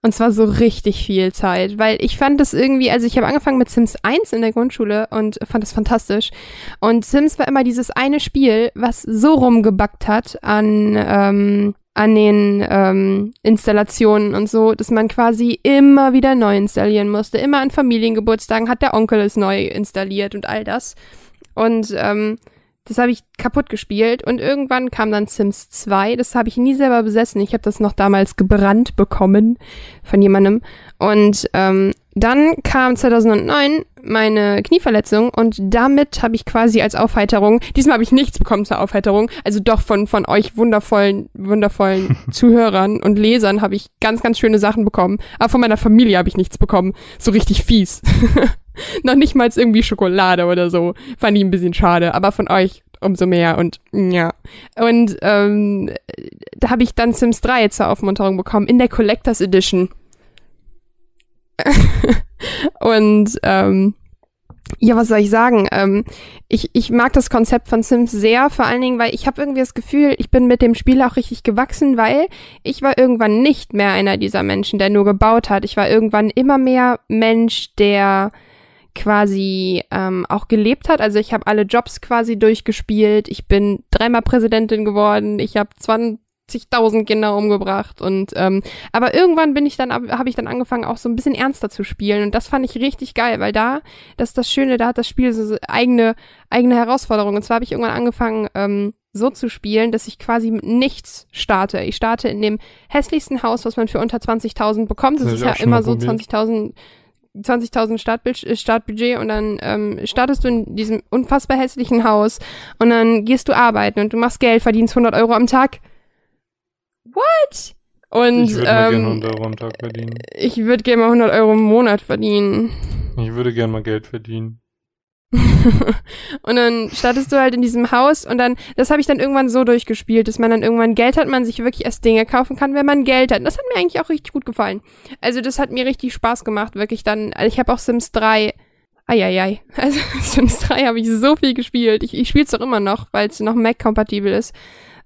Und zwar so richtig viel Zeit, weil ich fand das irgendwie, also ich habe angefangen mit Sims 1 in der Grundschule und fand das fantastisch. Und Sims war immer dieses eine Spiel, was so rumgebackt hat an, ähm, an den ähm, Installationen und so, dass man quasi immer wieder neu installieren musste. Immer an Familiengeburtstagen hat der Onkel es neu installiert und all das. Und ähm, das habe ich kaputt gespielt und irgendwann kam dann Sims 2. Das habe ich nie selber besessen. Ich habe das noch damals gebrannt bekommen von jemandem. Und ähm, dann kam 2009 meine Knieverletzung und damit habe ich quasi als Aufheiterung, diesmal habe ich nichts bekommen zur Aufheiterung, also doch von, von euch wundervollen, wundervollen (laughs) Zuhörern und Lesern habe ich ganz, ganz schöne Sachen bekommen. Aber von meiner Familie habe ich nichts bekommen. So richtig fies. (laughs) (laughs) Noch nicht mal irgendwie Schokolade oder so. Fand ich ein bisschen schade, aber von euch umso mehr und ja. Und ähm, da habe ich dann Sims 3 zur Aufmunterung bekommen in der Collectors Edition. (laughs) und ähm, ja, was soll ich sagen? Ähm, ich, ich mag das Konzept von Sims sehr, vor allen Dingen, weil ich habe irgendwie das Gefühl, ich bin mit dem Spiel auch richtig gewachsen, weil ich war irgendwann nicht mehr einer dieser Menschen, der nur gebaut hat. Ich war irgendwann immer mehr Mensch, der quasi ähm, auch gelebt hat. Also ich habe alle Jobs quasi durchgespielt. Ich bin dreimal Präsidentin geworden. Ich habe 20.000 Kinder umgebracht und ähm, aber irgendwann bin ich dann habe ich dann angefangen auch so ein bisschen ernster zu spielen und das fand ich richtig geil, weil da das ist das Schöne, da hat das Spiel so, eigene eigene Herausforderungen. Und zwar habe ich irgendwann angefangen ähm, so zu spielen, dass ich quasi mit nichts starte. Ich starte in dem hässlichsten Haus, was man für unter 20.000 bekommt. Das, Das ist ja immer so probiert. 20.000 20.000 Startbudget, äh, Startbudget und dann ähm, startest du in diesem unfassbar hässlichen Haus und dann gehst du arbeiten und du machst Geld, verdienst 100 Euro am Tag. What? Und ich würde mal gerne ähm, 100 Euro am Tag verdienen. ich würde gerne mal 100 Euro im Monat verdienen. Ich würde gerne mal Geld verdienen. (laughs) und dann startest du halt in diesem Haus und dann, das habe ich dann irgendwann so durchgespielt, dass man dann irgendwann Geld hat, man sich wirklich erst Dinge kaufen kann, wenn man Geld hat. Und das hat mir eigentlich auch richtig gut gefallen. Also das hat mir richtig Spaß gemacht, wirklich dann. Also ich habe auch Sims 3. Eieiei. (laughs) Also Sims 3 habe ich so viel gespielt. Ich, ich spiele es doch immer noch, weil es noch Mac-kompatibel ist.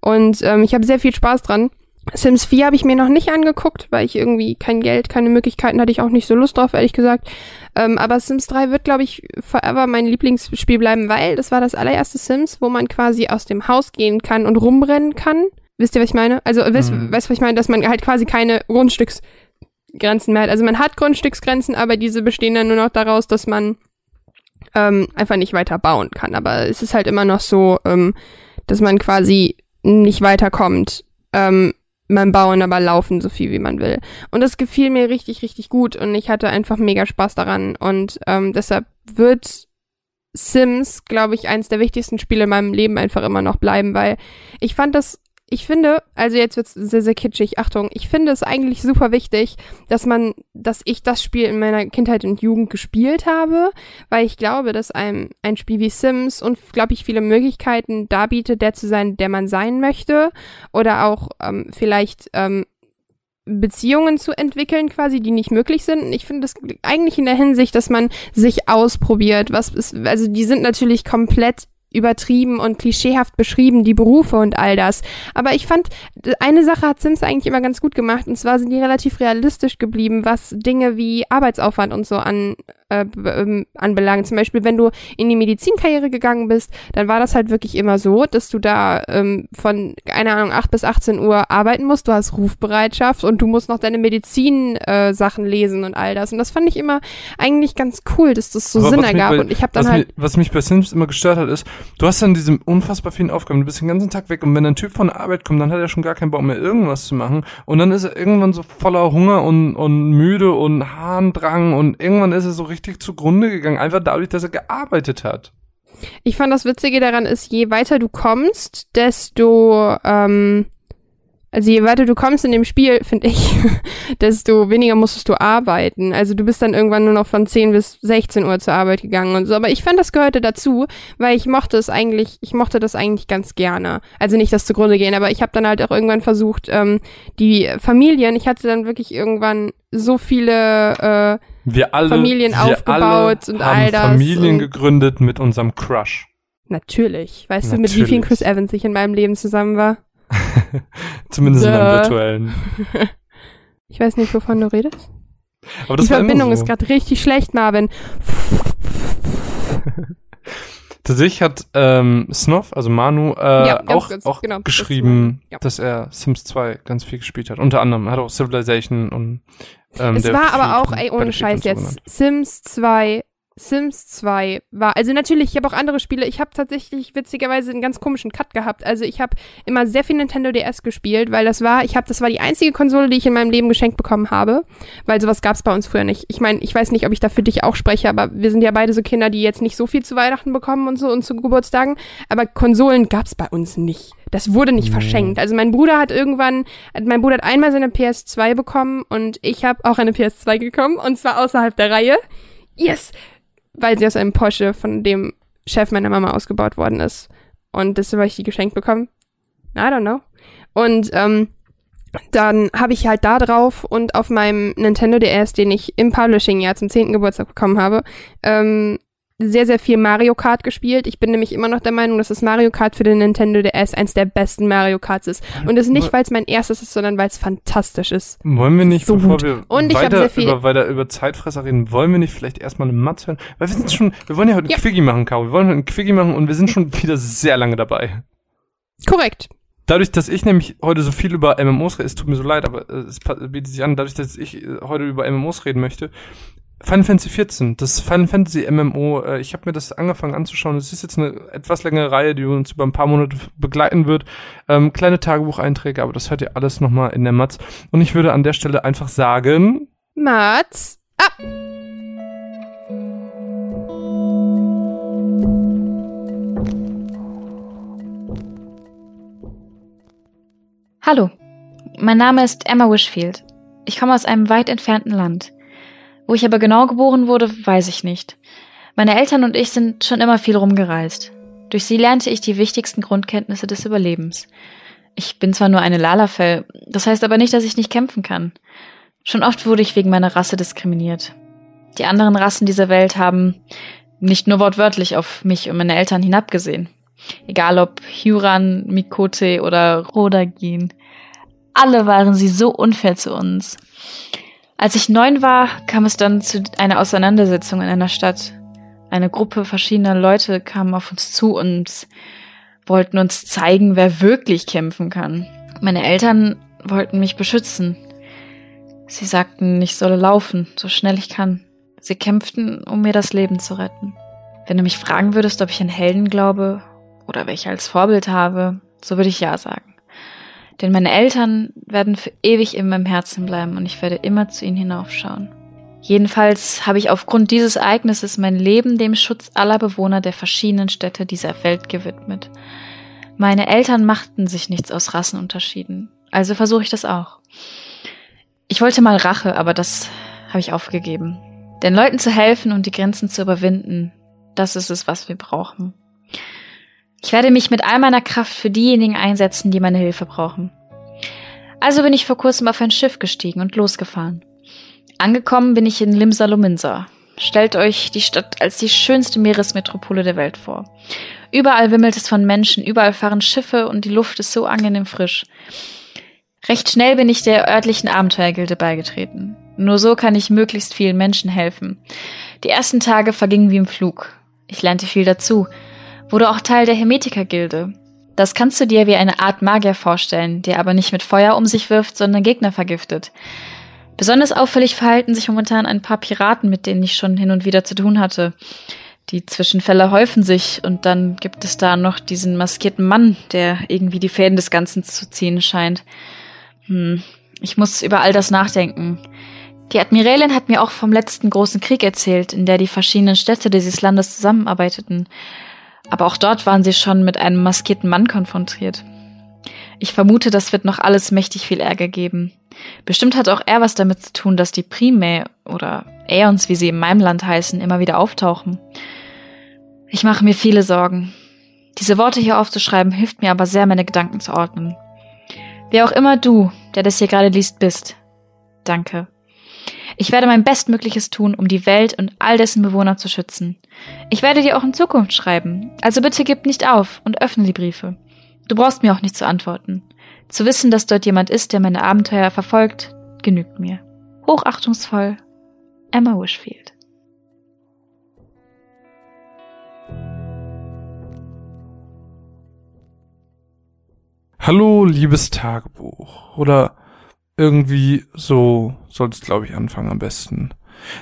Und ähm, ich habe sehr viel Spaß dran. Sims 4 habe ich mir noch nicht angeguckt, weil ich irgendwie kein Geld, keine Möglichkeiten hatte ich auch nicht so Lust drauf, ehrlich gesagt. Ähm, aber Sims 3 wird, glaube ich, forever mein Lieblingsspiel bleiben, weil das war das allererste Sims, wo man quasi aus dem Haus gehen kann und rumrennen kann. Wisst ihr, was ich meine? Also, wisst, Mhm. weißt du, was ich meine? Dass man halt quasi keine Grundstücksgrenzen mehr hat. Also man hat Grundstücksgrenzen, aber diese bestehen dann nur noch daraus, dass man ähm, einfach nicht weiter bauen kann. Aber es ist halt immer noch so, ähm, dass man quasi nicht weiterkommt. Ähm, beim Bauen aber laufen so viel wie man will. Und das gefiel mir richtig, richtig gut und ich hatte einfach mega Spaß daran. Und ähm, deshalb wird Sims, glaube ich, eins der wichtigsten Spiele in meinem Leben einfach immer noch bleiben, weil ich fand das, ich finde, also jetzt wird's sehr, sehr kitschig, Achtung, ich finde es eigentlich super wichtig, dass man, dass ich das Spiel in meiner Kindheit und Jugend gespielt habe, weil ich glaube, dass einem ein Spiel wie Sims und, glaube ich, viele Möglichkeiten darbietet, der zu sein, der man sein möchte oder auch ähm, vielleicht ähm, Beziehungen zu entwickeln, quasi, die nicht möglich sind. Ich finde das eigentlich in der Hinsicht, dass man sich ausprobiert. Was ist, also die sind natürlich komplett übertrieben und klischeehaft beschrieben, die Berufe und all das. Aber ich fand, eine Sache hat Sims eigentlich immer ganz gut gemacht, und zwar sind die relativ realistisch geblieben, was Dinge wie Arbeitsaufwand und so an, äh, ähm, anbelangt. Zum Beispiel, wenn du in die Medizinkarriere gegangen bist, dann war das halt wirklich immer so, dass du da ähm, von, keine Ahnung, 8 bis 18 Uhr arbeiten musst, du hast Rufbereitschaft und du musst noch deine Medizin-Sachen äh, lesen und all das. Und das fand ich immer eigentlich ganz cool, dass das so Aber Sinn ergab. bei- Und ich habe dann was, halt mich, was mich bei Sims immer gestört hat, ist, du hast dann diese unfassbar vielen Aufgaben, du bist den ganzen Tag weg und wenn ein Typ von der Arbeit kommt, dann hat er schon gar keinen Bock mehr, irgendwas zu machen und dann ist er irgendwann so voller Hunger und, und müde und Harndrang und irgendwann ist er so richtig zugrunde gegangen, einfach dadurch, dass er gearbeitet hat. Ich fand das Witzige daran ist, je weiter du kommst, desto, ähm, also je weiter du kommst in dem Spiel, finde ich, (laughs) desto weniger musstest du arbeiten. Also du bist dann irgendwann nur noch von 10 bis 16 Uhr zur Arbeit gegangen und so. Aber ich fand, das gehörte dazu, weil ich mochte es eigentlich, ich mochte das eigentlich ganz gerne. Also nicht das zugrunde gehen, aber ich habe dann halt auch irgendwann versucht, ähm, die Familien, ich hatte dann wirklich irgendwann so viele, äh, alle, Familien wir aufgebaut alle und haben all das Familien gegründet mit unserem Crush. natürlich. Weißt du, mit wie vielen Natürlich. Chris Evans ich in meinem Leben zusammen war? (laughs) Zumindest in einem virtuellen. (laughs) Ich weiß nicht, wovon du redest. Das Die Verbindung so. ist gerade richtig schlecht, Marvin. (laughs) Tatsächlich hat ähm, Snoff, also Manu, äh, Ja, ganz auch, kurz, auch genau, das geschrieben, war- ja. dass er Sims 2 ganz viel gespielt hat. Unter anderem, er hat auch Civilization und ähm, es war aber auch, ey, ohne Scheiß jetzt. genannt. Sims 2. Sims 2 war, also natürlich, ich habe auch andere Spiele. Ich habe tatsächlich witzigerweise einen ganz komischen Cut gehabt. Also ich habe immer sehr viel Nintendo DS gespielt, weil das war, ich habe, das war die einzige Konsole, die ich in meinem Leben geschenkt bekommen habe, weil sowas gab es bei uns früher nicht. Ich meine, ich weiß nicht, ob ich da für dich auch spreche, aber wir sind ja beide so Kinder, die jetzt nicht so viel zu Weihnachten bekommen und so und zu Geburtstagen. Aber Konsolen gab es bei uns nicht. Das wurde nicht verschenkt. Also mein Bruder hat irgendwann, mein Bruder hat einmal seine PS2 bekommen und ich habe auch eine PS2 bekommen und zwar außerhalb der Reihe. Yes! Weil sie aus einem Porsche von dem Chef meiner Mama ausgebaut worden ist. Und deshalb habe ich die geschenkt bekommen. I don't know. Und ähm, dann habe ich halt da drauf und auf meinem Nintendo DS, den ich im Publishing-Jahr zum 10. Geburtstag bekommen habe, ähm, sehr, sehr viel Mario Kart gespielt. Ich bin nämlich immer noch der Meinung, dass das Mario Kart für den Nintendo DS eins der besten Mario Karts ist. Und das nicht, weil es mein erstes ist, sondern weil es fantastisch ist. Wollen wir nicht, So bevor gut. wir Und weiter, sehr viel- über, weiter über Zeitfresser reden, wollen wir nicht vielleicht erstmal eine Matz hören? Weil wir sind schon, wir wollen ja heute ein Ja. Quickie machen, Caro. Wir wollen heute ein Quickie machen und wir sind schon wieder sehr lange dabei. Korrekt. Dadurch, dass ich nämlich heute so viel über MMOs rede, es tut mir so leid, aber äh, es bietet sich an, dadurch, dass ich äh, heute über MMOs reden möchte, Final Fantasy 14, das Final Fantasy MMO, äh, ich habe mir das angefangen anzuschauen. Es ist jetzt eine etwas längere Reihe, die uns über ein paar Monate begleiten wird. Ähm, kleine Tagebucheinträge, aber das hört ihr alles nochmal in der Matz. Und ich würde an der Stelle einfach sagen, Mats, ab! Hallo, mein Name ist Emma Wishfield. Ich komme aus einem weit entfernten Land. Wo ich aber genau geboren wurde, weiß ich nicht. Meine Eltern und ich sind schon immer viel rumgereist. Durch sie lernte ich die wichtigsten Grundkenntnisse des Überlebens. Ich bin zwar nur eine Lalafell, das heißt aber nicht, dass ich nicht kämpfen kann. Schon oft wurde ich wegen meiner Rasse diskriminiert. Die anderen Rassen dieser Welt haben nicht nur wortwörtlich auf mich und meine Eltern hinabgesehen. Egal ob Huran, Mikote oder Rodagin. Alle waren sie so unfair zu uns. Als ich neun war, kam es dann zu einer Auseinandersetzung in einer Stadt. Eine Gruppe verschiedener Leute kam auf uns zu und wollten uns zeigen, wer wirklich kämpfen kann. Meine Eltern wollten mich beschützen. Sie sagten, ich solle laufen, so schnell ich kann. Sie kämpften, um mir das Leben zu retten. Wenn du mich fragen würdest, ob ich an Helden glaube oder welche als Vorbild habe, so würde ich ja sagen. Denn meine Eltern werden für ewig in meinem Herzen bleiben und ich werde immer zu ihnen hinaufschauen. Jedenfalls habe ich aufgrund dieses Ereignisses mein Leben dem Schutz aller Bewohner der verschiedenen Städte dieser Welt gewidmet. Meine Eltern machten sich nichts aus Rassenunterschieden, also versuche ich das auch. Ich wollte mal Rache, aber das habe ich aufgegeben. Den Leuten zu helfen und die Grenzen zu überwinden, das ist es, was wir brauchen. Ich werde mich mit all meiner Kraft für diejenigen einsetzen, die meine Hilfe brauchen. Also bin ich vor kurzem auf ein Schiff gestiegen und losgefahren. Angekommen bin ich in Limsa Stellt euch die Stadt als die schönste Meeresmetropole der Welt vor. Überall wimmelt es von Menschen, überall fahren Schiffe und die Luft ist so angenehm frisch. Recht schnell bin ich der örtlichen Abenteuergilde beigetreten. Nur so kann ich möglichst vielen Menschen helfen. Die ersten Tage vergingen wie im Flug. Ich lernte viel dazu, wurde auch Teil der Hermetiker-Gilde. Das kannst du dir wie eine Art Magier vorstellen, der aber nicht mit Feuer um sich wirft, sondern Gegner vergiftet. Besonders auffällig verhalten sich momentan ein paar Piraten, mit denen ich schon hin und wieder zu tun hatte. Die Zwischenfälle häufen sich und dann gibt es da noch diesen maskierten Mann, der irgendwie die Fäden des Ganzen zu ziehen scheint. Hm, ich muss über all das nachdenken. Die Admiralin hat mir auch vom letzten großen Krieg erzählt, in der die verschiedenen Städte dieses Landes zusammenarbeiteten. Aber auch dort waren sie schon mit einem maskierten Mann konfrontiert. Ich vermute, das wird noch alles mächtig viel Ärger geben. Bestimmt hat auch er was damit zu tun, dass die Prime oder Aeons, wie sie in meinem Land heißen, immer wieder auftauchen. Ich mache mir viele Sorgen. Diese Worte hier aufzuschreiben hilft mir aber sehr, meine Gedanken zu ordnen. Wer auch immer du, der das hier gerade liest, bist. Danke. Ich werde mein Bestmögliches tun, um die Welt und all dessen Bewohner zu schützen. Ich werde dir auch in Zukunft schreiben, also bitte gib nicht auf und öffne die Briefe. Du brauchst mir auch nicht zu antworten. Zu wissen, dass dort jemand ist, der meine Abenteuer verfolgt, genügt mir. Hochachtungsvoll, Emma Wishfield. Hallo, liebes Tagebuch. Oder irgendwie so soll es, glaube ich, anfangen am besten.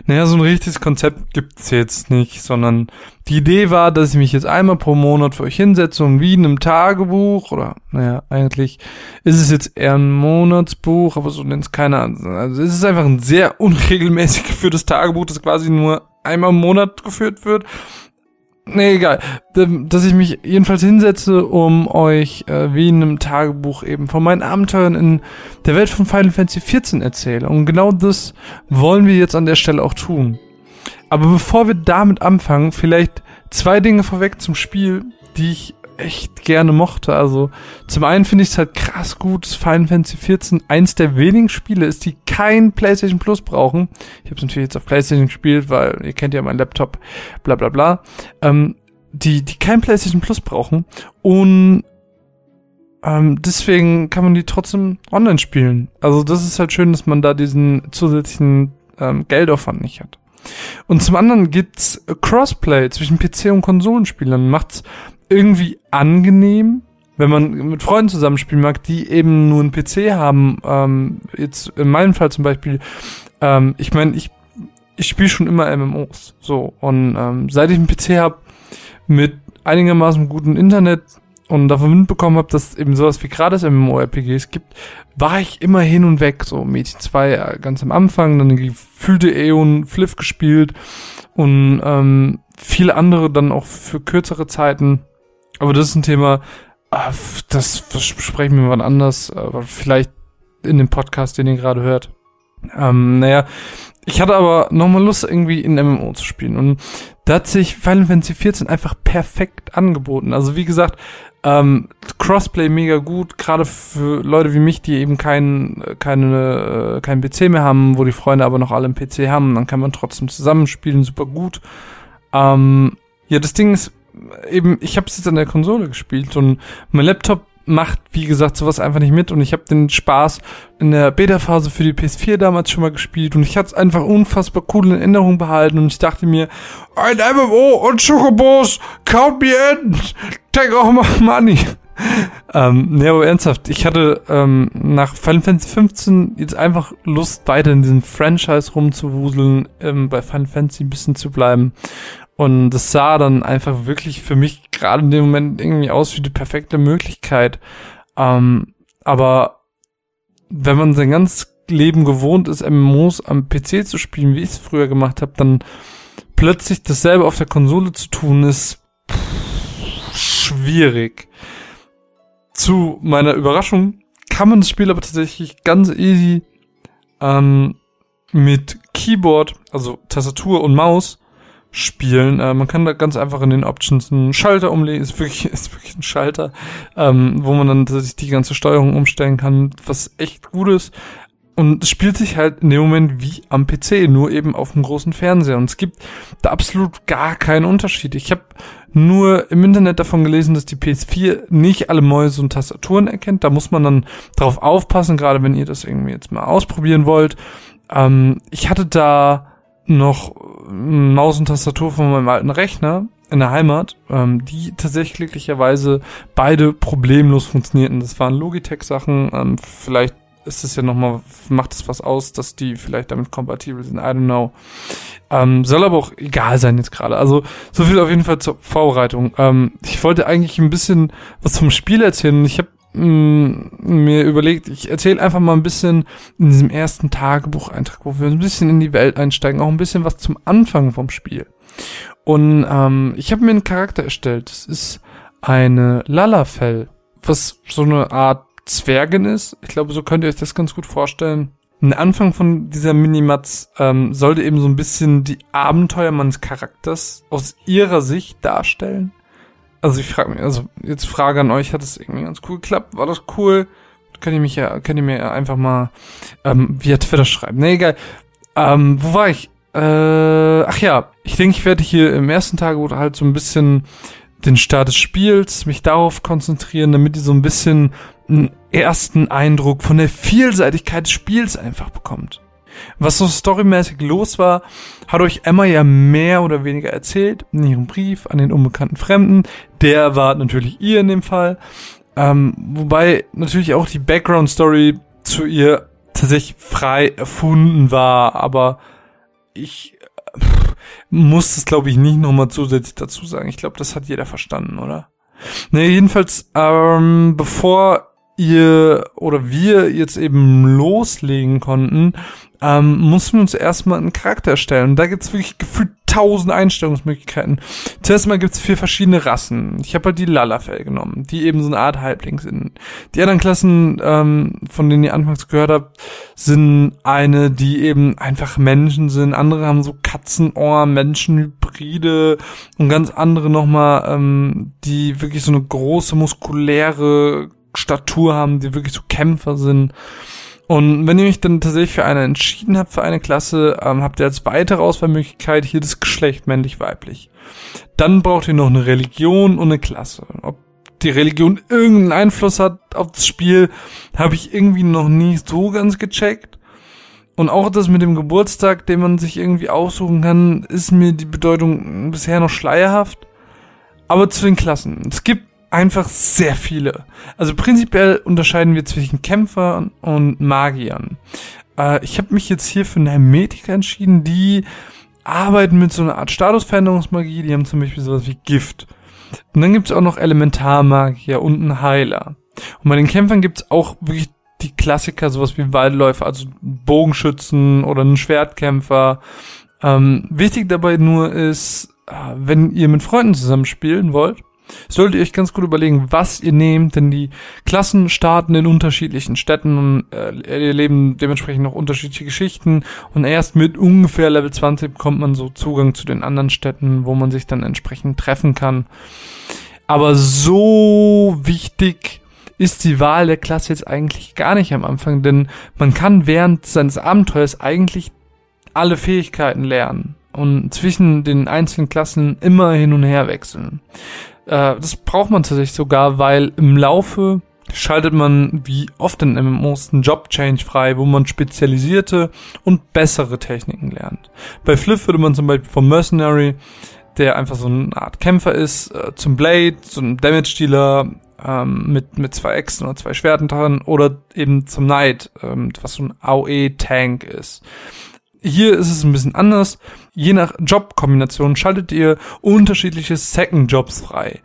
Naja, so ein richtiges Konzept gibt's jetzt nicht, sondern die Idee war, dass ich mich jetzt einmal pro Monat für euch hinsetze und wie in einem Tagebuch oder, naja, eigentlich ist es jetzt eher ein Monatsbuch, aber so nennt es keiner. Also es ist einfach ein sehr (laughs) unregelmäßig geführtes Tagebuch, das quasi nur einmal im Monat geführt wird Nee, egal. Dass ich mich jedenfalls hinsetze, um euch äh, wie in einem Tagebuch eben von meinen Abenteuern in der Welt von Final Fantasy XIV erzähle. Und genau das wollen wir jetzt an der Stelle auch tun. Aber bevor wir damit anfangen, vielleicht zwei Dinge vorweg zum Spiel, die ich echt gerne mochte. Also zum einen finde ich es halt krass gut, dass Final Fantasy XIV eins der wenigen Spiele ist, die kein PlayStation Plus brauchen. Ich habe es natürlich jetzt auf PlayStation gespielt, weil ihr kennt ja meinen Laptop, bla bla bla. Ähm, die, die kein PlayStation Plus brauchen und ähm, deswegen kann man die trotzdem online spielen. Also das ist halt schön, dass man da diesen zusätzlichen ähm, Geldaufwand nicht hat. Und zum anderen gibt's Crossplay zwischen PC und Konsolenspielern. Macht's irgendwie angenehm, wenn man mit Freunden zusammenspielen mag, die eben nur einen PC haben. Ähm, jetzt in meinem Fall zum Beispiel, ähm, ich meine, ich ich spiele schon immer MMOs. So, und ähm, seit ich einen PC habe mit einigermaßen gutem Internet und davon mitbekommen habe, dass es eben sowas wie gerade MMORPGs gibt, war ich immer hin und weg. So Mädchen 2 äh, ganz am Anfang, dann gefühlte Eon Fliff gespielt und ähm, viele andere dann auch für kürzere Zeiten. Aber das ist ein Thema, äh, das, besprechen wir wann anders, aber vielleicht in dem Podcast, den ihr gerade hört. Ähm, naja, ich hatte aber nochmal Lust, irgendwie in MMO zu spielen. Und da hat sich Final Fantasy XIV einfach perfekt angeboten. Also wie gesagt, ähm, Crossplay mega gut, gerade für Leute wie mich, die eben keinen keine, äh, keinen PC mehr haben, wo die Freunde aber noch alle einen PC haben, dann kann man trotzdem zusammenspielen, super gut. Ähm, ja, das Ding ist eben, ich habe es jetzt an der Konsole gespielt und mein Laptop macht, wie gesagt, sowas einfach nicht mit und ich habe den Spaß in der Beta-Phase für die PS4 damals schon mal gespielt und ich hatte es einfach unfassbar cool in Erinnerung behalten und ich dachte mir, ein MMO und Chocobos, count me in, take all my money. (laughs) ähm, nee, aber ernsthaft, ich hatte ähm, nach Final Fantasy 15 jetzt einfach Lust, weiter in diesem Franchise rumzuwuseln, ähm, bei Final Fantasy ein bisschen zu bleiben und das sah dann einfach wirklich für mich gerade in dem Moment irgendwie aus wie die perfekte Möglichkeit. Ähm, aber wenn man sein ganzes Leben gewohnt ist, MMOs am PC zu spielen, wie ich es früher gemacht habe, dann plötzlich dasselbe auf der Konsole zu tun, ist schwierig. Zu meiner Überraschung kann man das Spiel aber tatsächlich ganz easy ähm, mit Keyboard, also Tastatur und Maus, spielen. Äh, man kann da ganz einfach in den Options einen Schalter umlegen, ist wirklich, (laughs) ist wirklich ein Schalter, ähm, wo man dann sich die ganze Steuerung umstellen kann, was echt gut ist. Und es spielt sich halt in dem Moment wie am PC, nur eben auf dem großen Fernseher. Und es gibt da absolut gar keinen Unterschied. Ich habe nur im Internet davon gelesen, dass die PS4 nicht alle Mäuse und Tastaturen erkennt. Da muss man dann drauf aufpassen, gerade wenn ihr das irgendwie jetzt mal ausprobieren wollt. Ähm, ich hatte da noch Maus und Tastatur von meinem alten Rechner in der Heimat, ähm, die tatsächlich glücklicherweise beide problemlos funktionierten. Das waren Logitech-Sachen, ähm, vielleicht ist es ja nochmal, macht es was aus, dass die vielleicht damit kompatibel sind, I don't know. Ähm, soll aber auch egal sein jetzt gerade. Also so viel auf jeden Fall zur Vorbereitung. Ähm, ich wollte eigentlich ein bisschen was zum Spiel erzählen. Ich habe mir überlegt, ich erzähle einfach mal ein bisschen in diesem ersten Tagebucheintrag, wo wir ein bisschen in die Welt einsteigen, auch ein bisschen was zum Anfang vom Spiel. Und ähm, ich habe mir einen Charakter erstellt. Das ist eine Lalafell, was so eine Art Zwergin ist. Ich glaube, so könnt ihr euch das ganz gut vorstellen. Ein Anfang von dieser Minimatz ähm, sollte eben so ein bisschen die Abenteuer meines Charakters aus ihrer Sicht darstellen. Also ich frage mich, also jetzt Frage an euch, hat es irgendwie ganz cool geklappt? War das cool? Könnt ihr mich ja, könnt ihr mir ja einfach mal ähm, via Twitter schreiben. Nee, egal. Ähm, wo war ich? Äh, ach ja, ich denke, ich werde hier im ersten Tag oder halt so ein bisschen den Start des Spiels, mich darauf konzentrieren, damit ihr so ein bisschen einen ersten Eindruck von der Vielseitigkeit des Spiels einfach bekommt. Was so storymäßig los war, hat euch Emma ja mehr oder weniger erzählt in ihrem Brief an den unbekannten Fremden. Der war natürlich ihr in dem Fall. Ähm, wobei natürlich auch die Background-Story zu ihr tatsächlich frei erfunden war, aber ich äh, muss das glaube ich nicht nochmal zusätzlich dazu sagen. Ich glaube, das hat jeder verstanden, oder? Ne, jedenfalls, ähm, bevor ihr oder wir jetzt eben loslegen konnten, ähm, mussten wir uns erstmal einen Charakter erstellen. Und da gibt's wirklich gefühlt tausend Einstellungsmöglichkeiten. Zuerst mal gibt's vier verschiedene Rassen. Ich habe halt die Lalafell genommen, die eben so eine Art Halbling sind. Die anderen Klassen, ähm, von denen ihr anfangs gehört habt, sind eine, die eben einfach Menschen sind. Andere haben so Katzenohr, Menschenhybride und ganz andere nochmal, ähm, die wirklich so eine große muskuläre Statur haben, die wirklich so Kämpfer sind. Und wenn ihr mich dann tatsächlich für eine entschieden habt, für eine Klasse, ähm, habt ihr als weitere Auswahlmöglichkeit hier das Geschlecht männlich-weiblich. Dann braucht ihr noch eine Religion und eine Klasse. Ob die Religion irgendeinen Einfluss hat auf das Spiel, habe ich irgendwie noch nie so ganz gecheckt. Und auch das mit dem Geburtstag, den man sich irgendwie aussuchen kann, ist mir die Bedeutung bisher noch schleierhaft. Aber zu den Klassen. Es gibt einfach sehr viele. Also prinzipiell unterscheiden wir zwischen Kämpfern und Magiern. Äh, ich habe mich jetzt hier für eine Hermetiker entschieden, die arbeiten mit so einer Art Statusveränderungsmagie. Die haben zum Beispiel sowas wie Gift. Und dann gibt's auch noch Elementarmagier und einen Heiler. Und bei den Kämpfern gibt's auch wirklich die Klassiker, sowas wie Waldläufer, also Bogenschützen oder einen Schwertkämpfer. Ähm, wichtig dabei nur ist, äh, wenn ihr mit Freunden zusammen spielen wollt, solltet ihr euch ganz gut überlegen, was ihr nehmt, denn die Klassen starten in unterschiedlichen Städten und äh, erleben dementsprechend noch unterschiedliche Geschichten und erst mit ungefähr Level 20 bekommt man so Zugang zu den anderen Städten, wo man sich dann entsprechend treffen kann. Aber so wichtig ist die Wahl der Klasse jetzt eigentlich gar nicht am Anfang, denn man kann während seines Abenteuers eigentlich alle Fähigkeiten lernen und zwischen den einzelnen Klassen immer hin und her wechseln. Äh, das braucht man tatsächlich sogar, weil im Laufe schaltet man wie oft in MMOs einen Job-Change frei, wo man spezialisierte und bessere Techniken lernt. Bei Fliff würde man zum Beispiel vom Mercenary, der einfach so eine Art Kämpfer ist, äh, zum Blade, so ein Damage-Dealer ähm, mit, mit zwei Äxten oder zwei Schwerten dran oder eben zum Knight, ähm, was so ein AOE-Tank ist. Hier ist es ein bisschen anders. Je nach Jobkombination schaltet ihr unterschiedliche Second Jobs frei.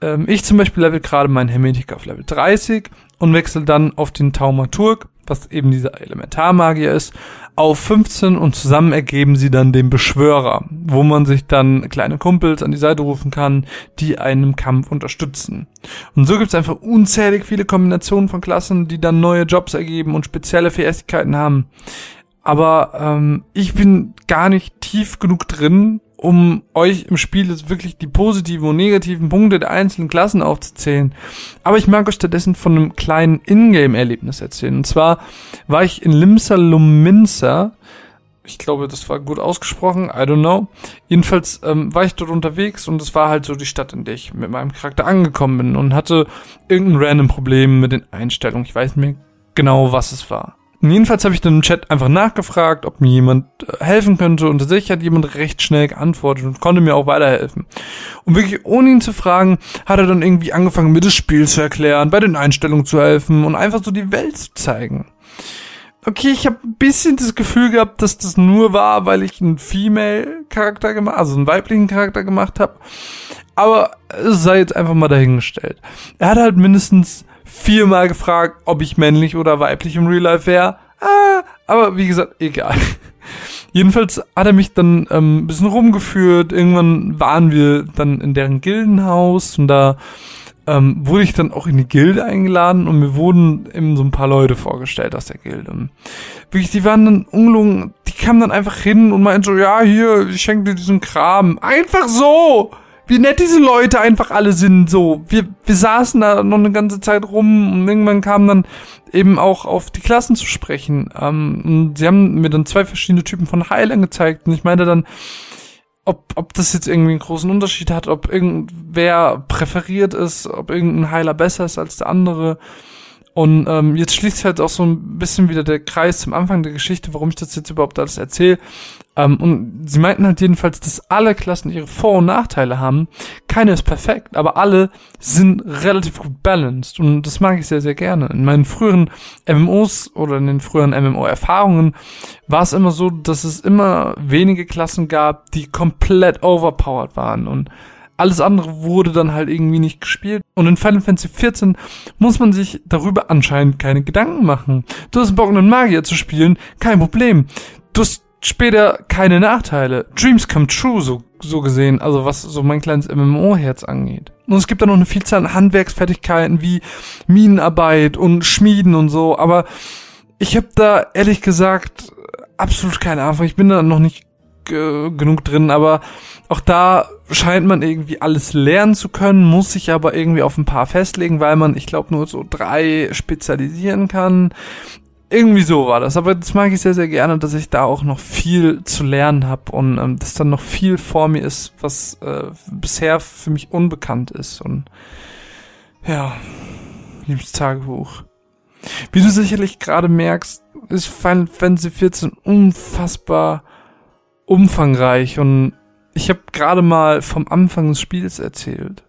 Ähm, ich zum Beispiel level gerade meinen Hermetik auf Level 30 und wechsle dann auf den Taumaturg, was eben dieser Elementarmagier ist, auf 15 und zusammen ergeben sie dann den Beschwörer, wo man sich dann kleine Kumpels an die Seite rufen kann, die einen im Kampf unterstützen. Und so gibt es einfach unzählig viele Kombinationen von Klassen, die dann neue Jobs ergeben und spezielle Fähigkeiten haben aber ähm, ich bin gar nicht tief genug drin, um euch im Spiel jetzt wirklich die positiven und negativen Punkte der einzelnen Klassen aufzuzählen. Aber ich mag euch stattdessen von einem kleinen Ingame-Erlebnis erzählen. Und zwar war ich in Limsa Luminsa. Ich glaube, das war gut ausgesprochen. I don't know. Jedenfalls ähm, war ich dort unterwegs und es war halt so die Stadt, in der ich mit meinem Charakter angekommen bin und hatte irgendein random Problem mit den Einstellungen. Ich weiß nicht mehr genau, was es war. Jedenfalls habe ich dann im Chat einfach nachgefragt, ob mir jemand äh, helfen könnte und tatsächlich hat jemand recht schnell geantwortet und konnte mir auch weiterhelfen. Und wirklich ohne ihn zu fragen, hat er dann irgendwie angefangen, mir das Spiel zu erklären, bei den Einstellungen zu helfen und einfach so die Welt zu zeigen. Okay, ich habe ein bisschen das Gefühl gehabt, dass das nur war, weil ich einen Female-Charakter gemacht, also einen weiblichen Charakter gemacht habe. Aber es sei jetzt einfach mal dahingestellt. Er hat halt mindestens viermal gefragt, ob ich männlich oder weiblich im Real Life wäre. Ah, aber wie gesagt, egal. (laughs) Jedenfalls hat er mich dann ähm, ein bisschen rumgeführt. Irgendwann waren wir dann in deren Gildenhaus und da ähm, wurde ich dann auch in die Gilde eingeladen und mir wurden eben so ein paar Leute vorgestellt aus der Gilde. Und wirklich, die waren dann ungelungen, die kamen dann einfach hin und meinten so, ja, hier, ich schenke dir diesen Kram. Einfach so! Wie nett diese Leute einfach alle sind. So, wir, wir saßen da noch eine ganze Zeit rum und irgendwann kam dann eben auch auf die Klassen zu sprechen. Ähm, und sie haben mir dann zwei verschiedene Typen von Heilern gezeigt und ich meinte dann, ob, ob das jetzt irgendwie einen großen Unterschied hat, ob irgendwer präferiert ist, ob irgendein Heiler besser ist als der andere. Und ähm, jetzt schließt halt auch so ein bisschen wieder der Kreis zum Anfang der Geschichte, warum ich das jetzt überhaupt alles erzähle. Ähm, und sie meinten halt jedenfalls, dass alle Klassen ihre Vor- und Nachteile haben. Keine ist perfekt, aber alle sind relativ gut balanced. Und das mag ich sehr, sehr gerne. In meinen früheren MMOs oder in den früheren MMO-Erfahrungen war es immer so, dass es immer wenige Klassen gab, die komplett overpowered waren. Und alles andere wurde dann halt irgendwie nicht gespielt. Und in Final Fantasy XIV muss man sich darüber anscheinend keine Gedanken machen. Du hast Bock, einen Magier zu spielen, kein Problem. Du hast später keine Nachteile. Dreams come true, so, so gesehen, also was so mein kleines MMO-Herz angeht. Und es gibt da noch eine Vielzahl an Handwerksfertigkeiten wie Minenarbeit und Schmieden und so, aber ich habe da ehrlich gesagt absolut keine Ahnung. Ich bin da noch nicht genug drin, aber auch da scheint man irgendwie alles lernen zu können, muss sich aber irgendwie auf ein paar festlegen, weil man, ich glaube, nur so drei spezialisieren kann. Irgendwie so war das. Aber das mag ich sehr, sehr gerne, dass ich da auch noch viel zu lernen habe und ähm, dass dann noch viel vor mir ist, was äh, bisher für mich unbekannt ist. Und ja, liebes Tagebuch. Wie du sicherlich gerade merkst, ist Final Fantasy 14 unfassbar umfangreich und ich habe gerade mal vom Anfang des Spiels erzählt.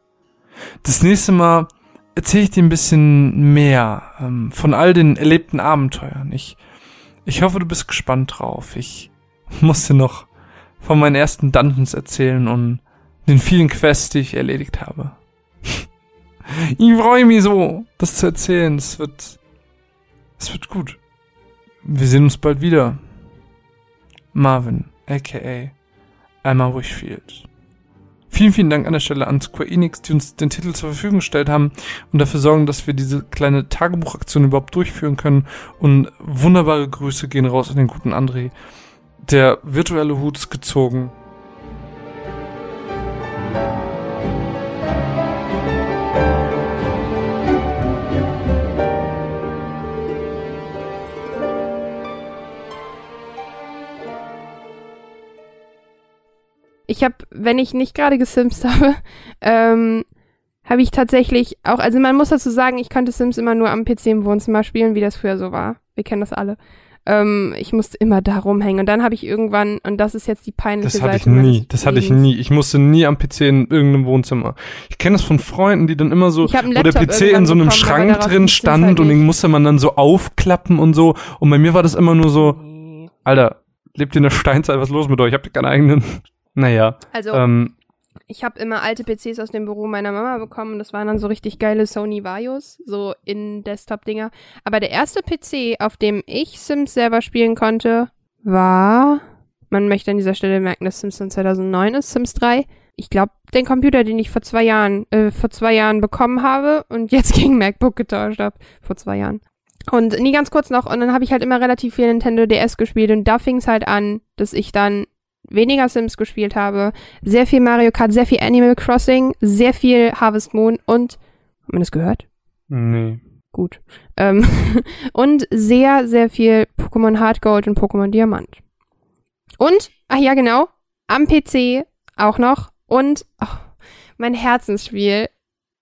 Das nächste Mal erzähle ich dir ein bisschen mehr ähm, von all den erlebten Abenteuern. Ich Ich hoffe, du bist gespannt drauf. Ich (laughs) musste noch von meinen ersten Dungeons erzählen und den vielen Quests, die ich erledigt habe. (laughs) ich freue mich so, das zu erzählen. Es wird, es wird gut. Wir sehen uns bald wieder. Marvin, aka Emma Wishfield. Vielen, vielen Dank an der Stelle an Square Enix, die uns den Titel zur Verfügung gestellt haben und dafür sorgen, dass wir diese kleine Tagebuchaktion überhaupt durchführen können. Und wunderbare Grüße gehen raus an den guten André. Der virtuelle Hut ist gezogen. Ich habe, wenn ich nicht gerade gesimst (laughs) habe, ähm, habe ich tatsächlich auch, also man muss dazu sagen, ich konnte Sims immer nur am PC im Wohnzimmer spielen, wie das früher so war. Wir kennen das alle. Ähm, ich musste immer da rumhängen und dann habe ich irgendwann, und das ist jetzt die peinliche Das hatte ich Seite nie. Das hatte ich nie. Ich musste nie am PC in irgendeinem Wohnzimmer. Ich kenne das von Freunden, die dann immer so, wo der PC in so einem bekommen, Schrank drin stand halt und den musste man dann so aufklappen und so. Und bei mir war das immer nur so, Alter, lebt ihr in der Steinzeit, was ist los mit euch? Habt ihr keinen eigenen? Naja, Also, ähm, ich habe immer alte PCs aus dem Büro meiner Mama bekommen. Das waren dann so richtig geile Sony Vaios, so in Desktop-Dinger. Aber der erste PC, auf dem ich Sims selber spielen konnte, war. Man möchte an dieser Stelle merken, dass Sims von 2009 ist, Sims 3. Ich glaube, den Computer, den ich vor zwei Jahren, äh, vor zwei Jahren bekommen habe und jetzt (laughs) gegen MacBook getauscht habe, vor zwei Jahren. Und nie ganz kurz noch, und dann habe ich halt immer relativ viel Nintendo DS gespielt und da fing es halt an, dass ich dann weniger Sims gespielt habe, sehr viel Mario Kart, sehr viel Animal Crossing, sehr viel Harvest Moon und, hat man das gehört? nee. Gut. Ähm, (laughs) und sehr, sehr viel Pokémon Hard Gold und Pokémon Diamant. Und, ach ja, genau, am PC auch noch und oh, mein Herzensspiel,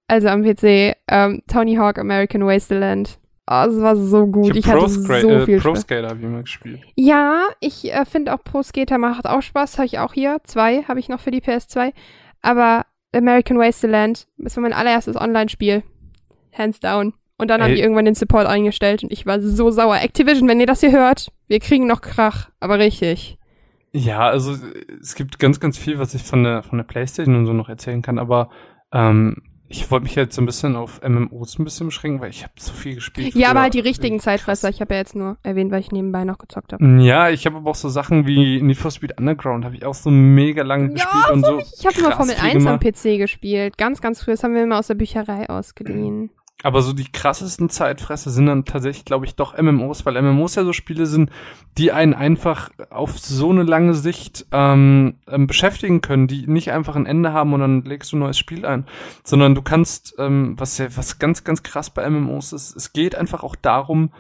also am PC, ähm, Tony Hawk American Wasteland. Oh, es war so gut. Ich, hab hatte Pro, so Scra- viel äh, Pro. Skater habe ich immer gespielt. Ja, ich äh, finde auch Pro Skater macht auch Spaß. Habe ich auch hier. Zwei habe ich noch für die PS2. Aber American Wasteland, das war mein allererstes Online-Spiel. Hands down. Und dann haben die irgendwann den Support eingestellt und ich war so sauer. Activision, wenn ihr das hier hört, wir kriegen noch Krach. Aber richtig. Ja, also es gibt ganz, ganz viel, was ich von der von der PlayStation und so noch erzählen kann, aber ähm, ich wollte mich jetzt so ein bisschen auf MMOs ein bisschen beschränken, weil ich habe so viel gespielt. Ja, aber halt die richtigen. Zeitfresser. Ich habe ja jetzt nur erwähnt, weil ich nebenbei noch gezockt habe. Ja, ich habe aber auch so Sachen wie Need for Speed Underground habe ich auch so mega lange Ja, gespielt und so. Ich habe immer Formel viel 1 am gemacht. PC gespielt. Ganz, ganz früh. Das haben wir immer aus der Bücherei ausgeliehen. Aber so die krassesten Zeitfresser sind dann tatsächlich, glaube ich, doch MMOs, weil MMOs ja so Spiele sind, die einen einfach auf so eine lange Sicht ähm, ähm, beschäftigen können, die nicht einfach ein Ende haben und dann legst du ein neues Spiel ein, sondern du kannst, ähm, was ja was ganz ganz krass bei MMOs ist, es geht einfach auch darum,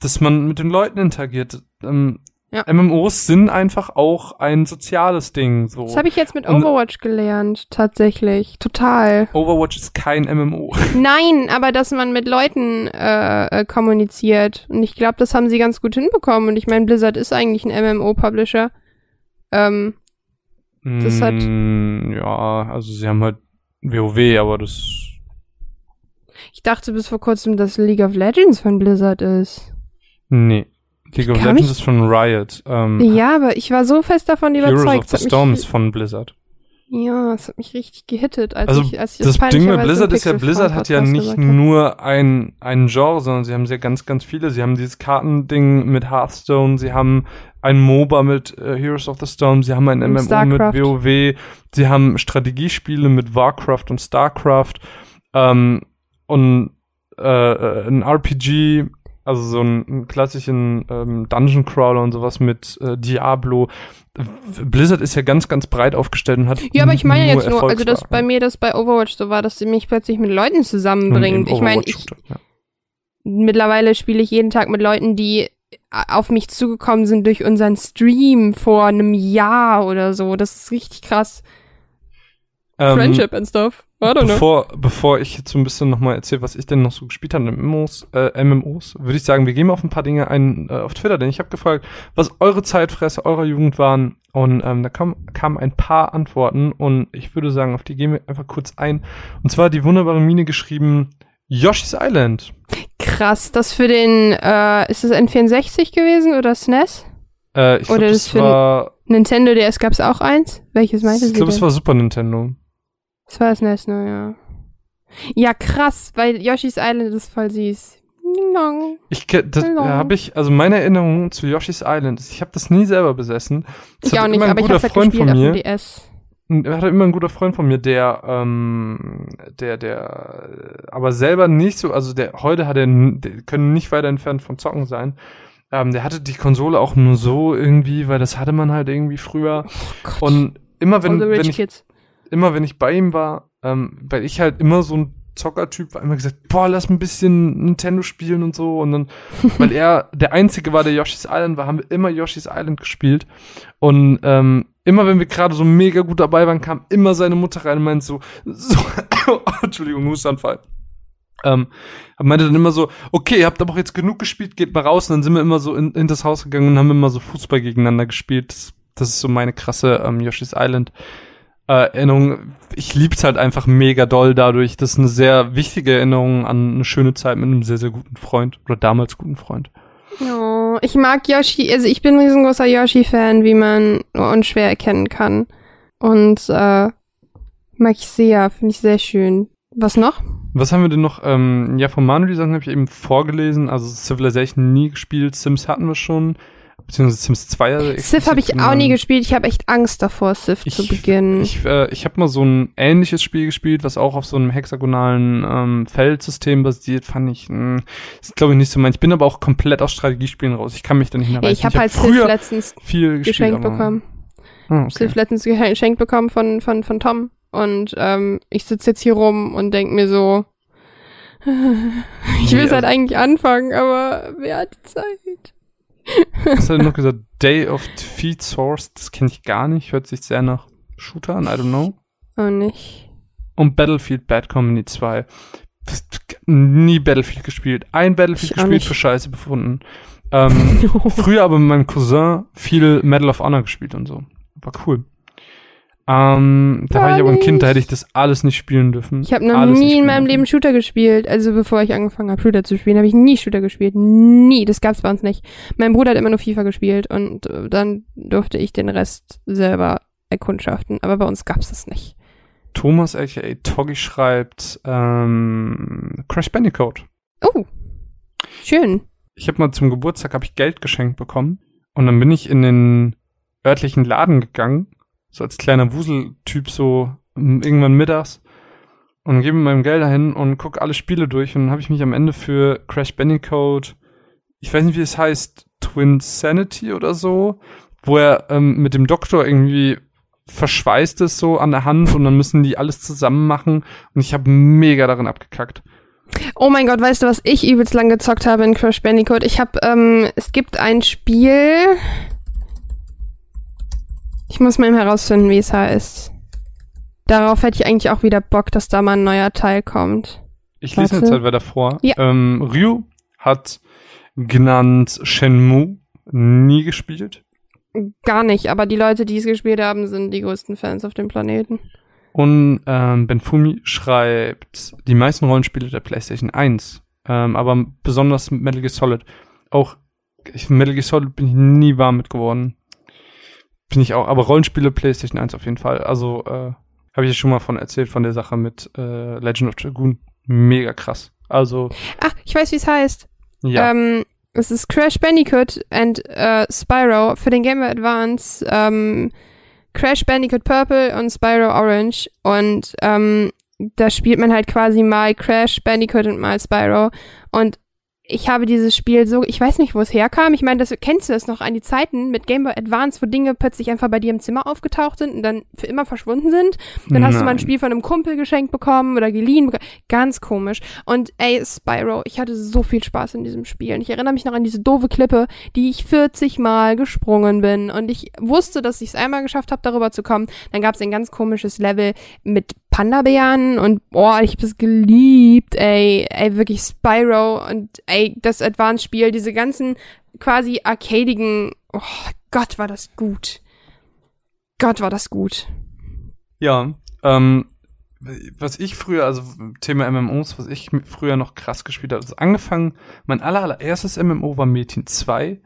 dass man mit den Leuten interagiert. Ähm, Ja. MMOs sind einfach auch ein soziales Ding. So. Das habe ich jetzt mit Und- Overwatch gelernt, tatsächlich. Total. Overwatch ist kein MMO. (laughs) Nein, aber dass man mit Leuten äh, äh, kommuniziert. Und ich glaube, das haben sie ganz gut hinbekommen. Und ich meine, Blizzard ist eigentlich ein MMO-Publisher. Ähm, Das hat- Mm, ja, also sie haben halt WoW, aber das ich dachte bis vor kurzem, dass League of Legends von Blizzard ist. nee. League of Legends ist von Riot. Ähm, Ja, aber ich war so fest davon Heroes überzeugt. of the Storm ist von Blizzard. ja, es hat mich richtig gehittet, als Also ich, als ich Das Ding mit Blizzard ist ja, Blizzard hat ja nicht nur ein, ein Genre, sondern sie haben sehr ganz, ganz viele. Sie haben dieses Kartending mit Hearthstone, sie haben ein MOBA mit äh, Heroes of the Storm, sie haben ein Und MMO StarCraft. mit WoW, sie haben Strategiespiele mit Warcraft und StarCraft ähm, und äh, äh, ein RPG, also so einen, klassischen ähm, Dungeon Crawler und sowas mit äh, Diablo. Blizzard ist ja ganz, ganz breit aufgestellt und hat Ja, aber ich meine ja jetzt nur, also dass bei mir das bei Overwatch so war, dass sie mich plötzlich mit Leuten zusammenbringt. Und Ich meine, ich, ja. mittlerweile spiele ich jeden Tag mit Leuten, die auf mich zugekommen sind durch unseren Stream vor einem Jahr oder so. Das ist richtig krass. Ähm, Friendship and stuff. Know. Bevor, bevor ich jetzt so ein bisschen nochmal erzähle, was ich denn noch so gespielt habe in MMOs, äh, MMOs würde ich sagen, wir gehen mal auf ein paar Dinge ein äh, auf Twitter, denn ich habe gefragt, was eure Zeitfresse eurer Jugend waren und ähm, da kam, kamen ein paar Antworten und ich würde sagen, auf die gehen wir einfach kurz ein. Und zwar hat die wunderbare Mine geschrieben, Yoshi's Island. Krass, das für den, äh, ist das N64 gewesen oder SNES? Äh, ich glaube, Oder das das für- war, Nintendo DS gab's auch eins? Welches meinte ich sie glaube, es war Super Nintendo. Das war das SNES, ne, ja. Ja, krass, weil Yoshi's Island ist voll süß. Dong. Ich das habe ich, also meine Erinnerung zu Yoshi's Island ist, ich habe das nie selber besessen. Das Ich auch nicht, aber ich guter hab's halt Freund gespielt von auf dem mir. DS. Er hatte immer ein guter Freund von mir, der, ähm, der, der, aber selber nicht so, also der, heute hat er, der können nicht weiter entfernt vom Zocken sein. Ähm, der hatte die Konsole auch nur so irgendwie, weil das hatte man halt irgendwie früher. Gott. Und immer wenn, All the rich wenn ich, kids. Immer wenn ich bei ihm war, ähm, weil ich halt immer so ein Zockertyp war, immer gesagt, boah, lass ein bisschen Nintendo spielen und so. Und dann, (laughs) weil er der Einzige war, der Yoshi's Island war, haben wir immer Yoshi's Island gespielt. Und ähm, immer wenn wir gerade so mega gut dabei waren, kam immer seine Mutter rein und meinte so, so (coughs) (coughs) Entschuldigung, Hustanfall. Ähm, meinte dann immer so, okay, ihr habt aber auch jetzt genug gespielt, geht mal raus. Und dann sind wir immer so in, in das Haus gegangen und haben immer so Fußball gegeneinander gespielt. Das, das ist so meine krasse ähm, Yoshi's Island Erinnerung. Ich lieb's halt einfach mega doll dadurch. Das ist eine sehr wichtige Erinnerung an eine schöne Zeit mit einem sehr, sehr guten Freund oder damals guten Freund. Oh, ich mag Yoshi, also ich bin ein riesengroßer Yoshi-Fan, wie man nur unschwer erkennen kann. Und äh, mag ich sehr, finde ich sehr schön. Was noch? Was haben wir denn noch? Ähm, ja, von Manu, die Sachen habe ich eben vorgelesen. Also Civilization nie gespielt. Sims hatten wir schon. Beziehungsweise Sims 2. also Civ habe ich auch nie gespielt. Ich habe echt Angst davor, Civ zu beginnen. Ich, äh, ich habe mal so ein ähnliches Spiel gespielt, was auch auf so einem hexagonalen ähm, Feldsystem basiert. Fand ich, mh, ist glaube ich nicht so mein. Ich bin aber auch komplett aus Strategiespielen raus. Ich kann mich da nicht mehr ja, ich habe halt Civ früher letztens viel geschenkt bekommen. Ah, okay. Civ letztens geschenkt bekommen von, von, von Tom. Und ähm, ich sitze jetzt hier rum und denk mir so, (laughs) ich will es halt also- eigentlich anfangen, aber wer hat die Zeit? Was hat er noch gesagt? Day of Defeat Source, das kenne ich gar nicht. Hört sich sehr nach Shooter an, I don't know. Oh, nicht. Und Battlefield Bad Company 2. Nie Battlefield gespielt. Ein Battlefield Ich gespielt, für Scheiße befunden. Ähm, (laughs) früher aber mit meinem Cousin viel Medal of Honor gespielt und so. War cool. Ähm, da war ich aber ein Kind, da hätte ich das alles nicht spielen dürfen. Ich habe noch Alles nie in meinem. Leben Shooter gespielt. Also bevor ich angefangen habe, Shooter zu spielen, habe ich nie Shooter gespielt. Nie. Das gab's bei uns nicht. Mein Bruder hat immer nur FIFA gespielt und äh, dann durfte ich den Rest selber erkundschaften. Aber bei uns gab's das nicht. Thomas aka Toggy schreibt ähm, Crash Bandicoot. Oh. Schön. Ich habe mal zum Geburtstag hab ich Geld geschenkt bekommen und dann bin ich in den örtlichen Laden gegangen, so als kleiner Wuseltyp so m, irgendwann mittags und gebe meinem Geld dahin und gucke alle Spiele durch und dann habe ich mich am Ende für Crash Bandicoot, ich weiß nicht wie es heißt, Twin Sanity oder so, wo er ähm, mit dem Doktor irgendwie verschweißt ist so an der Hand und dann müssen die alles zusammen machen und ich habe mega darin abgekackt. Oh mein Gott, weißt du, was ich übelst lang gezockt habe in Crash Bandicoot? Ich habe, ähm, es gibt ein Spiel. Ich muss mal eben herausfinden, wie es heißt. Darauf hätte ich eigentlich auch wieder Bock, dass da mal ein neuer Teil kommt. Ich lese Warte. eine Zeit weiter vor. Ja. Ähm, Ryu hat genannt Shenmue nie gespielt. Gar nicht, aber die Leute, die es gespielt haben, sind die größten Fans auf dem Planeten. Und ähm, Benfumi schreibt die meisten Rollenspiele der PlayStation 1, ähm, aber besonders Metal Gear Solid. Auch ich, Metal Gear Solid bin ich nie warm mit geworden. Bin ich auch, aber Rollenspiele PlayStation 1 auf jeden Fall. Also äh, habe ich ja schon mal von erzählt von der Sache mit äh, Legend of Dragoon. Mega krass. Also Ach, ich weiß, wie es heißt. ja, Ähm, es ist Crash Bandicoot and äh, Spyro für den Game Boy Advance. Ähm, Crash Bandicoot Purple und Spyro Orange. Und ähm, da spielt man halt quasi mal Crash Bandicoot und mal Spyro. Und ich habe dieses Spiel so, ich weiß nicht, wo es herkam. Ich meine, das kennst du das noch an die Zeiten mit Game Boy Advance, wo Dinge plötzlich einfach bei dir im Zimmer aufgetaucht sind und dann für immer verschwunden sind. Dann hast du mal ein Nein. Spiel von einem Kumpel geschenkt bekommen oder geliehen. Ganz komisch. Und ey, Spyro, ich hatte so viel Spaß in diesem Spiel. Und ich erinnere mich noch an diese doofe Klippe, die ich 40 Mal gesprungen bin. Und ich wusste, dass ich es einmal geschafft habe, darüber zu kommen. Dann gab es ein ganz komisches Level mit Panda-Bären und boah, ich habe es geliebt, ey. Ey, wirklich Spyro und ey, das Advance-Spiel, diese ganzen quasi arcadigen, oh Gott, war das gut. Gott, war das gut. Ja, ähm, was ich früher, also Thema MMOs, was ich früher noch krass gespielt habe, also angefangen, mein aller, allererstes MMO war Metin 2.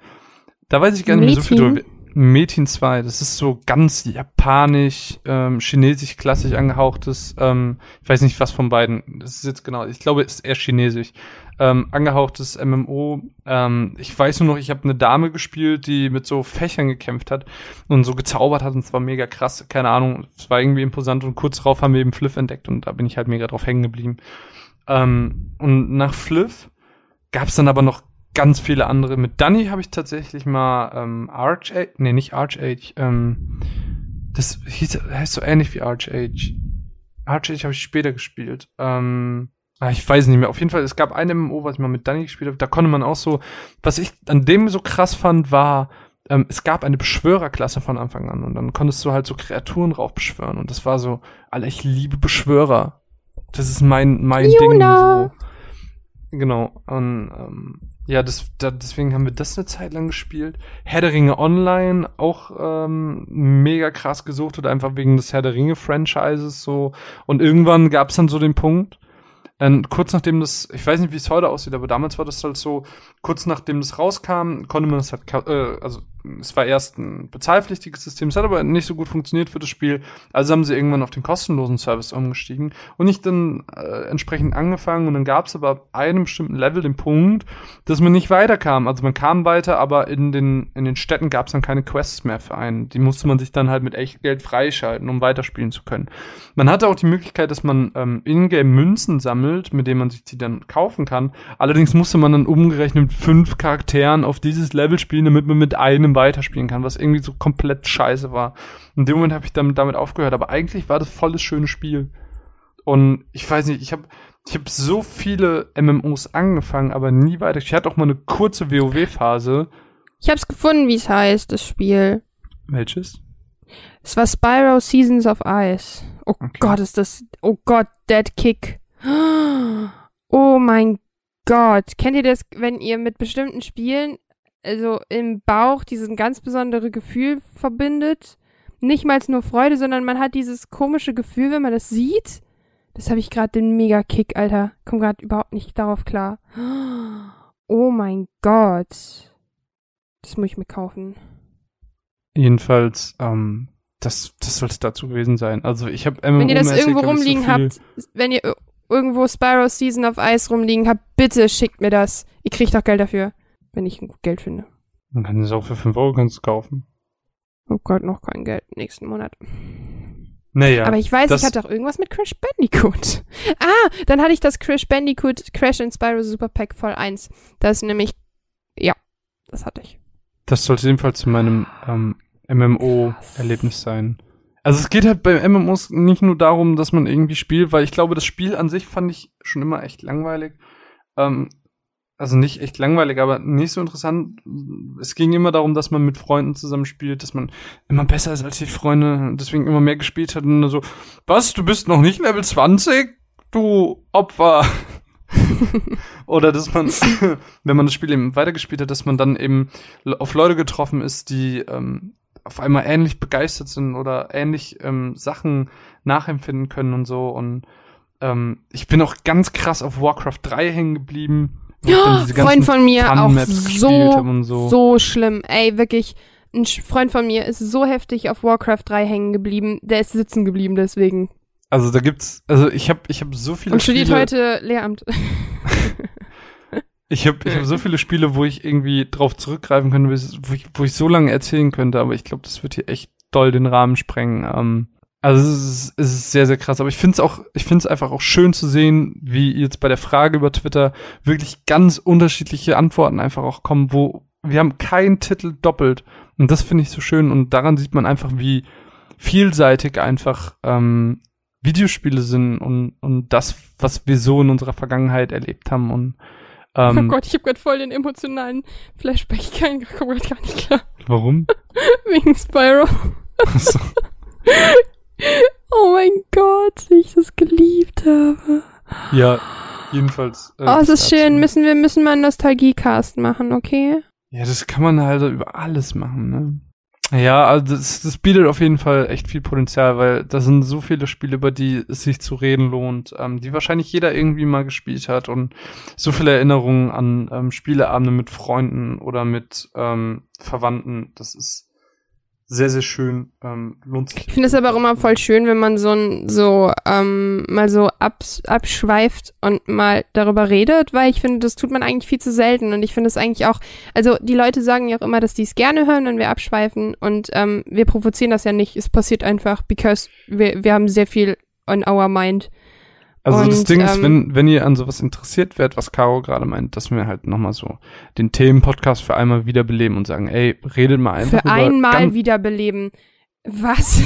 Da weiß ich gar nicht mehr so viel drüber. Metin 2, das ist so ganz japanisch, ähm, chinesisch, klassisch angehauchtes, ähm, ich weiß nicht was von beiden, das ist jetzt genau, ich glaube, es ist eher chinesisch, ähm, angehauchtes MMO. Ähm, ich weiß nur noch, ich habe eine Dame gespielt, die mit so Fächern gekämpft hat und so gezaubert hat und es war mega krass, keine Ahnung, es war irgendwie imposant und kurz darauf haben wir eben Fliff entdeckt und da bin ich halt mega drauf hängen geblieben. Ähm, und nach Fliff gab es dann aber noch ganz viele andere. Mit Danny habe ich tatsächlich mal ähm, Archage, nee, nicht Archage, ähm, das hieß, heißt so ähnlich wie Archage. Archage habe ich später gespielt. Ähm, ah, ich weiß nicht mehr. Auf jeden Fall, es gab ein MMO, was ich mal mit Danny gespielt habe. Da konnte man auch so, was ich an dem so krass fand, war, ähm, es gab eine Beschwörerklasse von Anfang an und dann konntest du halt so Kreaturen rauf beschwören und das war so, Alter, ich liebe Beschwörer. Das ist mein, mein Juna. Ding so. Genau. Und ähm, ja, das, da, deswegen haben wir das eine Zeit lang gespielt. Herr der Ringe Online auch ähm, mega krass gesucht oder einfach wegen des Herr der Ringe Franchises so. Und irgendwann gab es dann so den Punkt, ähm, kurz nachdem das, ich weiß nicht, wie es heute aussieht, aber damals war das halt so, kurz nachdem das rauskam, konnte man das halt, äh, also es war erst ein bezahlpflichtiges System, es hat aber nicht so gut funktioniert für das Spiel, also haben sie irgendwann auf den kostenlosen Service umgestiegen und ich dann äh, entsprechend angefangen und dann gab es aber ab einem bestimmten Level den Punkt, dass man nicht weiterkam, also man kam weiter, aber in den, in den Städten gab es dann keine Quests mehr für einen, die musste man sich dann halt mit echt Geld freischalten, um weiterspielen zu können. Man hatte auch die Möglichkeit, dass man ähm, Ingame Münzen sammelt, mit denen man sich die dann kaufen kann. Allerdings musste man dann umgerechnet fünf Charakteren auf dieses Level spielen, damit man mit einem weiterspielen kann, was irgendwie so komplett scheiße war. In dem Moment habe ich damit, damit aufgehört, aber eigentlich war das volles schönes Spiel. Und ich weiß nicht, ich habe ich hab so viele MMOs angefangen, aber nie weiter. Ich hatte auch mal eine kurze WoW-Phase. Ich hab's gefunden, wie es heißt, das Spiel. Welches? Es war Spyro Seasons of Ice. Oh Okay. Gott, ist das. Oh Gott, Dead Kick. (gasps) Oh mein Gott. Kennt ihr das, wenn ihr mit bestimmten Spielen, also im Bauch, dieses ganz besondere Gefühl verbindet? Nicht mal nur Freude, sondern man hat dieses komische Gefühl, wenn man das sieht. Das habe ich gerade den Mega-Kick, Alter. Komm gerade überhaupt nicht darauf klar. Oh mein Gott. Das muss ich mir kaufen. Jedenfalls, ähm, das, das sollte dazu gewesen sein. Also ich habe Wenn ihr das irgendwo rumliegen so habt, wenn ihr ir- irgendwo Spyro Season of Ice rumliegen habt, bitte schickt mir das. Ihr kriegt auch Geld dafür, wenn ich Geld finde. Man kann es auch für 5 Euro kannst kaufen. Oh Gott, noch kein Geld nächsten Monat. Naja. Aber ich weiß, ich hatte auch irgendwas mit Crash Bandicoot. (laughs) Ah, dann hatte ich das Crash Bandicoot Crash and Spyro Super Pack Voll 1. Das ist nämlich, ja, das hatte ich. Das sollte jedenfalls zu meinem ähm, MMO-Erlebnis sein. Also es geht halt bei MMOs nicht nur darum, dass man irgendwie spielt, weil ich glaube, das Spiel an sich fand ich schon immer echt langweilig. Ähm, also nicht echt langweilig, aber nicht so interessant. Es ging immer darum, dass man mit Freunden zusammen spielt, dass man immer besser ist als die Freunde, deswegen immer mehr gespielt hat und dann so, was, du bist noch nicht Level 20? Du Opfer. (laughs) Oder dass man, (laughs) wenn man das Spiel eben weitergespielt hat, dass man dann eben auf Leute getroffen ist, die ähm, auf einmal ähnlich begeistert sind oder ähnlich ähm, Sachen nachempfinden können und so. Und ähm, ich bin auch ganz krass auf Warcraft 3 hängen geblieben. Diese Freund von mir auch so, so. so schlimm. Ey, wirklich. Ein Freund von mir ist so heftig auf Warcraft 3 hängen geblieben. Der ist sitzen geblieben deswegen. Also da gibt's, also ich habe ich hab so viele Und studiert Spiele, heute Lehramt. (laughs) ich habe ich hab so viele Spiele, wo ich irgendwie drauf zurückgreifen könnte, wo ich, wo ich, wo ich so lange erzählen könnte, aber ich glaube, das wird hier echt doll den Rahmen sprengen. Ähm, also es ist, es ist sehr, sehr krass. Aber ich finde es auch, ich finde es einfach auch schön zu sehen, wie jetzt bei der Frage über Twitter wirklich ganz unterschiedliche Antworten einfach auch kommen, wo wir haben keinen Titel doppelt. Und das finde ich so schön. Und daran sieht man einfach, wie vielseitig einfach ähm, Videospiele sind und, und das, was wir so in unserer Vergangenheit erlebt haben. Und ähm, oh Gott, ich habe gerade voll den emotionalen Flashback. Ich kann, (laughs) grad gar nicht klar. warum? Wegen Spyro. Achso. (laughs) Oh mein Gott, wie ich das geliebt habe. ja, jedenfalls. äh, Oh, es ist schön. Müssen wir müssen mal einen Nostalgiecast machen, okay? Ja, das kann man halt über alles machen, ne? Ja, also das, das bietet auf jeden Fall echt viel Potenzial, weil da sind so viele Spiele, über die es sich zu reden lohnt, ähm, die wahrscheinlich jeder irgendwie mal gespielt hat und so viele Erinnerungen an ähm, Spieleabende mit Freunden oder mit ähm, Verwandten, das ist sehr, sehr schön, ähm, lohnt sich. Ich finde es aber auch immer voll schön, wenn man so ein, so, ähm, mal so abs abschweift und mal darüber redet, weil ich finde, das tut man eigentlich viel zu selten und ich finde es eigentlich auch, also die Leute sagen ja auch immer, dass die es gerne hören, wenn wir abschweifen und ähm, wir provozieren das ja nicht, es passiert einfach, because wir, wir haben sehr viel on our mind. Also das Und, Ding ist, ähm, wenn, wenn ihr an sowas interessiert werdet, was Caro gerade meint, dass wir halt nochmal so den Themenpodcast für einmal wiederbeleben und sagen, ey, redet mal einfach Für einmal wiederbeleben. Was?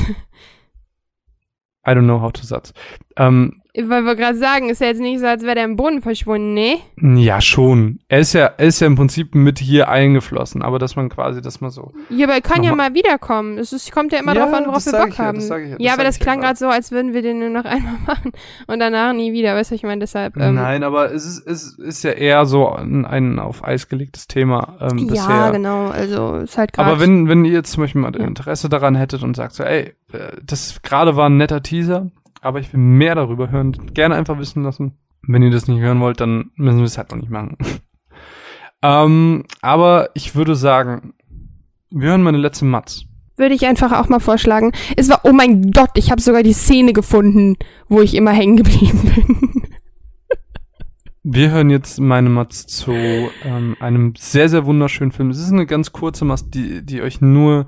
I don't know how to Satz. Ähm, Weil wir gerade sagen, ist ja jetzt nicht so, als wäre der im Boden verschwunden, ne? ja, schon. Er ist ja, er ist ja im Prinzip mit hier eingeflossen, aber dass man quasi das mal so. Ja, aber er kann ja mal wiederkommen. Es ist, kommt ja immer Ja, drauf an, worauf wir Bock ich ja, haben. das ich ja, das ja, aber das klang gerade. so, als würden wir den nur noch (laughs) einmal machen und danach nie wieder. Weißt du, ich meine, deshalb. Ähm, Nein, aber es ist, es ist ja eher so ein, ein auf Eis gelegtes Thema ähm, ja, bisher. genau. Also ist halt gerade. Aber wenn, wenn ihr jetzt zum Beispiel mal. Interesse daran hättet und sagt so, ey, äh, das gerade war ein netter Teaser, aber ich will mehr darüber hören, gerne einfach wissen lassen. Wenn ihr das nicht hören wollt, dann müssen wir es halt noch nicht machen. (laughs) ähm, aber ich würde sagen, wir hören meine letzte Matz. würde ich einfach auch mal vorschlagen. Es war, oh mein Gott, ich habe sogar die Szene gefunden, wo ich immer hängen geblieben bin. (laughs) Wir hören jetzt meine Matz zu ähm, einem sehr, sehr wunderschönen Film. Es ist eine ganz kurze Matz, die, die euch nur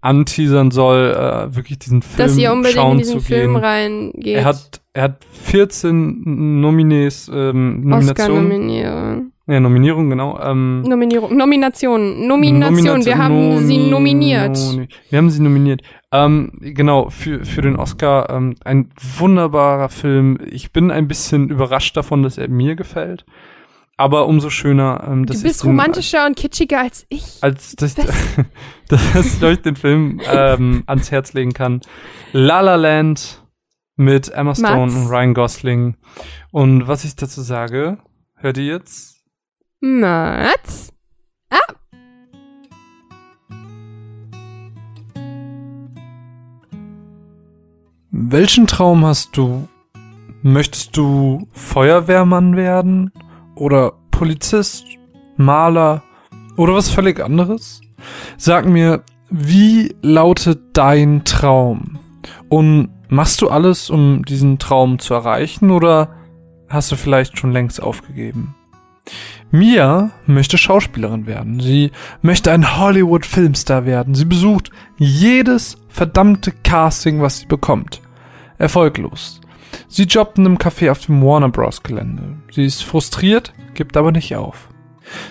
anteasern soll, äh, wirklich diesen Film Dass ihr unbedingt schauen in diesen zu Film gehen. reingeht. Er hat, er hat 14 Nominees, ähm, Nominationen. Oscar-Nominierung. Ja, Nominierung, genau. Ähm, Nominierung. Nomination. Nomination. Wir haben sie nominiert. Noni- Wir haben sie nominiert. Ähm, genau, für, für den Oscar. Ähm, ein wunderbarer Film. Ich bin ein bisschen überrascht davon, dass er mir gefällt. Aber umso schöner, ähm, dass Du bist ich den, romantischer und kitschiger als ich. als dass, (laughs) dass ich euch den Film ähm, ans Herz legen kann. La La Land mit Emma Stone Mats. und Ryan Gosling. Und was ich dazu sage, hört ihr jetzt? Mats? Welchen Traum hast du? Möchtest du Feuerwehrmann werden? Oder Polizist? Maler? Oder was völlig anderes? Sag mir, wie lautet dein Traum? Und machst du alles, um diesen Traum zu erreichen? Oder hast du vielleicht schon längst aufgegeben? Mia möchte Schauspielerin werden. Sie möchte ein Hollywood-Filmstar werden. Sie besucht jedes verdammte Casting, was sie bekommt. Erfolglos. Sie jobbt in einem Café auf dem Warner Bros. Gelände. Sie ist frustriert, gibt aber nicht auf.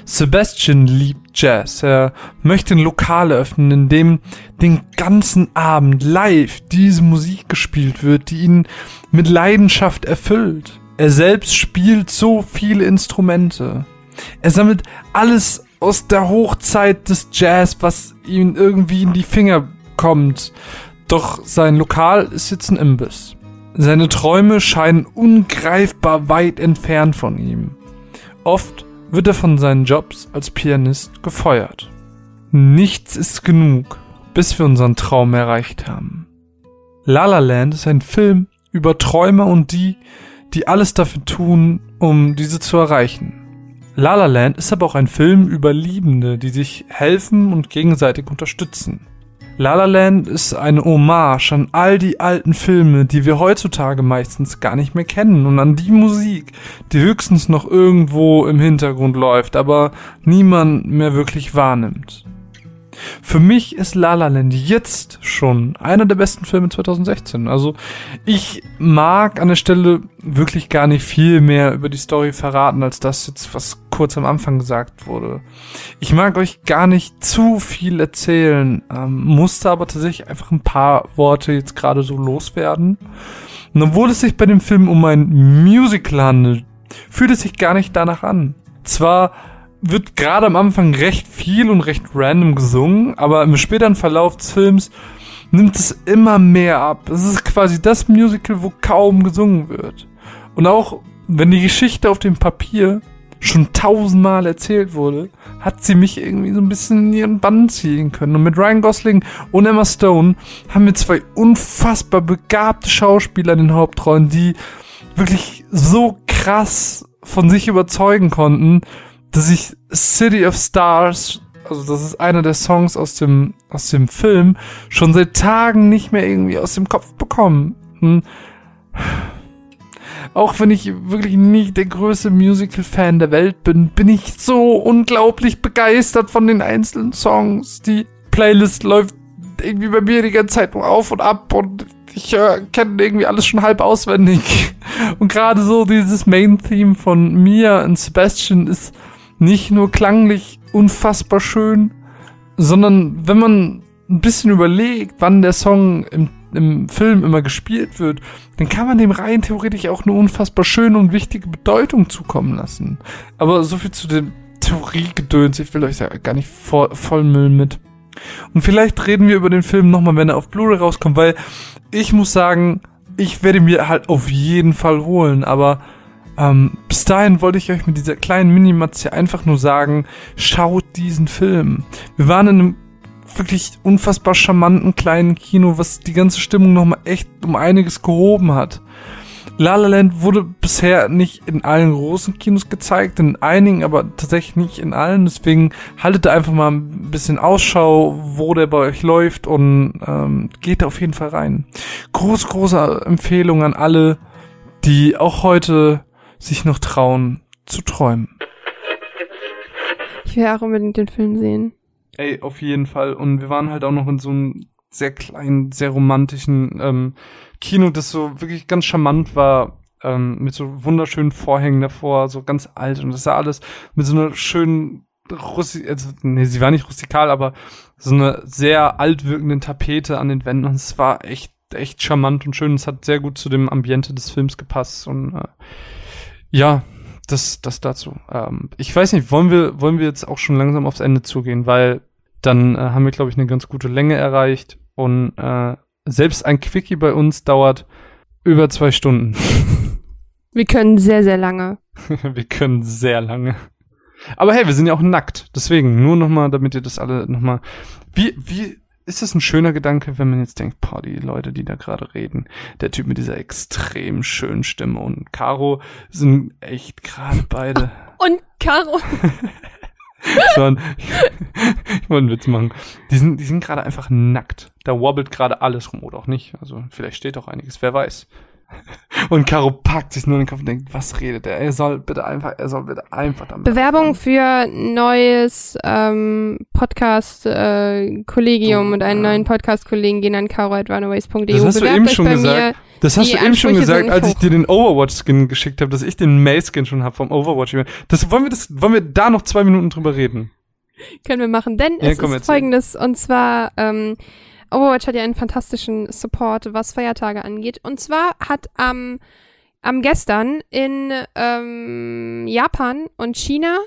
Sebastian liebt Jazz. Er möchte ein Lokal öffnen, in dem den ganzen Abend live diese Musik gespielt wird, die ihn mit Leidenschaft erfüllt. Er selbst spielt so viele Instrumente. Er sammelt alles aus der Hochzeit des Jazz, was ihm irgendwie in die Finger kommt. Doch sein Lokal ist jetzt ein Imbiss. Seine Träume scheinen ungreifbar weit entfernt von ihm. Oft wird er von seinen Jobs als Pianist gefeuert. Nichts ist genug, bis wir unseren Traum erreicht haben. La La Land ist ein Film über Träume und die, die alles dafür tun, um diese zu erreichen. La La Land ist aber auch ein Film über Liebende, die sich helfen und gegenseitig unterstützen. La La Land ist eine Hommage an all die alten Filme, die wir heutzutage meistens gar nicht mehr kennen und an die Musik, die höchstens noch irgendwo im Hintergrund läuft, aber niemand mehr wirklich wahrnimmt. Für mich ist La La Land jetzt schon einer der besten Filme 2016. Also ich mag an der Stelle wirklich gar nicht viel mehr über die Story verraten, als das jetzt, was kurz am Anfang gesagt wurde. Ich mag euch gar nicht zu viel erzählen, ähm, musste aber tatsächlich einfach ein paar Worte jetzt gerade so loswerden. Und obwohl es sich bei dem Film um ein Musical handelt, fühlt es sich gar nicht danach an. Zwar wird gerade am Anfang recht viel und recht random gesungen, aber im späteren Verlauf des Films nimmt es immer mehr ab. Es ist quasi das Musical, wo kaum gesungen wird. Und auch wenn die Geschichte auf dem Papier schon tausendmal erzählt wurde, hat sie mich irgendwie so ein bisschen in ihren Bann ziehen können. Und mit Ryan Gosling und Emma Stone haben wir zwei unfassbar begabte Schauspieler in den Hauptrollen, die wirklich so krass von sich überzeugen konnten, dass ich City of Stars, also das ist einer der Songs aus dem, aus dem Film, schon seit Tagen nicht mehr irgendwie aus dem Kopf bekommen. Hm. Auch wenn ich wirklich nicht der größte Musical-Fan der Welt bin, bin ich so unglaublich begeistert von den einzelnen Songs. Die Playlist läuft irgendwie bei mir die ganze Zeit nur auf und ab und ich äh, kenne irgendwie alles schon halb auswendig. (laughs) Und gerade so dieses Main-Theme von Mia und Sebastian ist nicht nur klanglich unfassbar schön, sondern wenn man ein bisschen überlegt, wann der Song im, im Film immer gespielt wird, dann kann man dem rein theoretisch auch eine unfassbar schöne und wichtige Bedeutung zukommen lassen. Aber so viel zu dem Theoriegedöns, ich will euch da gar nicht voll, vollmüllen mit. Und vielleicht reden wir über den Film nochmal, wenn er auf Blu-ray rauskommt, weil ich muss sagen, ich werde mir halt auf jeden Fall holen, aber ähm, bis dahin wollte ich euch mit dieser kleinen Minimatze einfach nur sagen, schaut diesen Film. Wir waren in einem wirklich unfassbar charmanten kleinen Kino, was die ganze Stimmung nochmal echt um einiges gehoben hat. La La Land wurde bisher nicht in allen großen Kinos gezeigt, in einigen, aber tatsächlich nicht in allen. Deswegen haltet da einfach mal ein bisschen Ausschau, wo der bei euch läuft und ähm, geht da auf jeden Fall rein. Groß, große Empfehlung an alle, die auch heute sich noch trauen zu träumen. Ich will auch unbedingt den Film sehen. Ey, auf jeden Fall. Und wir waren halt auch noch in so einem sehr kleinen, sehr romantischen ähm, Kino, das so wirklich ganz charmant war, ähm, mit so wunderschönen Vorhängen davor, so ganz alt. Und das sah alles mit so einer schönen Russi also, nee, sie war nicht rustikal, aber so eine sehr alt wirkenden Tapete an den Wänden. Und es war echt, echt charmant und schön. Es hat sehr gut zu dem Ambiente des Films gepasst. Und äh, ja, das, das dazu. Ähm, ich weiß nicht, wollen wir, wollen wir jetzt auch schon langsam aufs Ende zugehen, weil dann äh, haben wir, glaube ich, eine ganz gute Länge erreicht und äh, selbst ein Quickie bei uns dauert über zwei Stunden. (laughs) Wir können sehr, sehr lange. (laughs) wir können sehr lange. Aber hey, wir sind ja auch nackt. Deswegen, nur nochmal, damit ihr das alle nochmal. Wie, wie ist das ein schöner Gedanke, wenn man jetzt denkt, boah, die Leute, die da gerade reden, der Typ mit dieser extrem schönen Stimme und Caro sind echt gerade beide. (laughs) Und Caro. (laughs) Sondern, (laughs) ich wollte einen Witz machen. Die sind, die sind gerade einfach nackt. Da wobbelt gerade alles rum oder auch nicht. Also vielleicht steht auch einiges, wer weiß. (laughs) Und Caro packt sich nur in den Kopf und denkt, was redet er? Er soll bitte einfach, er soll bitte einfach damit. Bewerbung für neues ähm, Podcast-Kollegium Du, und einen neuen Podcast-Kollegen gehen an caro.runaways.de. Das hast du eben schon gesagt. Das hast du eben schon gesagt, als ich dir den Overwatch-Skin geschickt habe, dass ich den May-Skin schon habe vom Overwatch. Das wollen wir das, wollen wir da noch zwei Minuten drüber reden? Können wir machen, denn Ja, es komm, ist folgendes, und zwar, ähm, Overwatch hat ja einen fantastischen Support, was Feiertage angeht. Und zwar hat am, am gestern in ähm, Japan und China,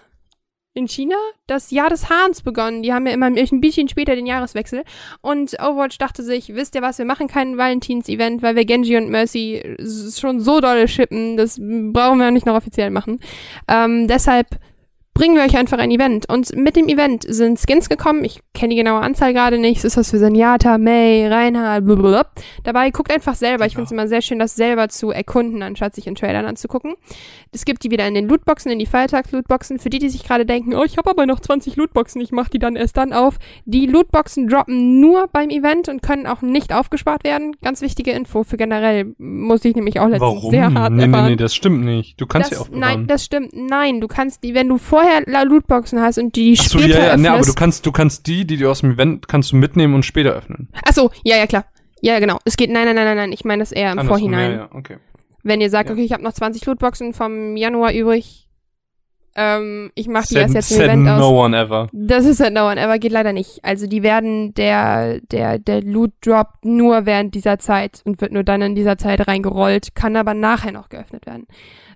in China, das Jahr des Hahns begonnen. Die haben ja immer ein bisschen später den Jahreswechsel. Und Overwatch dachte sich, wisst ihr was, wir machen kein Valentins-Event, weil wir Genji und Mercy schon so dolle shippen, das brauchen wir nicht noch offiziell machen. Ähm, deshalb bringen wir euch einfach ein Event. Und mit dem Event sind Skins gekommen. Ich kenne die genaue Anzahl gerade nicht. Es ist was für Senjata, May, Reinhard, blablabla. Dabei guckt einfach selber. Ich finde es immer sehr schön, das selber zu erkunden, anstatt sich in Trailern anzugucken. Es gibt die wieder in den Lootboxen, in die Feiertags-Lootboxen. Für die, die sich gerade denken, oh, ich habe aber noch 20 Lootboxen, ich mache die dann erst dann auf. Die Lootboxen droppen nur beim Event und können auch nicht aufgespart werden. Ganz wichtige Info für generell. Muss ich nämlich auch letztens Warum? sehr hart nee, nee, erfahren nee, das stimmt nicht. Du kannst das, ja auch Nein, das stimmt. Nein, du kannst die, wenn du vorher La- Lootboxen hast und die Ach so, später ja, ja, nee, aber du öffnest. kannst, du kannst die, die du aus dem Event, kannst du mitnehmen und später öffnen. Ach so, ja, ja, klar. Ja, genau. Es geht, nein, nein, nein, nein, nein. Ich meine das eher im Andersrum, Vorhinein. Ja, ja, okay. Wenn ihr sagt, Ja. okay, ich habe noch 20 Lootboxen vom Januar übrig, ähm, ich mache die Said, erst jetzt im said Event aus. no one ever. Das ist halt dauernd, aber geht leider nicht. Also die werden, der, der, der Loot droppt nur während dieser Zeit und wird nur dann in dieser Zeit reingerollt, kann aber nachher noch geöffnet werden.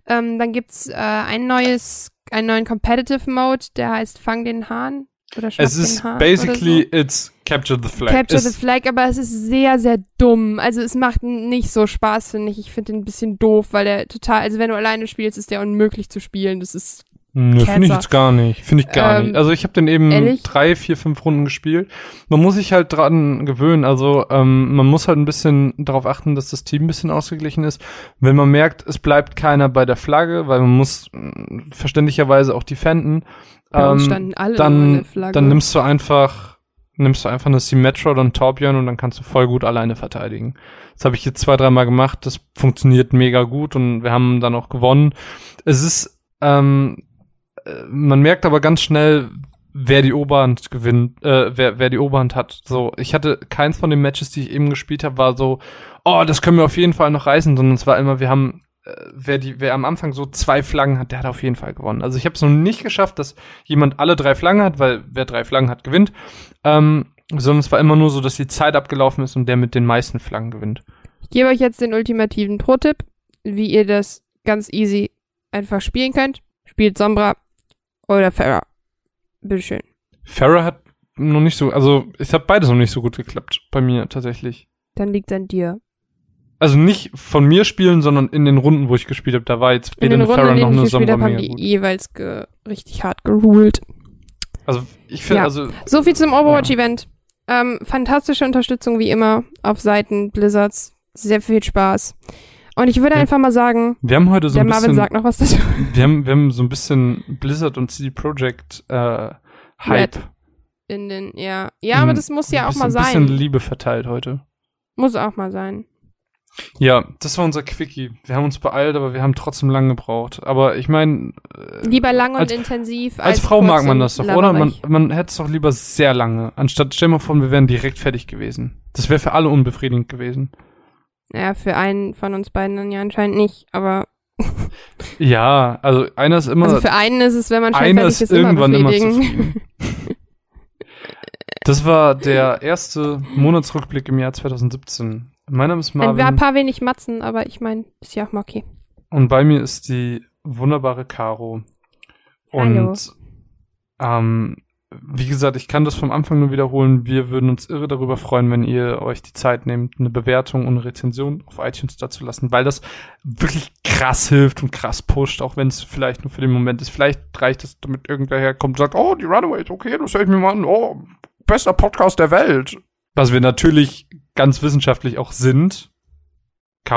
Ähm, dann gibt's äh, ein neues, einen neuen Competitive Mode, der heißt Fang den Hahn oder Es ist basically, oder it's Capture the so. Flag. Capture es, the Flag, aber es ist sehr, sehr dumm. Also es macht nicht so Spaß, finde ich. Ich finde den ein bisschen doof, weil der total, also wenn du alleine spielst, ist der unmöglich zu spielen. Das ist Nö, finde ich jetzt gar nicht. Finde ich gar Ähm, nicht. Also ich habe den eben ehrlich? drei, vier, fünf Runden gespielt. Man muss sich halt dran gewöhnen. Also ähm, man muss halt ein bisschen darauf achten, dass das Team ein bisschen ausgeglichen ist. Wenn man merkt, es bleibt keiner bei der Flagge, weil man muss mh, verständlicherweise auch defenden, ähm, dann, dann nimmst du einfach nimmst du einfach eine Symmetra oder einen Torbjörn und dann kannst du voll gut alleine verteidigen. Das habe ich jetzt zwei, dreimal gemacht. Das funktioniert mega gut und wir haben dann auch gewonnen. Es ist, ähm, äh, man merkt aber ganz schnell, wer die Oberhand gewinnt, äh, wer, wer die Oberhand hat. So, ich hatte keins von den Matches, die ich eben gespielt habe, war so, oh, das können wir auf jeden Fall noch reißen, sondern es war immer, wir haben, äh, wer die, wer am Anfang so zwei Flaggen hat, der hat auf jeden Fall gewonnen. Also ich habe es noch nicht geschafft, dass jemand alle drei Flaggen hat, weil wer drei Flaggen hat, gewinnt. Ähm, sondern es war immer nur so, dass die Zeit abgelaufen ist und der mit den meisten Flaggen gewinnt. Ich gebe euch jetzt den ultimativen Pro-Tipp, wie ihr das ganz easy einfach spielen könnt. Spielt Sombra oder Farah. Bitteschön. Farah hat noch nicht so, also es hat beides noch nicht so gut geklappt bei mir tatsächlich. Dann liegt's an dir. Also nicht von mir spielen, sondern in den Runden, wo ich gespielt habe, da war jetzt weder eine Farah in noch eine ich gespielt Sombra habe, haben mega die gut. jeweils richtig hart geruled. Also ich finde, Ja. also So viel zum Overwatch-Event. Ähm, fantastische Unterstützung wie immer auf Seiten Blizzards. Sehr viel Spaß. Und ich würde Ja. einfach mal sagen, wir haben heute so der ein Marvin bisschen, sagt noch was dazu. wir haben, wir haben so ein bisschen Blizzard und CD Projekt äh, Hype. In den, ja. Ja, aber Mm, das muss ja auch bisschen, mal bisschen sein. Liebe verteilt heute. Muss auch mal sein. Ja, das war unser Quickie. Wir haben uns beeilt, aber wir haben trotzdem lang gebraucht. Aber ich meine, äh, Lieber lang und als- intensiv als als Frau mag man das doch, oder? Man, man hätte es doch lieber sehr lange. Anstatt, stell mal vor, wir wären direkt fertig gewesen. Das wäre für alle unbefriedigend gewesen. Ja, für einen von uns beiden dann ja anscheinend nicht, aber Ja, also einer ist immer, also für einen ist es, wenn man einer fertig ist ist, immer irgendwann immer befriedigend. zufrieden. (laughs) Das war der erste Monatsrückblick im Jahr 2017. Mein Name ist Ein paar- Marvin paar wenig Matzen, aber ich meine, ist ja auch mal okay. und bei mir ist die wunderbare Caro. Hallo. Und ähm, wie gesagt, ich kann das vom Anfang nur wiederholen. Wir würden uns irre darüber freuen, wenn ihr euch die Zeit nehmt, eine Bewertung und eine Rezension auf iTunes dazu lassen, weil das wirklich krass hilft und krass pusht, auch wenn es vielleicht nur für den Moment ist. Vielleicht reicht es, damit irgendwer herkommt und sagt, oh, die Runaways, okay, das höre ich mir mal an, oh, bester Podcast der Welt. Was wir natürlich ganz wissenschaftlich auch sind.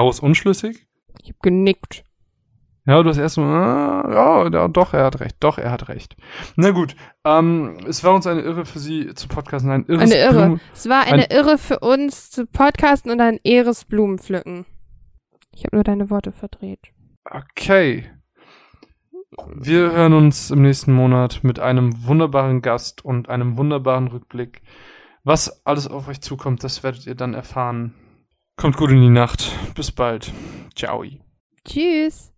Ist unschlüssig. Ich hab genickt. Ja, du hast erst mal, ah, ja, ja, doch, er hat recht, doch, er hat recht. Na gut, ähm, es war uns eine Irre für Sie zu podcasten, ein irres Eine Irre. Blumen- Es war eine Irre für uns zu podcasten und ein Ehres Blumenpflücken. Ich habe nur deine Worte verdreht. Okay. Wir hören uns im nächsten Monat mit einem wunderbaren Gast und einem wunderbaren Rückblick. Was alles auf euch zukommt, das werdet ihr dann erfahren. Kommt gut in die Nacht. Bis bald. Ciao. Tschüss.